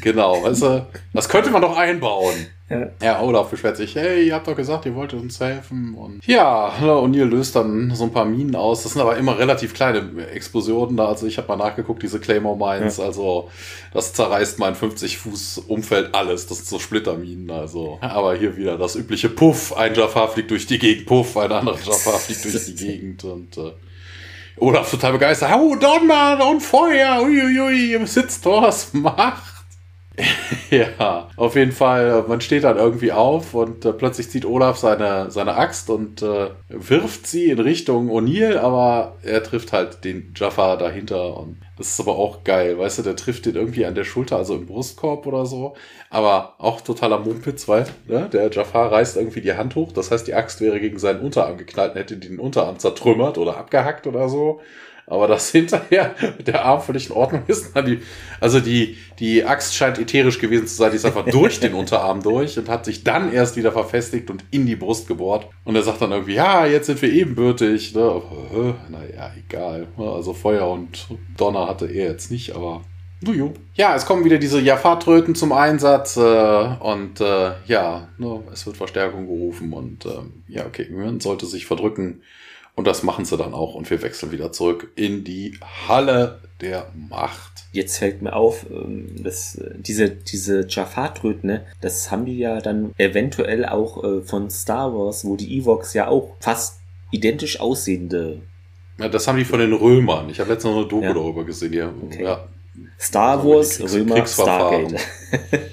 Speaker 2: Genau, weißt du, das könnte man doch einbauen. Ja. ja, Olaf beschwert sich, hey, ihr habt doch gesagt, ihr wolltet uns helfen. Und ja, O'Neill löst dann so ein paar Minen aus. Das sind aber immer relativ kleine Explosionen da. Also ich habe mal nachgeguckt, diese Claymore Mines. Ja. Also das zerreißt mein 50 Fuß Umfeld alles. Das sind so Splitterminen. Also, aber hier wieder das übliche Puff. Ein Jafar fliegt durch die Gegend, Puff. Ein anderer Jafar fliegt durch die *laughs* Gegend und äh, Olaf total begeistert. Oh, Donner und Feuer. Uiuiui, ihr sitzt was macht. *laughs* ja, auf jeden Fall, man steht dann irgendwie auf und äh, plötzlich zieht Olaf seine, seine Axt und äh, wirft sie in Richtung O'Neill, aber er trifft halt den Jaffa dahinter und das ist aber auch geil, weißt du, der trifft den irgendwie an der Schulter, also im Brustkorb oder so, aber auch totaler Mumpitz, weil ne, der Jafar reißt irgendwie die Hand hoch, das heißt, die Axt wäre gegen seinen Unterarm geknallt und hätte den Unterarm zertrümmert oder abgehackt oder so. Aber dass *laughs* hinterher der Arm völlig in Ordnung ist. Die, also die, die Axt scheint ätherisch gewesen zu sein, die ist einfach durch den Unterarm durch und hat sich dann erst wieder verfestigt und in die Brust gebohrt. Und er sagt dann irgendwie, ja, jetzt sind wir ebenbürtig. Ne? Naja, egal. Also Feuer und Donner hatte er jetzt nicht, aber. Ja, es kommen wieder diese Jafar-Tröten zum Einsatz äh, und äh, ja, ne, es wird Verstärkung gerufen und äh, ja, okay, man sollte sich verdrücken und das machen sie dann auch und wir wechseln wieder zurück in die Halle der Macht.
Speaker 1: Jetzt fällt mir auf, ähm, dass äh, diese, diese Jafar-Tröten, ne, das haben die ja dann eventuell auch äh, von Star Wars, wo die Evox ja auch fast identisch aussehende
Speaker 2: ja, das haben die von den Römern. Ich habe letztens noch eine Doku ja. darüber gesehen. Die,
Speaker 1: okay. ja, Star Wars, Kriegs Römer, Stargate.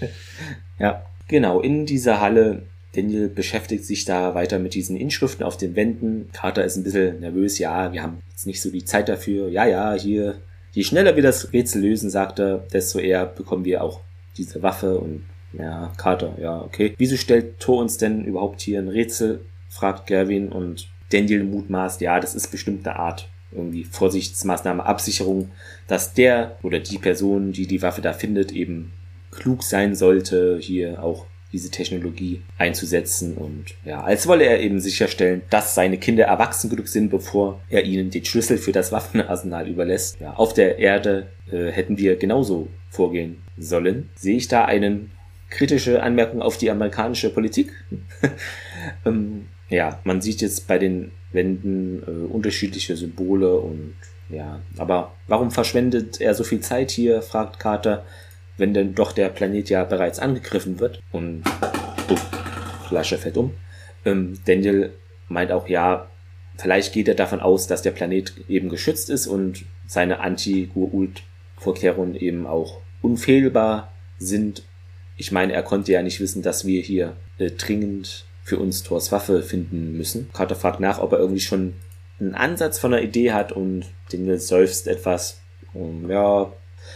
Speaker 1: *laughs* ja, genau. In dieser Halle, Daniel beschäftigt sich da weiter mit diesen Inschriften auf den Wänden. Carter ist ein bisschen nervös. Ja, wir haben jetzt nicht so die Zeit dafür. Ja, ja, hier, je schneller wir das Rätsel lösen, sagt er, desto eher bekommen wir auch diese Waffe und ja, Carter, ja, okay. Wieso stellt Thor uns denn überhaupt hier ein Rätsel? fragt Gavin und Daniel mutmaßt, ja, das ist bestimmt eine Art irgendwie Vorsichtsmaßnahme, Absicherung, dass der oder die Person, die die Waffe da findet, eben klug sein sollte, hier auch diese Technologie einzusetzen und ja, als wolle er eben sicherstellen, dass seine Kinder erwachsen genug sind, bevor er ihnen den Schlüssel für das Waffenarsenal überlässt. Ja, auf der Erde äh, hätten wir genauso vorgehen sollen. Sehe ich da eine kritische Anmerkung auf die amerikanische Politik? *laughs* ähm, ja, man sieht jetzt bei den Wänden äh, unterschiedliche Symbole und ja, aber warum verschwendet er so viel Zeit hier, fragt Carter, wenn denn doch der Planet ja bereits angegriffen wird und oh, Flasche fällt um. Ähm, Daniel meint auch, ja, vielleicht geht er davon aus, dass der Planet eben geschützt ist und seine Anti-Gurult-Vorkehrungen eben auch unfehlbar sind. Ich meine, er konnte ja nicht wissen, dass wir hier äh, dringend für uns Thors Waffe finden müssen. Carter fragt nach, ob er irgendwie schon einen Ansatz von einer Idee hat und Daniel seufzt etwas. Und ja,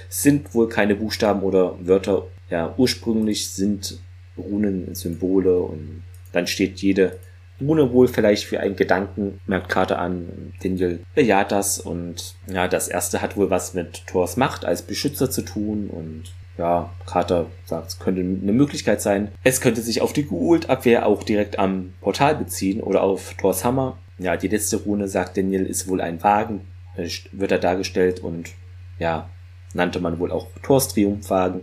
Speaker 1: sind wohl keine Buchstaben oder Wörter. Ja, ursprünglich sind Runen Symbole und dann steht jede Rune wohl vielleicht für einen Gedanken, merkt Carter an. Daniel bejaht das und ja, das erste hat wohl was mit Thors Macht als Beschützer zu tun und ja, Carter sagt, es könnte eine Möglichkeit sein. Es könnte sich auf die Geult-Abwehr auch direkt am Portal beziehen oder auf Thors Hammer. Ja, die letzte Rune, sagt Daniel, ist wohl ein Wagen, äh, wird er dargestellt und ja, nannte man wohl auch Thors Triumphwagen.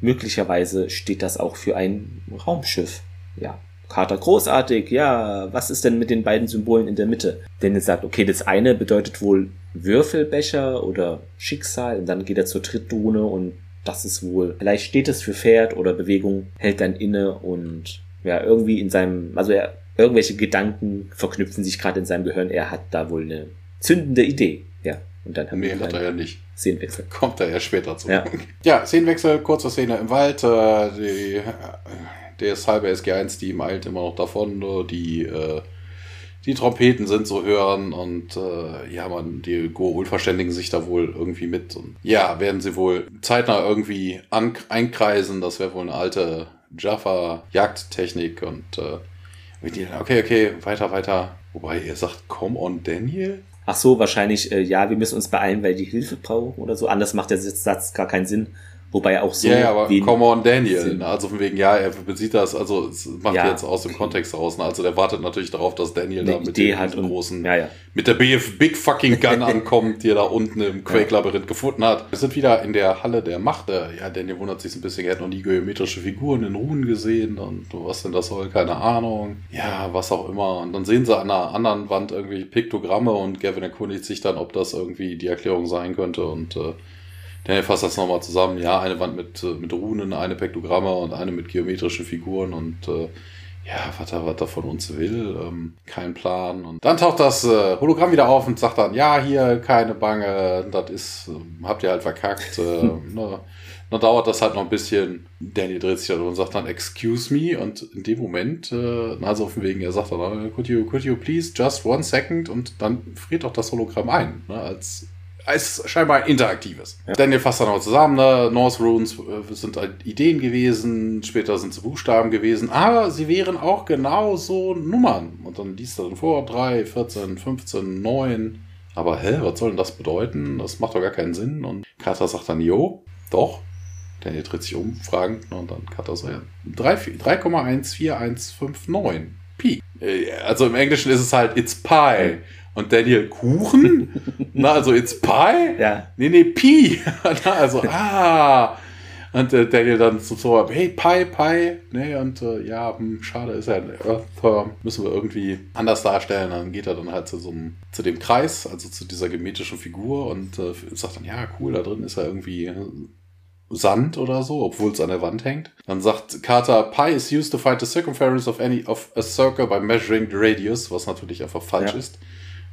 Speaker 1: Möglicherweise steht das auch für ein Raumschiff. Ja, Carter großartig. Ja, was ist denn mit den beiden Symbolen in der Mitte? Daniel sagt, okay, das eine bedeutet wohl Würfelbecher oder Schicksal und dann geht er zur dritten Rune und das ist wohl, vielleicht steht es für Pferd oder Bewegung, hält dann inne und ja, irgendwie in seinem, also er, irgendwelche Gedanken verknüpfen sich gerade in seinem Gehirn. Er hat da wohl eine zündende Idee.
Speaker 2: Und dann haben nee, wir hat er ja nicht.
Speaker 1: Szenenwechsel. *laughs*
Speaker 2: Kommt er ja später zu. Ja. ja, Szenenwechsel, kurze Szene im Wald. Äh, die, der ist halbe SG1-Team eilt immer noch davon. Die äh, die Trompeten sind zu hören und äh, ja, man, die Goa'uld verständigen sich da wohl irgendwie mit. Und ja, werden sie wohl zeitnah irgendwie an, einkreisen. Das wäre wohl eine alte Jaffa-Jagdtechnik und äh, okay, okay, weiter, weiter. Wobei ihr sagt, come on, Daniel?
Speaker 1: Ach so, wahrscheinlich, äh, ja, wir müssen uns beeilen, weil die Hilfe brauchen oder so. Anders macht der Satz gar keinen Sinn. Wobei auch so.
Speaker 2: Ja, ja aber come on, Daniel. Sinn. Also von wegen, ja, er bezieht das, also es macht ja, jetzt aus dem Kontext raus. Ne? Also der wartet natürlich darauf, dass Daniel da mit
Speaker 1: Idee dem großen,
Speaker 2: ja, ja. mit der BF Big Fucking Gun *laughs* ankommt, die er da unten im Quake-Labyrinth gefunden hat. Wir sind wieder in der Halle der Macht. Ja, Daniel wundert sich ein bisschen, er hat noch nie geometrische Figuren in Runen gesehen und was denn das soll, keine Ahnung. Ja, was auch immer. Und dann sehen sie an einer anderen Wand irgendwie Piktogramme und Gavin erkundigt sich dann, ob das irgendwie die Erklärung sein könnte und äh, Daniel fasst das nochmal zusammen. Ja, eine Wand mit, äh, mit Runen, eine Pektogramme und eine mit geometrischen Figuren und äh, ja, was er, was er von uns will, ähm, kein Plan. Und dann taucht das äh, Hologramm wieder auf und sagt dann, ja, hier, keine Bange, das ist, äh, habt ihr halt verkackt. Äh, *laughs* ne, dann dauert das halt noch ein bisschen. Danny dreht sich dann und sagt dann, excuse me. Und in dem Moment, äh, also auf dem Wegen, er sagt dann, could you, could you please just one second? Und dann friert auch das Hologramm ein, ne, als als scheinbar interaktives. Ja. Daniel fasst dann auch zusammen, ne? North Runes äh, sind halt Ideen gewesen, später sind sie Buchstaben gewesen, aber sie wären auch genau so Nummern. Und dann liest er dann vor, 3, 14, 15, 9, Aber hä, was soll denn das bedeuten? Das macht doch gar keinen Sinn. Und Carter sagt dann, jo, doch. Daniel dreht sich um, fragend, und dann Carter so, ja, 3,14159 Pi. Äh, also im Englischen ist es halt, it's Pi. Und Daniel, Kuchen? *laughs* Na, also it's Pi?
Speaker 1: Ja.
Speaker 2: Nee, nee, Pi. *laughs* Na, also, ah. Und äh, Daniel dann so, so, hey, Pi, Pi. Nee, und äh, ja, hm, schade, ist ja ein Earth, müssen wir irgendwie anders darstellen. Dann geht er dann halt zu so einem, zu dem Kreis, also zu dieser geometrischen Figur und äh, sagt dann, ja, cool, da drin ist ja irgendwie Sand oder so, obwohl es an der Wand hängt. Dann sagt Carter, Pi is used to find the circumference of any of a circle by measuring the radius, was natürlich einfach falsch ja. ist.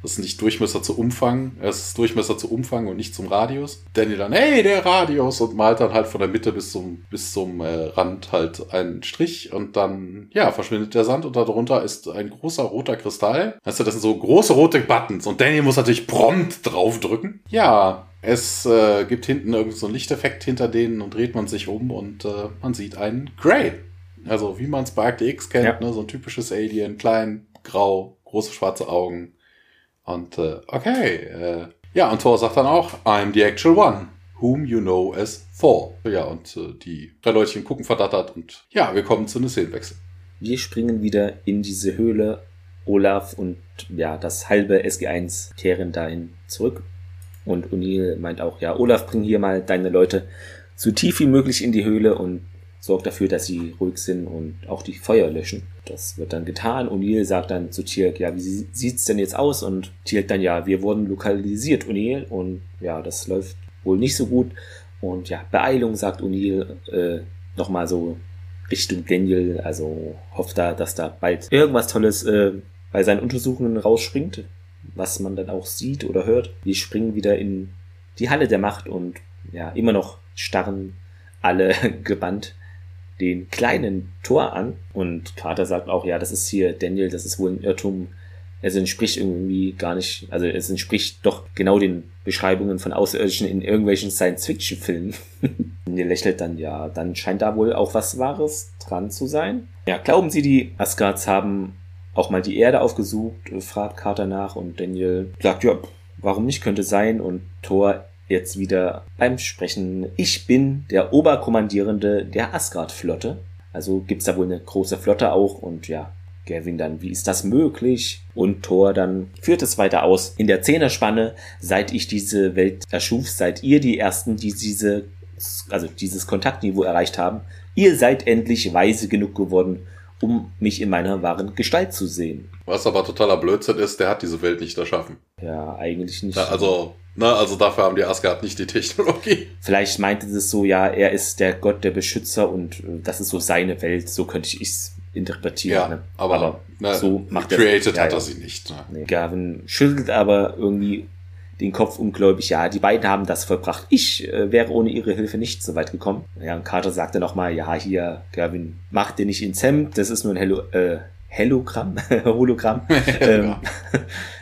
Speaker 2: Das ist nicht Durchmesser zu Umfang, es ist Durchmesser zu Umfang und nicht zum Radius. Danny dann, hey, der Radius und malt dann halt von der Mitte bis zum, bis zum äh, Rand halt einen Strich und dann, ja, verschwindet der Sand und darunter ist ein großer roter Kristall. Weißt du, das sind so große rote Buttons und Danny muss natürlich prompt draufdrücken. Ja, es äh, gibt hinten irgendeinen so Lichteffekt hinter denen und dreht man sich um und äh, man sieht einen Grey. Also wie man es bei Akte X kennt, ja. ne, so ein typisches Alien, klein, grau, große schwarze Augen. Und äh, okay, äh, ja, und Thor sagt dann auch, I'm the actual one, whom you know as Thor. Ja, und äh, die drei Leutchen gucken verdattert und ja, wir kommen zu einem Szenenwechsel.
Speaker 1: Wir springen wieder in diese Höhle. Olaf und ja, das halbe SG1 kehren dahin zurück und O'Neill meint auch, ja, Olaf, bring hier mal deine Leute so tief wie möglich in die Höhle und sorg dafür, dass sie ruhig sind und auch die Feuer löschen. Das wird dann getan. O'Neill sagt dann zu Tirk, ja, wie sieht's denn jetzt aus? Und Tirk dann, ja, wir wurden lokalisiert, O'Neill. Und ja, das läuft wohl nicht so gut. Und ja, Beeilung, sagt O'Neill, äh, nochmal so Richtung Daniel. Also hofft da, dass da bald irgendwas Tolles äh, bei seinen Untersuchungen rausspringt was man dann auch sieht oder hört. Wir springen wieder in die Halle der Macht und ja, immer noch starren alle *laughs* gebannt den kleinen Tor an. Und Carter sagt auch, ja, das ist hier Daniel, das ist wohl ein Irrtum. Es entspricht irgendwie gar nicht, also es entspricht doch genau den Beschreibungen von Außerirdischen in irgendwelchen Science-Fiction-Filmen. *laughs* Ihr lächelt dann, ja, dann scheint da wohl auch was Wahres dran zu sein. Ja, glauben Sie, die Asgards haben auch mal die Erde aufgesucht, fragt Carter nach und Daniel sagt, ja, warum nicht, könnte sein und Thor jetzt wieder beim Sprechen, ich bin der Oberkommandierende der Asgard-Flotte. Also gibt's da wohl eine große Flotte auch und ja, Gavin dann, wie ist das möglich? Und Thor dann führt es weiter aus. In der Zehnerspanne, seit ich diese Welt erschuf, seid ihr die Ersten, die diese, also dieses Kontaktniveau erreicht haben. Ihr seid endlich weise genug geworden, um mich in meiner wahren Gestalt zu sehen.
Speaker 2: Was aber totaler Blödsinn ist, der hat diese Welt nicht erschaffen.
Speaker 1: Ja, eigentlich nicht.
Speaker 2: Na, also, na, also dafür haben die Asgard nicht die Technologie. *laughs*
Speaker 1: Vielleicht meinte es so, ja, er ist der Gott, der Beschützer und äh, das ist so seine Welt, so könnte ich es interpretieren. Ja,
Speaker 2: ne? aber, aber
Speaker 1: na, so macht er
Speaker 2: Created hat er sie nicht.
Speaker 1: Ne? Nee. Gavin schüttelt aber irgendwie den Kopf ungläubig, ja, die beiden haben das vollbracht. Ich äh, wäre ohne ihre Hilfe nicht so weit gekommen. Ja, und Carter sagte nochmal, ja, hier, Gavin, mach dir nicht ins Hemd, das ist nur ein Hello, äh, *laughs* Hologramm, *laughs* Hologramm. ähm,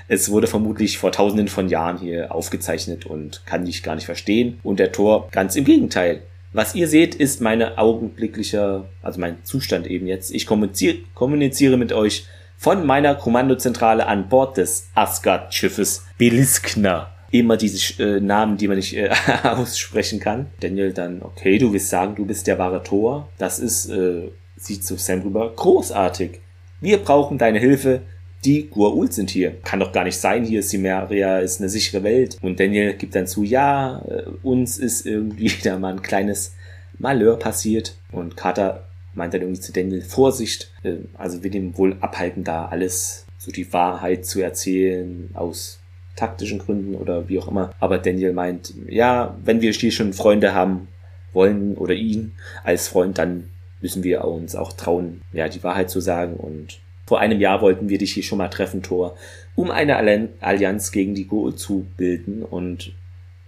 Speaker 1: es wurde vermutlich vor tausenden von Jahren hier aufgezeichnet und kann ich gar nicht verstehen. Und der Tor ganz im Gegenteil. Was ihr seht, ist meine augenblickliche, also mein Zustand eben jetzt. Ich kommuniziere, kommuniziere mit euch von meiner Kommandozentrale an Bord des Asgard-Schiffes Beliskner. Immer diese äh, Namen, die man nicht äh, *laughs* aussprechen kann. Daniel dann, okay, du willst sagen, du bist der wahre Tor. Das ist, äh, sieht zu Sam rüber, großartig. Wir brauchen deine Hilfe. Die Gua'uld sind hier. Kann doch gar nicht sein, hier Simeria, ist eine sichere Welt. Und Daniel gibt dann zu, ja, äh, uns ist irgendwie *laughs* da mal ein kleines Malheur passiert. Und Carter meint dann irgendwie zu Daniel, Vorsicht, äh, also will ihm wohl abhalten, da alles so die Wahrheit zu erzählen aus taktischen Gründen oder wie auch immer. Aber Daniel meint, ja, wenn wir hier schon Freunde haben wollen oder ihn als Freund, dann müssen wir uns auch trauen, ja, die Wahrheit zu sagen. Und vor einem Jahr wollten wir dich hier schon mal treffen, Thor, um eine Allianz gegen die Goa'uld zu bilden. Und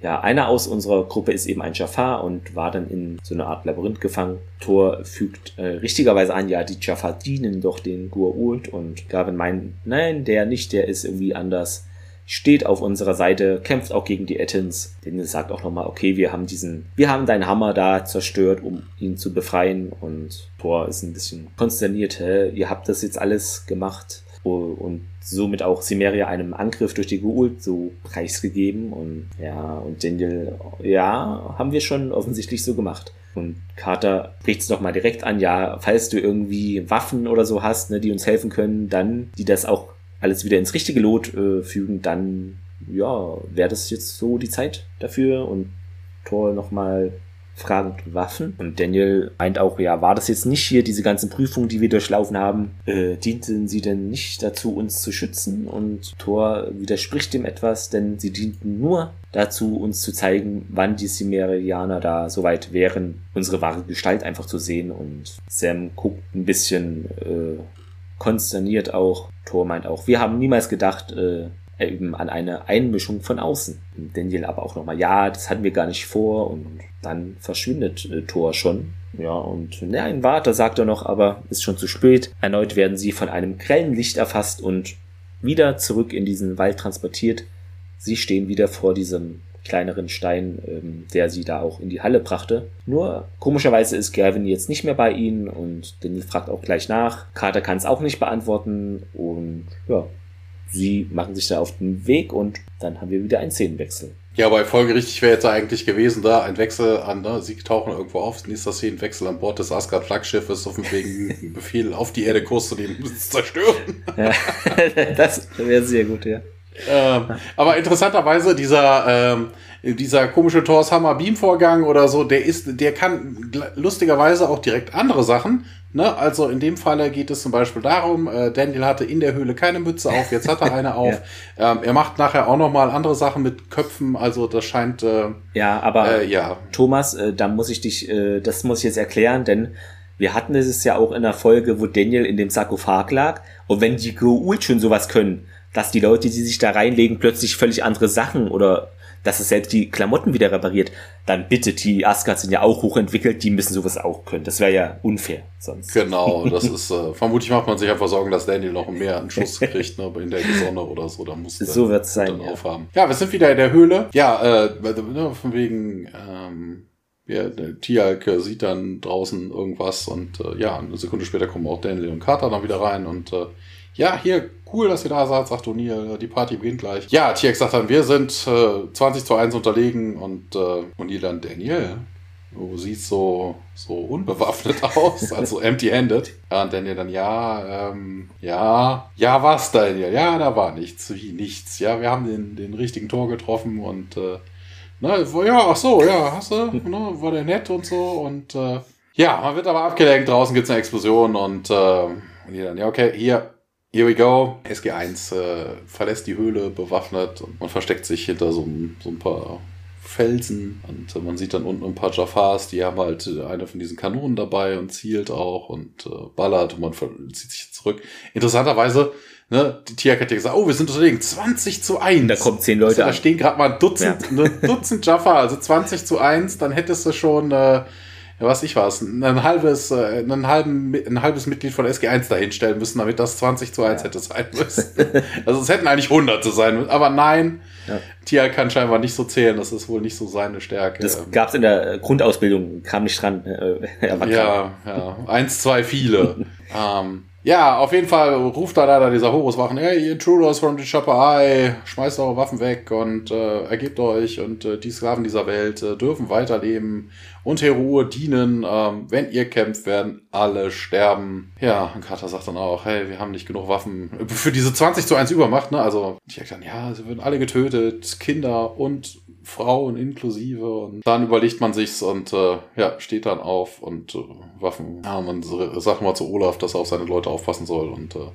Speaker 1: ja, einer aus unserer Gruppe ist eben ein Jafar und war dann in so eine Art Labyrinth gefangen. Thor fügt äh, richtigerweise an, ja, die Jafar dienen doch den Gua'uld und Gavin meint, nein, der nicht, der ist irgendwie anders. Steht auf unserer Seite, kämpft auch gegen die Ettins. Denn er sagt auch nochmal, okay, wir haben diesen, wir haben deinen Hammer da zerstört, um ihn zu befreien. Und Thor ist ein bisschen konsterniert, hä? ihr habt das jetzt alles gemacht und somit auch Simeria einem Angriff durch die Geult so preisgegeben und ja, und Daniel, ja, haben wir schon offensichtlich so gemacht. Und Carter spricht es nochmal direkt an, ja, falls du irgendwie Waffen oder so hast, ne, die uns helfen können, dann, die das auch alles wieder ins richtige Lot äh, fügen, dann, ja, wäre das jetzt so die Zeit dafür und Thor nochmal fragend Waffen. Und Daniel meint auch, ja, war das jetzt nicht hier, diese ganzen Prüfungen, die wir durchlaufen haben, äh, dienten sie denn nicht dazu, uns zu schützen? Und Thor widerspricht dem etwas, denn sie dienten nur dazu, uns zu zeigen, wann die Cimmerianer da soweit wären, unsere wahre Gestalt einfach zu sehen. Und Sam guckt ein bisschen äh, konsterniert auch. Thor meint auch, wir haben niemals gedacht, äh, eben an eine Einmischung von außen. Daniel aber auch nochmal, ja, das hatten wir gar nicht vor und dann verschwindet äh, Thor schon. Ja, und nein, warte, sagt er noch, aber ist schon zu spät. Erneut werden sie von einem grellen Licht erfasst und wieder zurück in diesen Wald transportiert. Sie stehen wieder vor diesem kleineren Stein, ähm, der sie da auch in die Halle brachte. Nur komischerweise ist Gavin jetzt nicht mehr bei ihnen und Daniel fragt auch gleich nach. Carter kann es auch nicht beantworten und ja, sie machen sich da auf den Weg und dann haben wir wieder einen Szenenwechsel.
Speaker 2: Ja, aber folgerichtig wäre jetzt eigentlich gewesen, da ein Wechsel an, ne, sie tauchen irgendwo auf, nächster Szenenwechsel an Bord des Asgard-Flaggschiffes auf dem Weg *laughs* Befehl auf die Erde Kurs zu nehmen, zu zerstören.
Speaker 1: Ja, *laughs* das wäre sehr gut, ja.
Speaker 2: Ähm, aber interessanterweise dieser ähm, dieser komische Thor's Hammer Beam Vorgang oder so, der ist, der kann lustigerweise auch direkt andere Sachen. Ne? Also in dem Falle geht es zum Beispiel darum, äh, Daniel hatte in der Höhle keine Mütze auf, jetzt hat er eine *laughs* auf. ja. ähm, er macht nachher auch noch mal andere Sachen mit Köpfen, also das scheint. Äh,
Speaker 1: ja, aber äh, ja. Thomas, äh, da muss ich dich, äh, das muss ich jetzt erklären, denn wir hatten es ja auch in der Folge, wo Daniel in dem Sarkophag lag. Und wenn die Geult schon sowas können, dass die Leute, die sich da reinlegen, plötzlich völlig andere Sachen oder dass es selbst die Klamotten wieder repariert, dann bitte, die Asgard sind ja auch hochentwickelt, die müssen sowas auch können. Das wäre ja unfair sonst.
Speaker 2: Genau, *laughs* das ist, äh, vermutlich macht man sich einfach Sorgen, dass Daniel noch mehr einen Schuss *laughs* kriegt, ne, in der Sonne oder so, da muss
Speaker 1: So wird's sein,
Speaker 2: ja. aufhaben. Ja, wir sind wieder in der Höhle. Ja, äh, ne, von wegen, ähm, ja, der Tialk sieht dann draußen irgendwas und äh, ja, eine Sekunde später kommen auch Daniel und Carter dann wieder rein und äh, ja, hier, cool, dass ihr da seid, sagt O'Neill, die Party beginnt gleich. Ja, Tiek sagt dann, wir sind äh, 20 zu 1 unterlegen und äh, O'Neill dann, Daniel, du siehst so, so unbewaffnet *laughs* aus, also empty-handed. Und Daniel dann, ja, ähm, ja, ja, was, Daniel? Ja, da war nichts, wie nichts. Ja, wir haben den, den richtigen Tor getroffen und, äh, na, ja, ach so, ja, hast du, ne, war der nett und so und, äh, ja, man wird aber abgelenkt, draußen gibt's eine Explosion und, äh, und die dann, ja, okay, hier, Here we go. SG1 äh, verlässt die Höhle bewaffnet und man versteckt sich hinter so, ein, so ein paar Felsen und äh, man sieht dann unten ein paar Jafars, die haben halt eine von diesen Kanonen dabei und zielt auch und äh, ballert und man zieht sich zurück. Interessanterweise, ne, die Tiak hat ja gesagt, oh, wir sind unterlegen, 20 zu 1.
Speaker 1: Da kommen 10 Leute
Speaker 2: also, Da stehen gerade mal ein Dutzend, ja. ne, Dutzend Jaffa, also 20 zu 1, dann hättest du schon äh, was ich weiß, ein halbes, äh, einen halben, ein halbes Mitglied von SG1 dahinstellen müssen, damit das 20 zu 1 ja. hätte sein müssen. *laughs* also es hätten eigentlich Hunderte sein müssen, aber nein, ja. Tia kann scheinbar nicht so zählen, das ist wohl nicht so seine Stärke.
Speaker 1: Das ähm. gab es in der Grundausbildung, kam nicht dran. Äh, *laughs*
Speaker 2: ja, ja, eins, zwei, viele. *laughs* ähm, ja, auf jeden Fall ruft da leider dieser Horuswachen, hey, Intruders from the Eye, schmeißt eure Waffen weg und äh, ergebt euch und äh, die Sklaven dieser Welt äh, dürfen weiterleben und Heruhe dienen. Ähm, wenn ihr kämpft, werden alle sterben. Ja, und Carter sagt dann auch, hey, wir haben nicht genug Waffen für diese 20 zu 1 Übermacht, ne? Also, ich dann, ja, sie würden alle getötet, Kinder und Frauen inklusive. Und dann überlegt man sich's und äh, ja, steht dann auf und äh, Waffen. Ja, man sagt mal zu Olaf, dass er auf seine Leute aufpassen soll. Und äh,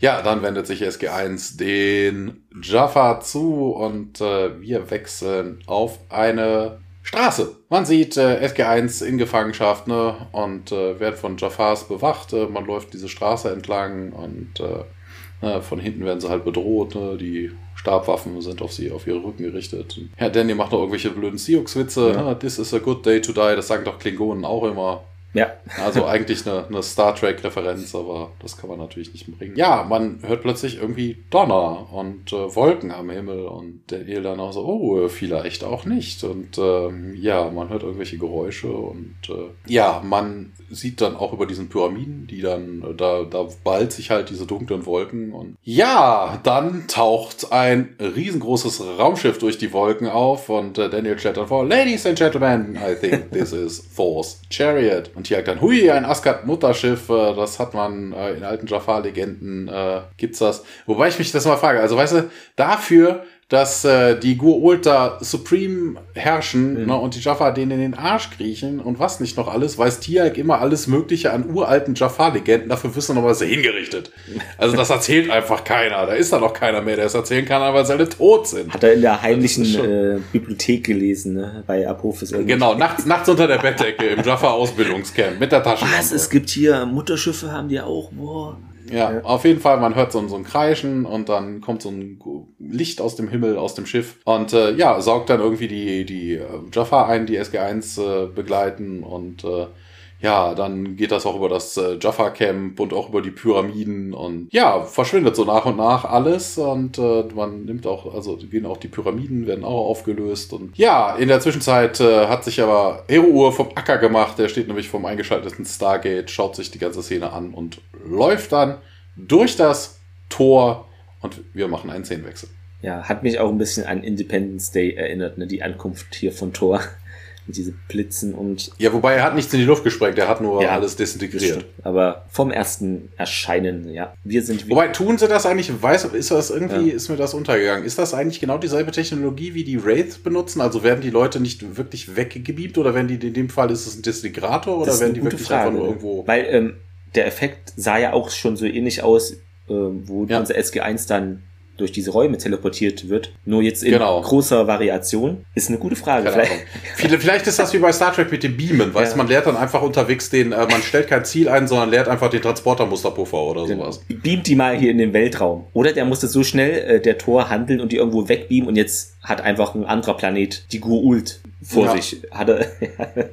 Speaker 2: ja, dann wendet sich SG1 den Jaffa zu und äh, wir wechseln auf eine Straße. Man sieht äh, SG1 in Gefangenschaft ne, und äh, wird von Jafars bewacht. Äh, man läuft diese Straße entlang und äh, ne, von hinten werden sie halt bedroht. Ne, die Stabwaffen sind auf sie, auf ihre Rücken gerichtet. Ja, Danny macht noch irgendwelche blöden Sioux-Witze. Ja. Ne? This is a good day to die. Das sagen doch Klingonen auch immer. Ja. Also eigentlich eine, eine Star Trek-Referenz, aber das kann man natürlich nicht bringen. Ja, man hört plötzlich irgendwie Donner und äh, Wolken am Himmel und Daniel dann auch so, oh, vielleicht auch nicht. Und ähm, ja, man hört irgendwelche Geräusche und äh, ja, man sieht dann auch über diesen Pyramiden, die dann, äh, da, da ballt sich halt diese dunklen Wolken und ja, dann taucht ein riesengroßes Raumschiff durch die Wolken auf und äh, Daniel dann vor, Ladies and Gentlemen, I think this is Thor's Chariot. Und hier dann, hui, ein Asgard-Mutterschiff, äh, das hat man äh, in alten Jafar-Legenden, äh, gibt's das. Wobei ich mich das mal frage, also weißt du, dafür, dass äh, die Gua'uld da Supreme herrschen mhm. ne, und die Jaffa denen in den Arsch kriechen und was nicht noch alles, weiß Tiag immer alles Mögliche an uralten Jaffa-Legenden. Dafür wissen noch was er hingerichtet. Also das erzählt einfach keiner. Da ist da noch keiner mehr, der es erzählen kann, weil sie alle tot sind.
Speaker 1: Hat er in der heimlichen äh, Bibliothek gelesen, ne? bei Apophis.
Speaker 2: Irgendwie. Genau, nachts, nachts unter der Bettdecke im Jaffa-Ausbildungscamp mit der Taschenlampe. Was,
Speaker 1: es gibt hier Mutterschiffe, haben die auch. Boah.
Speaker 2: Ja, ja, auf jeden Fall, man hört so, so ein Kreischen und dann kommt so ein Licht aus dem Himmel, aus dem Schiff. Und äh, ja, saugt dann irgendwie die, die äh, Jaffa ein, die SG1 äh, begleiten und äh, ja, dann geht das auch über das äh, Jaffa Camp und auch über die Pyramiden und ja, verschwindet so nach und nach alles und äh, man nimmt auch, also gehen auch die Pyramiden, werden auch aufgelöst und ja, in der Zwischenzeit äh, hat sich aber Hero vom Acker gemacht, der steht nämlich vom eingeschalteten Stargate, schaut sich die ganze Szene an und läuft dann durch das Tor und wir machen einen Szenenwechsel.
Speaker 1: Ja, hat mich auch ein bisschen an Independence Day erinnert, ne, die Ankunft hier von Thor diese Blitzen und.
Speaker 2: Ja, wobei er hat nichts in die Luft gesprengt, er hat nur ja, alles desintegriert.
Speaker 1: Aber vom ersten Erscheinen, ja. Wir sind.
Speaker 2: Wobei tun sie das eigentlich, weiß, ist das irgendwie, ja. ist mir das untergegangen. Ist das eigentlich genau dieselbe Technologie, wie die Wraith benutzen? Also werden die Leute nicht wirklich weggebeamt oder werden die, in dem Fall ist es ein Desintegrator oder werden die wirklich Frage, einfach nur irgendwo.
Speaker 1: Weil ähm, der Effekt sah ja auch schon so ähnlich aus, äh, wo ja. unser SG1 dann durch diese Räume teleportiert wird, nur jetzt in genau. großer Variation, ist eine gute Frage. *laughs*
Speaker 2: Vielleicht. vielleicht ist das wie bei Star Trek mit dem Beamen, weißt ja. man lernt dann einfach unterwegs den, äh, man stellt kein Ziel ein, sondern lernt einfach den Transportermusterpuffer oder genau. sowas.
Speaker 1: Beamt die mal hier in den Weltraum. Oder der musste so schnell äh, der Tor handeln und die irgendwo wegbeamen und jetzt hat einfach ein anderer Planet die Guult vor ja. sich. *laughs* Hatte *laughs*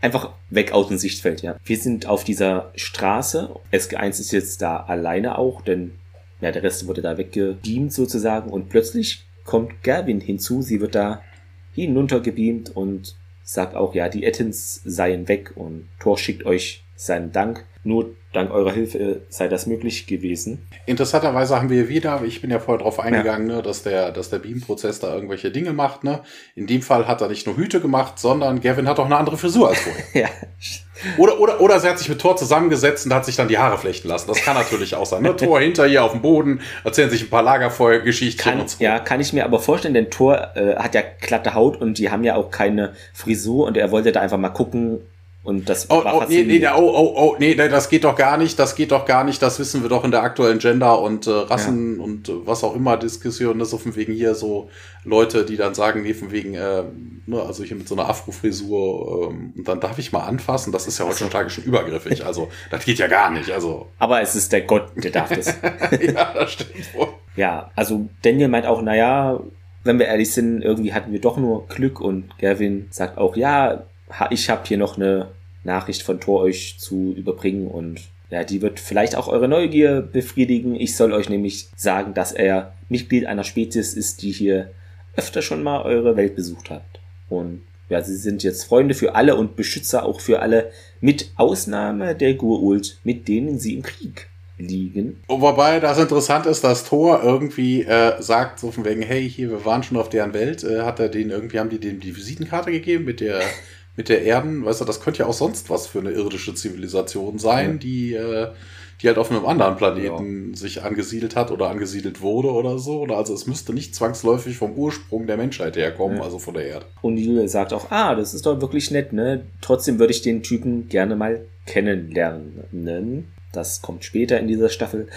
Speaker 1: einfach weg aus dem Sichtfeld, ja. Wir sind auf dieser Straße. SG1 ist jetzt da alleine auch, denn ja, der Rest wurde da weggebeamt sozusagen und plötzlich kommt Gerwin hinzu. Sie wird da hinuntergebeamt und sagt auch, ja, die Ettins seien weg und Thor schickt euch seinen Dank. Nur dank eurer Hilfe sei das möglich gewesen.
Speaker 2: Interessanterweise haben wir wieder, ich bin ja vorher drauf eingegangen, ja. ne, dass der, dass der Beam-Prozess da irgendwelche Dinge macht. Ne? In dem Fall hat er nicht nur Hüte gemacht, sondern Gavin hat auch eine andere Frisur als vorher. *laughs* ja. Oder, oder, oder sie hat sich mit Thor zusammengesetzt und hat sich dann die Haare flechten lassen. Das kann natürlich auch sein. Ne? Thor *laughs* hinter ihr auf dem Boden, erzählen sich ein paar Lagerfeuergeschichten
Speaker 1: und so. Ja, kann ich mir aber vorstellen, denn Thor äh, hat ja glatte Haut und die haben ja auch keine Frisur und er wollte da einfach mal gucken, und das
Speaker 2: oh, oh, nee, nee, oh, oh, oh, nee, das geht doch gar nicht, das geht doch gar nicht, das wissen wir doch in der aktuellen Gender- und äh, Rassen- ja. und äh, was auch immer Diskussion ist, so von wegen hier so Leute, die dann sagen, nee, von wegen, äh, ne, also hier mit so einer Afro-Frisur ähm, und dann darf ich mal anfassen, das ist ja heutzutage schon übergriffig, also das geht ja gar nicht, also.
Speaker 1: Aber es ist der Gott, der darf das. *laughs* ja, das stimmt wohl. Ja, also Daniel meint auch, naja, wenn wir ehrlich sind, irgendwie hatten wir doch nur Glück und Gavin sagt auch, ja, ich habe hier noch eine Nachricht von Thor euch zu überbringen und ja, die wird vielleicht auch eure Neugier befriedigen. Ich soll euch nämlich sagen, dass er Mitglied einer Spezies ist, die hier öfter schon mal eure Welt besucht hat. Und ja, sie sind jetzt Freunde für alle und Beschützer auch für alle, mit Ausnahme der Gurult, mit denen sie im Krieg liegen.
Speaker 2: Wobei das interessant ist, dass Thor irgendwie äh, sagt, so von wegen, hey, hier, wir waren schon auf deren Welt, äh, hat er den irgendwie, haben die dem die Visitenkarte gegeben mit der mit der Erden, weißt du, das könnte ja auch sonst was für eine irdische Zivilisation sein, ja. die, äh, die halt auf einem anderen Planeten ja. sich angesiedelt hat oder angesiedelt wurde oder so. Oder also es müsste nicht zwangsläufig vom Ursprung der Menschheit herkommen, ja. also von der Erde.
Speaker 1: Und Neil sagt auch, ah, das ist doch wirklich nett, ne? Trotzdem würde ich den Typen gerne mal kennenlernen. Das kommt später in dieser Staffel.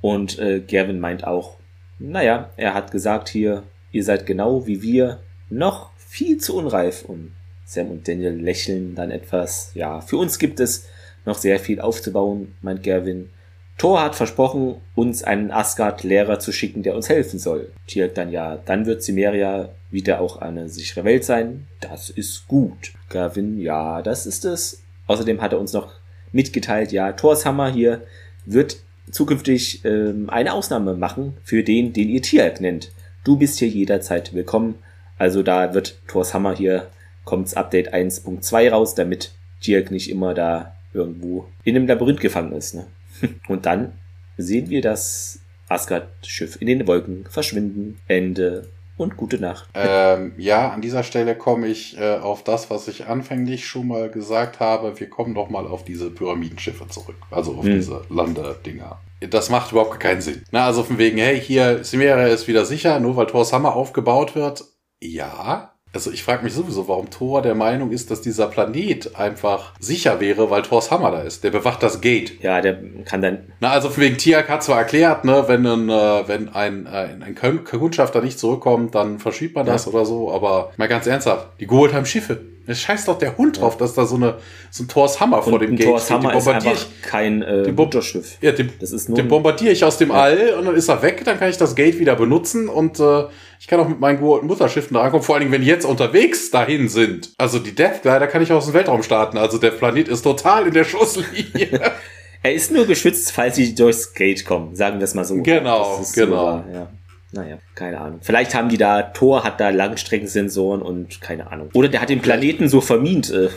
Speaker 1: Und äh, Gavin meint auch, naja, er hat gesagt hier, ihr seid genau wie wir noch viel zu unreif, um Sam und Daniel lächeln dann etwas. Ja, für uns gibt es noch sehr viel aufzubauen, meint Gavin. Thor hat versprochen, uns einen Asgard-Lehrer zu schicken, der uns helfen soll. Tiert dann ja, dann wird Cimmeria wieder auch eine sichere Welt sein. Das ist gut. Gavin, ja, das ist es. Außerdem hat er uns noch mitgeteilt, ja, Thors Hammer hier wird zukünftig ähm, eine Ausnahme machen für den, den ihr Tierk nennt. Du bist hier jederzeit willkommen. Also da wird Thors Hammer hier, kommt's Update 1.2 raus, damit Tierk nicht immer da irgendwo in einem Labyrinth gefangen ist. Ne? *laughs* Und dann sehen wir das Asgard-Schiff in den Wolken verschwinden. Ende und gute Nacht.
Speaker 2: Ähm, ja, an dieser Stelle komme ich äh, auf das, was ich anfänglich schon mal gesagt habe. Wir kommen doch mal auf diese Pyramidenschiffe zurück. Also auf hm. diese Landedinger. Das macht überhaupt keinen Sinn. Na, also von wegen, hey, hier, Simera ist wieder sicher, nur weil Thors Hammer aufgebaut wird. Ja, also ich frage mich sowieso, warum Thor der Meinung ist, dass dieser Planet einfach sicher wäre, weil Thors Hammer da ist. Der bewacht das Gate.
Speaker 1: Ja, der kann dann.
Speaker 2: Na, also wegen Tiak hat zwar erklärt, ne, wenn ein, äh, wenn ein, ein, ein Kundschafter nicht zurückkommt, dann verschiebt man das ja. oder so, aber mal ganz ernsthaft, die geholt haben Schiffe. Es scheißt doch der Hund drauf, dass da so, eine, so ein Thors Hammer vor dem
Speaker 1: Gate Thors steht. Hammer ist einfach kein äh,
Speaker 2: den Mutterschiff. Ja, den, das ist nur den bombardiere ich aus dem ja. All und dann ist er weg, dann kann ich das Gate wieder benutzen und äh, ich kann auch mit meinen Mutterschiffen da ankommen, vor allen Dingen, wenn die jetzt unterwegs dahin sind. Also die Death Glider kann ich aus dem Weltraum starten, also der Planet ist total in der Schusslinie. *laughs*
Speaker 1: er ist nur geschützt, falls sie durchs Gate kommen, sagen wir es mal so.
Speaker 2: Genau, genau.
Speaker 1: So, ja. Naja, keine Ahnung. Vielleicht haben die da, Thor hat da Langstreckensensoren und keine Ahnung. Oder der hat den Planeten so vermint äh,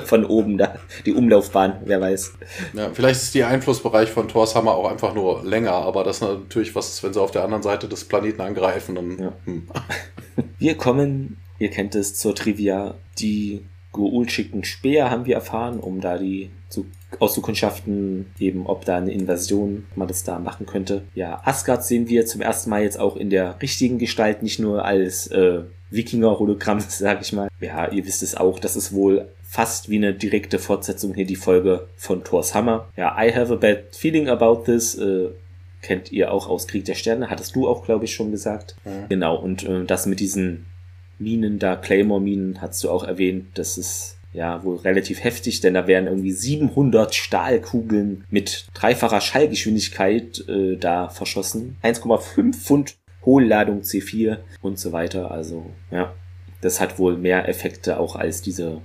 Speaker 1: *laughs* von oben da, die Umlaufbahn, wer weiß.
Speaker 2: Ja, vielleicht ist der Einflussbereich von Thors Hammer auch einfach nur länger, aber das ist natürlich was, wenn sie auf der anderen Seite des Planeten angreifen, dann. Ja. Hm. *laughs*
Speaker 1: Wir kommen, ihr kennt es, zur Trivia. Die Goul-schicken Speer haben wir erfahren, um da die auszukundschaften, eben ob da eine Invasion man das da machen könnte. Ja, Asgard sehen wir zum ersten Mal jetzt auch in der richtigen Gestalt, nicht nur als äh, Wikinger-Hologramm, *laughs* sag ich mal. Ja, ihr wisst es auch, das ist wohl fast wie eine direkte Fortsetzung hier die Folge von Thor's Hammer. Ja, I have a bad feeling about this. Äh, kennt ihr auch aus Krieg der Sterne, hattest du auch, glaube ich, schon gesagt. Mhm. Genau, und äh, das mit diesen Minen da, Claymore-Minen, hast du auch erwähnt, das ist ja wohl relativ heftig, denn da wären irgendwie 700 Stahlkugeln mit dreifacher Schallgeschwindigkeit äh, da verschossen. 1,5 Pfund Hohlladung C4 und so weiter. Also ja, das hat wohl mehr Effekte auch als diese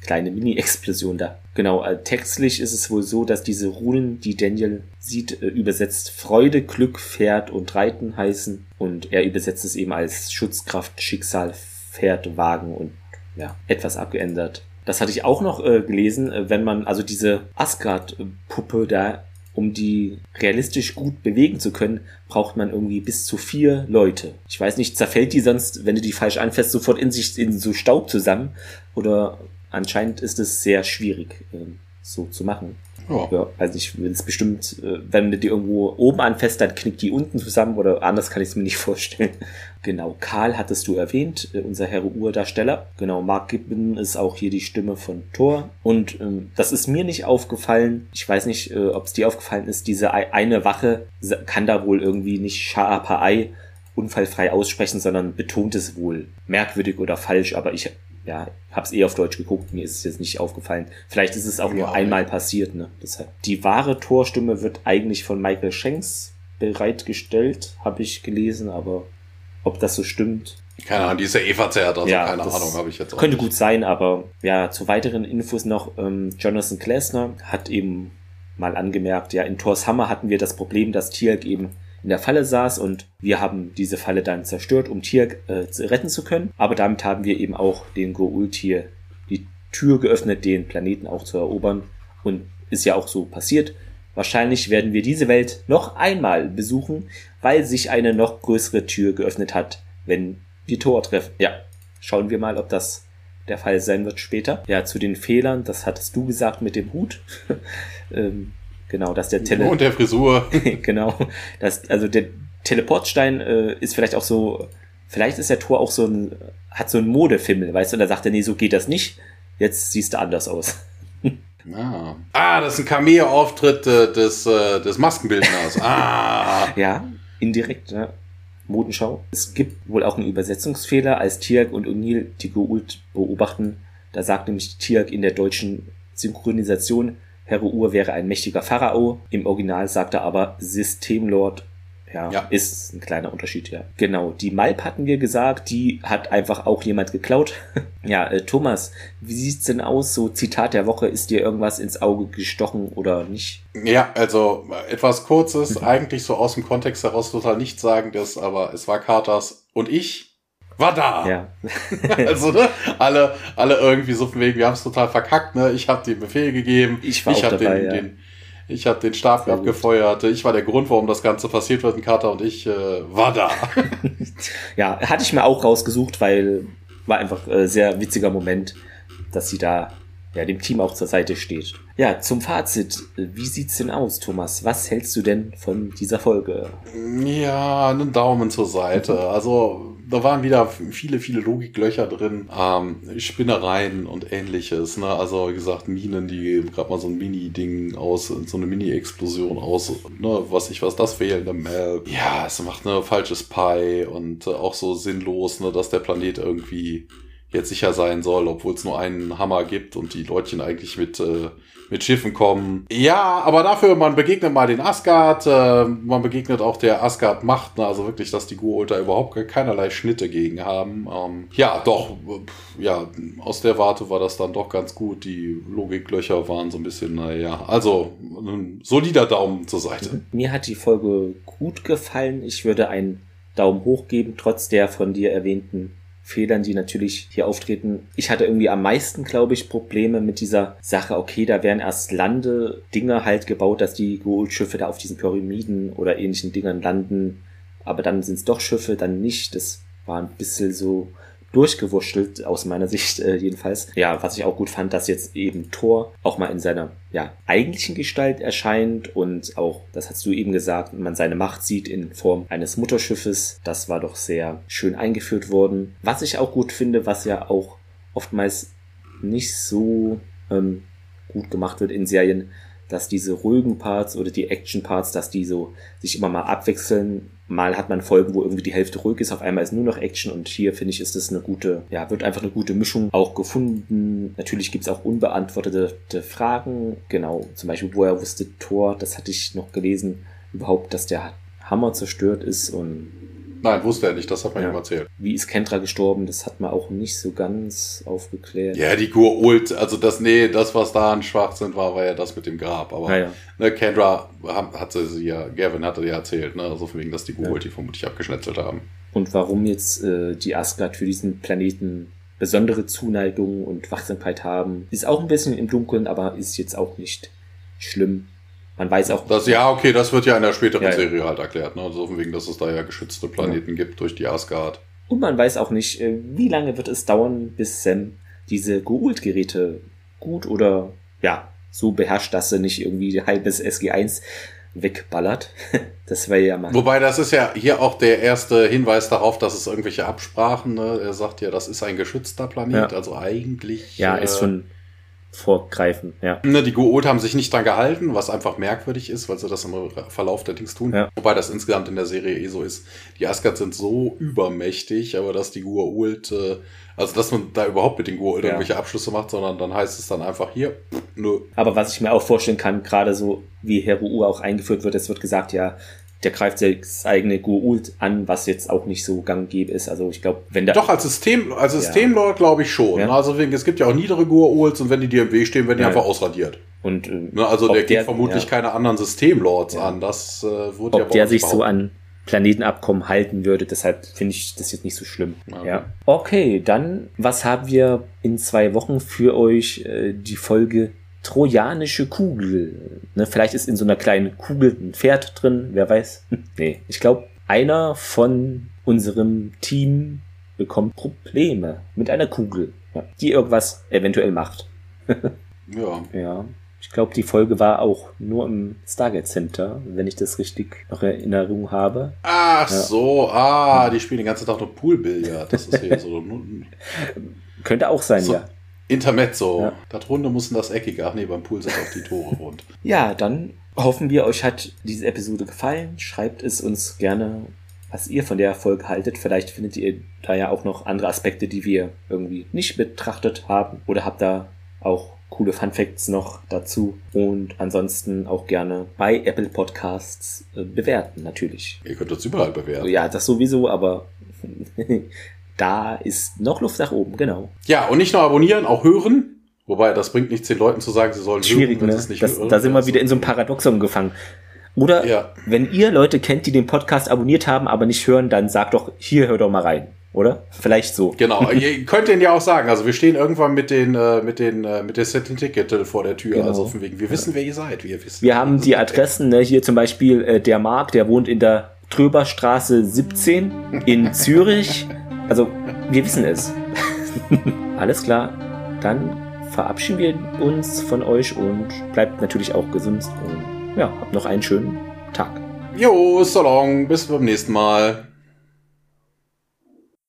Speaker 1: kleine Mini-Explosion da. Genau, äh, textlich ist es wohl so, dass diese Runen, die Daniel sieht, äh, übersetzt Freude, Glück, Pferd und Reiten heißen. Und er übersetzt es eben als Schutzkraft, Schicksal, Pferd, Wagen und ja, etwas abgeändert das hatte ich auch noch äh, gelesen, äh, wenn man also diese Asgard-Puppe da, um die realistisch gut bewegen zu können, braucht man irgendwie bis zu vier Leute. Ich weiß nicht, zerfällt die sonst, wenn du die falsch anfasst, sofort in sich in so Staub zusammen? Oder anscheinend ist es sehr schwierig, äh, so zu machen. Ja. ja also ich will es bestimmt, äh, wenn du die irgendwo oben anfasst, dann knickt die unten zusammen oder anders kann ich es mir nicht *laughs* vorstellen. Genau, Karl hattest du erwähnt, äh, unser Herr Urdarsteller. Genau, Mark Gibbon ist auch hier die Stimme von Thor. Und ähm, das ist mir nicht aufgefallen. Ich weiß nicht, äh, ob es dir aufgefallen ist. Diese eine Wache kann da wohl irgendwie nicht Sha'apai unfallfrei aussprechen, sondern betont es wohl merkwürdig oder falsch. Aber ich ja, hab's eh auf Deutsch geguckt, mir ist es jetzt nicht aufgefallen. Vielleicht ist es auch nur einmal passiert, ne? Deshalb. Die wahre Torstimme wird eigentlich von Michael Shanks bereitgestellt, habe ich gelesen, aber ob das so stimmt.
Speaker 2: Keine Ahnung, die ist ja eh verzerrt, also ja, keine Ahnung, habe ich jetzt
Speaker 1: auch. Könnte nicht. gut sein, aber ja, zu weiteren Infos noch, ähm, Jonathan Klesner hat eben mal angemerkt, ja, in Thors Hammer hatten wir das Problem, dass Tierk eben in der Falle saß und wir haben diese Falle dann zerstört, um Tier äh, retten zu können. Aber damit haben wir eben auch den Goul-Tier die Tür geöffnet, den Planeten auch zu erobern. Und ist ja auch so passiert. Wahrscheinlich werden wir diese Welt noch einmal besuchen, weil sich eine noch größere Tür geöffnet hat, wenn wir Tor treffen. Ja, schauen wir mal, ob das der Fall sein wird später. Ja, zu den Fehlern, das hattest du gesagt mit dem Hut. *laughs* ähm, Genau, dass der
Speaker 2: Tele *laughs* und der Frisur. *laughs*
Speaker 1: genau, dass also der Teleportstein äh, ist vielleicht auch so, vielleicht ist der Tor auch so ein, hat so ein Modefimmel, weißt du, und da sagt er, nee, so geht das nicht. Jetzt siehst du anders aus. *laughs*
Speaker 2: ah. ah, das ist ein Cameo-Auftritt äh, des, äh, des Maskenbildners. Ah.
Speaker 1: ja, indirekt, ja. Modenschau. Es gibt wohl auch einen Übersetzungsfehler, als Tiag und O'Neill die Geult beobachten. Da sagt nämlich Tiag in der deutschen Synchronisation, Heruur wäre ein mächtiger Pharao. Im Original sagt er aber Systemlord ja, ja, ist ein kleiner Unterschied, ja. Genau, die Malp hatten wir gesagt, die hat einfach auch jemand geklaut. *laughs* ja, äh, Thomas, wie sieht's denn aus? So Zitat der Woche, ist dir irgendwas ins Auge gestochen oder nicht?
Speaker 2: Ja, also etwas kurzes, *laughs* eigentlich so aus dem Kontext heraus total nichts sagendes, aber es war Carters und ich war da.
Speaker 1: Ja. *laughs*
Speaker 2: also, ne, alle, alle irgendwie so von wegen, wir haben es total verkackt, ne? Ich habe den Befehl gegeben.
Speaker 1: Ich war
Speaker 2: ich
Speaker 1: dabei,
Speaker 2: den,
Speaker 1: ja.
Speaker 2: den ich habe den Stab abgefeuert. Ich war der Grund, warum das Ganze passiert wird. Ein Kater und ich äh, war da. *laughs*
Speaker 1: ja, hatte ich mir auch rausgesucht, weil war einfach äh, sehr witziger Moment, dass sie da ja, dem Team auch zur Seite steht. Ja, zum Fazit. Wie sieht's denn aus, Thomas? Was hältst du denn von dieser Folge?
Speaker 2: Ja, einen Daumen zur Seite. Also, da waren wieder viele, viele Logiklöcher drin. Ähm, Spinnereien und ähnliches. Ne? Also, wie gesagt, Minen, die gerade mal so ein Mini-Ding aus, so eine Mini-Explosion aus, ne? was ich was, das fehlende Map. Ja, es macht ne falsches Pie und äh, auch so sinnlos, ne, dass der Planet irgendwie jetzt sicher sein soll, obwohl es nur einen Hammer gibt und die Leutchen eigentlich mit, äh, mit Schiffen kommen. Ja, aber dafür, man begegnet mal den Asgard, äh, man begegnet auch der Asgard-Macht, ne? also wirklich, dass die Guulta überhaupt keinerlei Schnitte gegen haben. Ähm, ja, doch, ja, aus der Warte war das dann doch ganz gut. Die Logiklöcher waren so ein bisschen, naja, also ein solider Daumen zur Seite.
Speaker 1: Mir hat die Folge gut gefallen. Ich würde einen Daumen hoch geben, trotz der von dir erwähnten Fehlern, die natürlich hier auftreten. Ich hatte irgendwie am meisten, glaube ich, Probleme mit dieser Sache, okay, da werden erst Lande-Dinge halt gebaut, dass die Gold-Schiffe da auf diesen Pyramiden oder ähnlichen Dingern landen, aber dann sind es doch Schiffe, dann nicht. Das war ein bisschen so durchgewurschtelt, aus meiner Sicht äh, jedenfalls. Ja, was ich auch gut fand, dass jetzt eben Thor auch mal in seiner ja, eigentlichen Gestalt erscheint und auch, das hast du eben gesagt, man seine Macht sieht in Form eines Mutterschiffes. Das war doch sehr schön eingeführt worden. Was ich auch gut finde, was ja auch oftmals nicht so ähm, gut gemacht wird in Serien, dass diese ruhigen Parts oder die Action-Parts, dass die so sich immer mal abwechseln. Mal hat man Folgen, wo irgendwie die Hälfte ruhig ist, auf einmal ist nur noch Action und hier finde ich, ist das eine gute, ja, wird einfach eine gute Mischung auch gefunden. Natürlich gibt es auch unbeantwortete Fragen, genau, zum Beispiel, woher wusste Thor, das hatte ich noch gelesen, überhaupt, dass der Hammer zerstört ist und
Speaker 2: Nein, wusste er nicht, das hat man
Speaker 1: Ja.
Speaker 2: ihm erzählt.
Speaker 1: wie ist Kendra gestorben, das hat man auch nicht so ganz aufgeklärt.
Speaker 2: Ja, die Gur-Ult, also das, nee, das, was da an Schwachsinn war, war ja das mit dem Grab. Aber
Speaker 1: Naja,
Speaker 2: ne, Kendra hat- sie ja, Gavin hatte ja erzählt, ne, also von wegen, dass die Gur-Ult die vermutlich abgeschnetzelt haben.
Speaker 1: Und warum jetzt äh, die Asgard für diesen Planeten besondere Zuneigung und Wachsamkeit haben, ist auch ein bisschen im Dunkeln, aber ist jetzt auch nicht schlimm. Man weiß auch,
Speaker 2: Das, ja, okay, das wird ja in der späteren
Speaker 1: Ja, ja.
Speaker 2: Serie halt erklärt, ne, also von wegen, dass es da ja geschützte Planeten gibt durch die Asgard.
Speaker 1: und man weiß auch nicht, äh, wie lange wird es dauern, bis Sam diese Geult-Geräte gut oder ja, so beherrscht, dass sie nicht irgendwie halbes SG1 wegballert. *laughs* das wäre ja mal.
Speaker 2: Wobei, das ist ja hier auch der erste Hinweis darauf, dass es irgendwelche Absprachen, ne, er sagt ja, das ist ein geschützter Planet,
Speaker 1: Ja.
Speaker 2: also eigentlich.
Speaker 1: Ja,
Speaker 2: äh,
Speaker 1: ist schon vorgreifend, ja.
Speaker 2: Ne, die Goot haben sich nicht dran gehalten, was einfach merkwürdig ist, weil sie das im Verlauf der Dings tun.
Speaker 1: Ja.
Speaker 2: Wobei das insgesamt in der Serie eh so ist. Die Asgard sind so übermächtig, aber dass die Goa'uld, äh, also dass man da überhaupt mit den Goa'uld
Speaker 1: Ja.
Speaker 2: irgendwelche Abschlüsse macht, sondern dann heißt es dann einfach hier, nö.
Speaker 1: Aber was ich mir auch vorstellen kann, gerade so wie Heru auch eingeführt wird, es wird gesagt, ja, der greift das eigene Goa'uld an, was jetzt auch nicht so gang und gäbe ist. Also ich glaube, wenn da
Speaker 2: Doch, als System, als
Speaker 1: Ja.
Speaker 2: Systemlord glaube ich schon.
Speaker 1: Ja.
Speaker 2: Also wegen, es gibt ja auch niedere Goa'ulds und wenn die dir im Weg stehen, werden die
Speaker 1: Ja.
Speaker 2: einfach ausradiert.
Speaker 1: und äh,
Speaker 2: Ne, also
Speaker 1: Ob
Speaker 2: der
Speaker 1: der-
Speaker 2: geht vermutlich
Speaker 1: ja.
Speaker 2: keine anderen Systemlords
Speaker 1: Ja.
Speaker 2: an. Das äh, wurde ja
Speaker 1: ob der sich so
Speaker 2: behauptet.
Speaker 1: an Planetenabkommen halten würde, deshalb finde ich das jetzt nicht so schlimm.
Speaker 2: Okay.
Speaker 1: Ja. Okay, dann was haben wir in zwei Wochen für euch äh, die Folge Trojanische Kugel. Ne, vielleicht ist in so einer kleinen Kugel ein Pferd drin, wer weiß. *laughs* nee, ich glaube, einer von unserem Team bekommt Probleme mit einer Kugel, ja, die irgendwas eventuell macht. *laughs*
Speaker 2: Ja.
Speaker 1: Ja. Ich glaube, die Folge war auch nur im Stargate Center, wenn ich das richtig noch in Erinnerung habe.
Speaker 2: Ach
Speaker 1: Ja.
Speaker 2: so, ah, die spielen den ganzen Tag nur Poolbillard. Das ist hier so *laughs*
Speaker 1: Könnte auch sein,
Speaker 2: So.
Speaker 1: ja.
Speaker 2: Intermezzo.
Speaker 1: Ja.
Speaker 2: Das Runde muss in das Eckige. Ach nee, beim Pool sind auch die Tore *laughs* rund.
Speaker 1: Ja, dann hoffen wir, euch hat diese Episode gefallen. Schreibt es uns gerne, was ihr von der Folge haltet. Vielleicht findet ihr da ja auch noch andere Aspekte, die wir irgendwie nicht betrachtet haben. Oder habt da auch coole Fun Facts noch dazu. Und ansonsten auch gerne bei Apple Podcasts äh, bewerten, natürlich.
Speaker 2: Ihr könnt uns überall bewerten.
Speaker 1: Ja, das sowieso, aber *laughs* da ist noch Luft nach oben, genau.
Speaker 2: Ja, und nicht nur abonnieren, auch hören. Wobei, das bringt nichts den Leuten zu sagen, sie sollen
Speaker 1: Schwierig, hören, wenn ne? es nicht das, hören. Da sind wir wieder in so einem Paradoxon gefangen. Oder ja. wenn ihr Leute kennt, die den Podcast abonniert haben, aber nicht hören, dann sagt doch, hier hör doch mal rein. Oder? Vielleicht so.
Speaker 2: Genau, *laughs* ihr könnt den ja auch sagen. Also wir stehen irgendwann mit den, äh, mit den, äh, mit der Setting Ticket vor der Tür. Genau. Also von wegen, wir wissen, wer ihr seid, wie ihr wisst.
Speaker 1: Wir haben die Adressen, ne? hier zum Beispiel äh, der Marc, der wohnt in der Tröberstraße 17 in Zürich. Also, wir wissen es. *laughs* Alles klar. Dann verabschieden wir uns von euch und bleibt natürlich auch gesund und ja, habt noch einen schönen Tag.
Speaker 2: Jo, so long, bis beim nächsten Mal.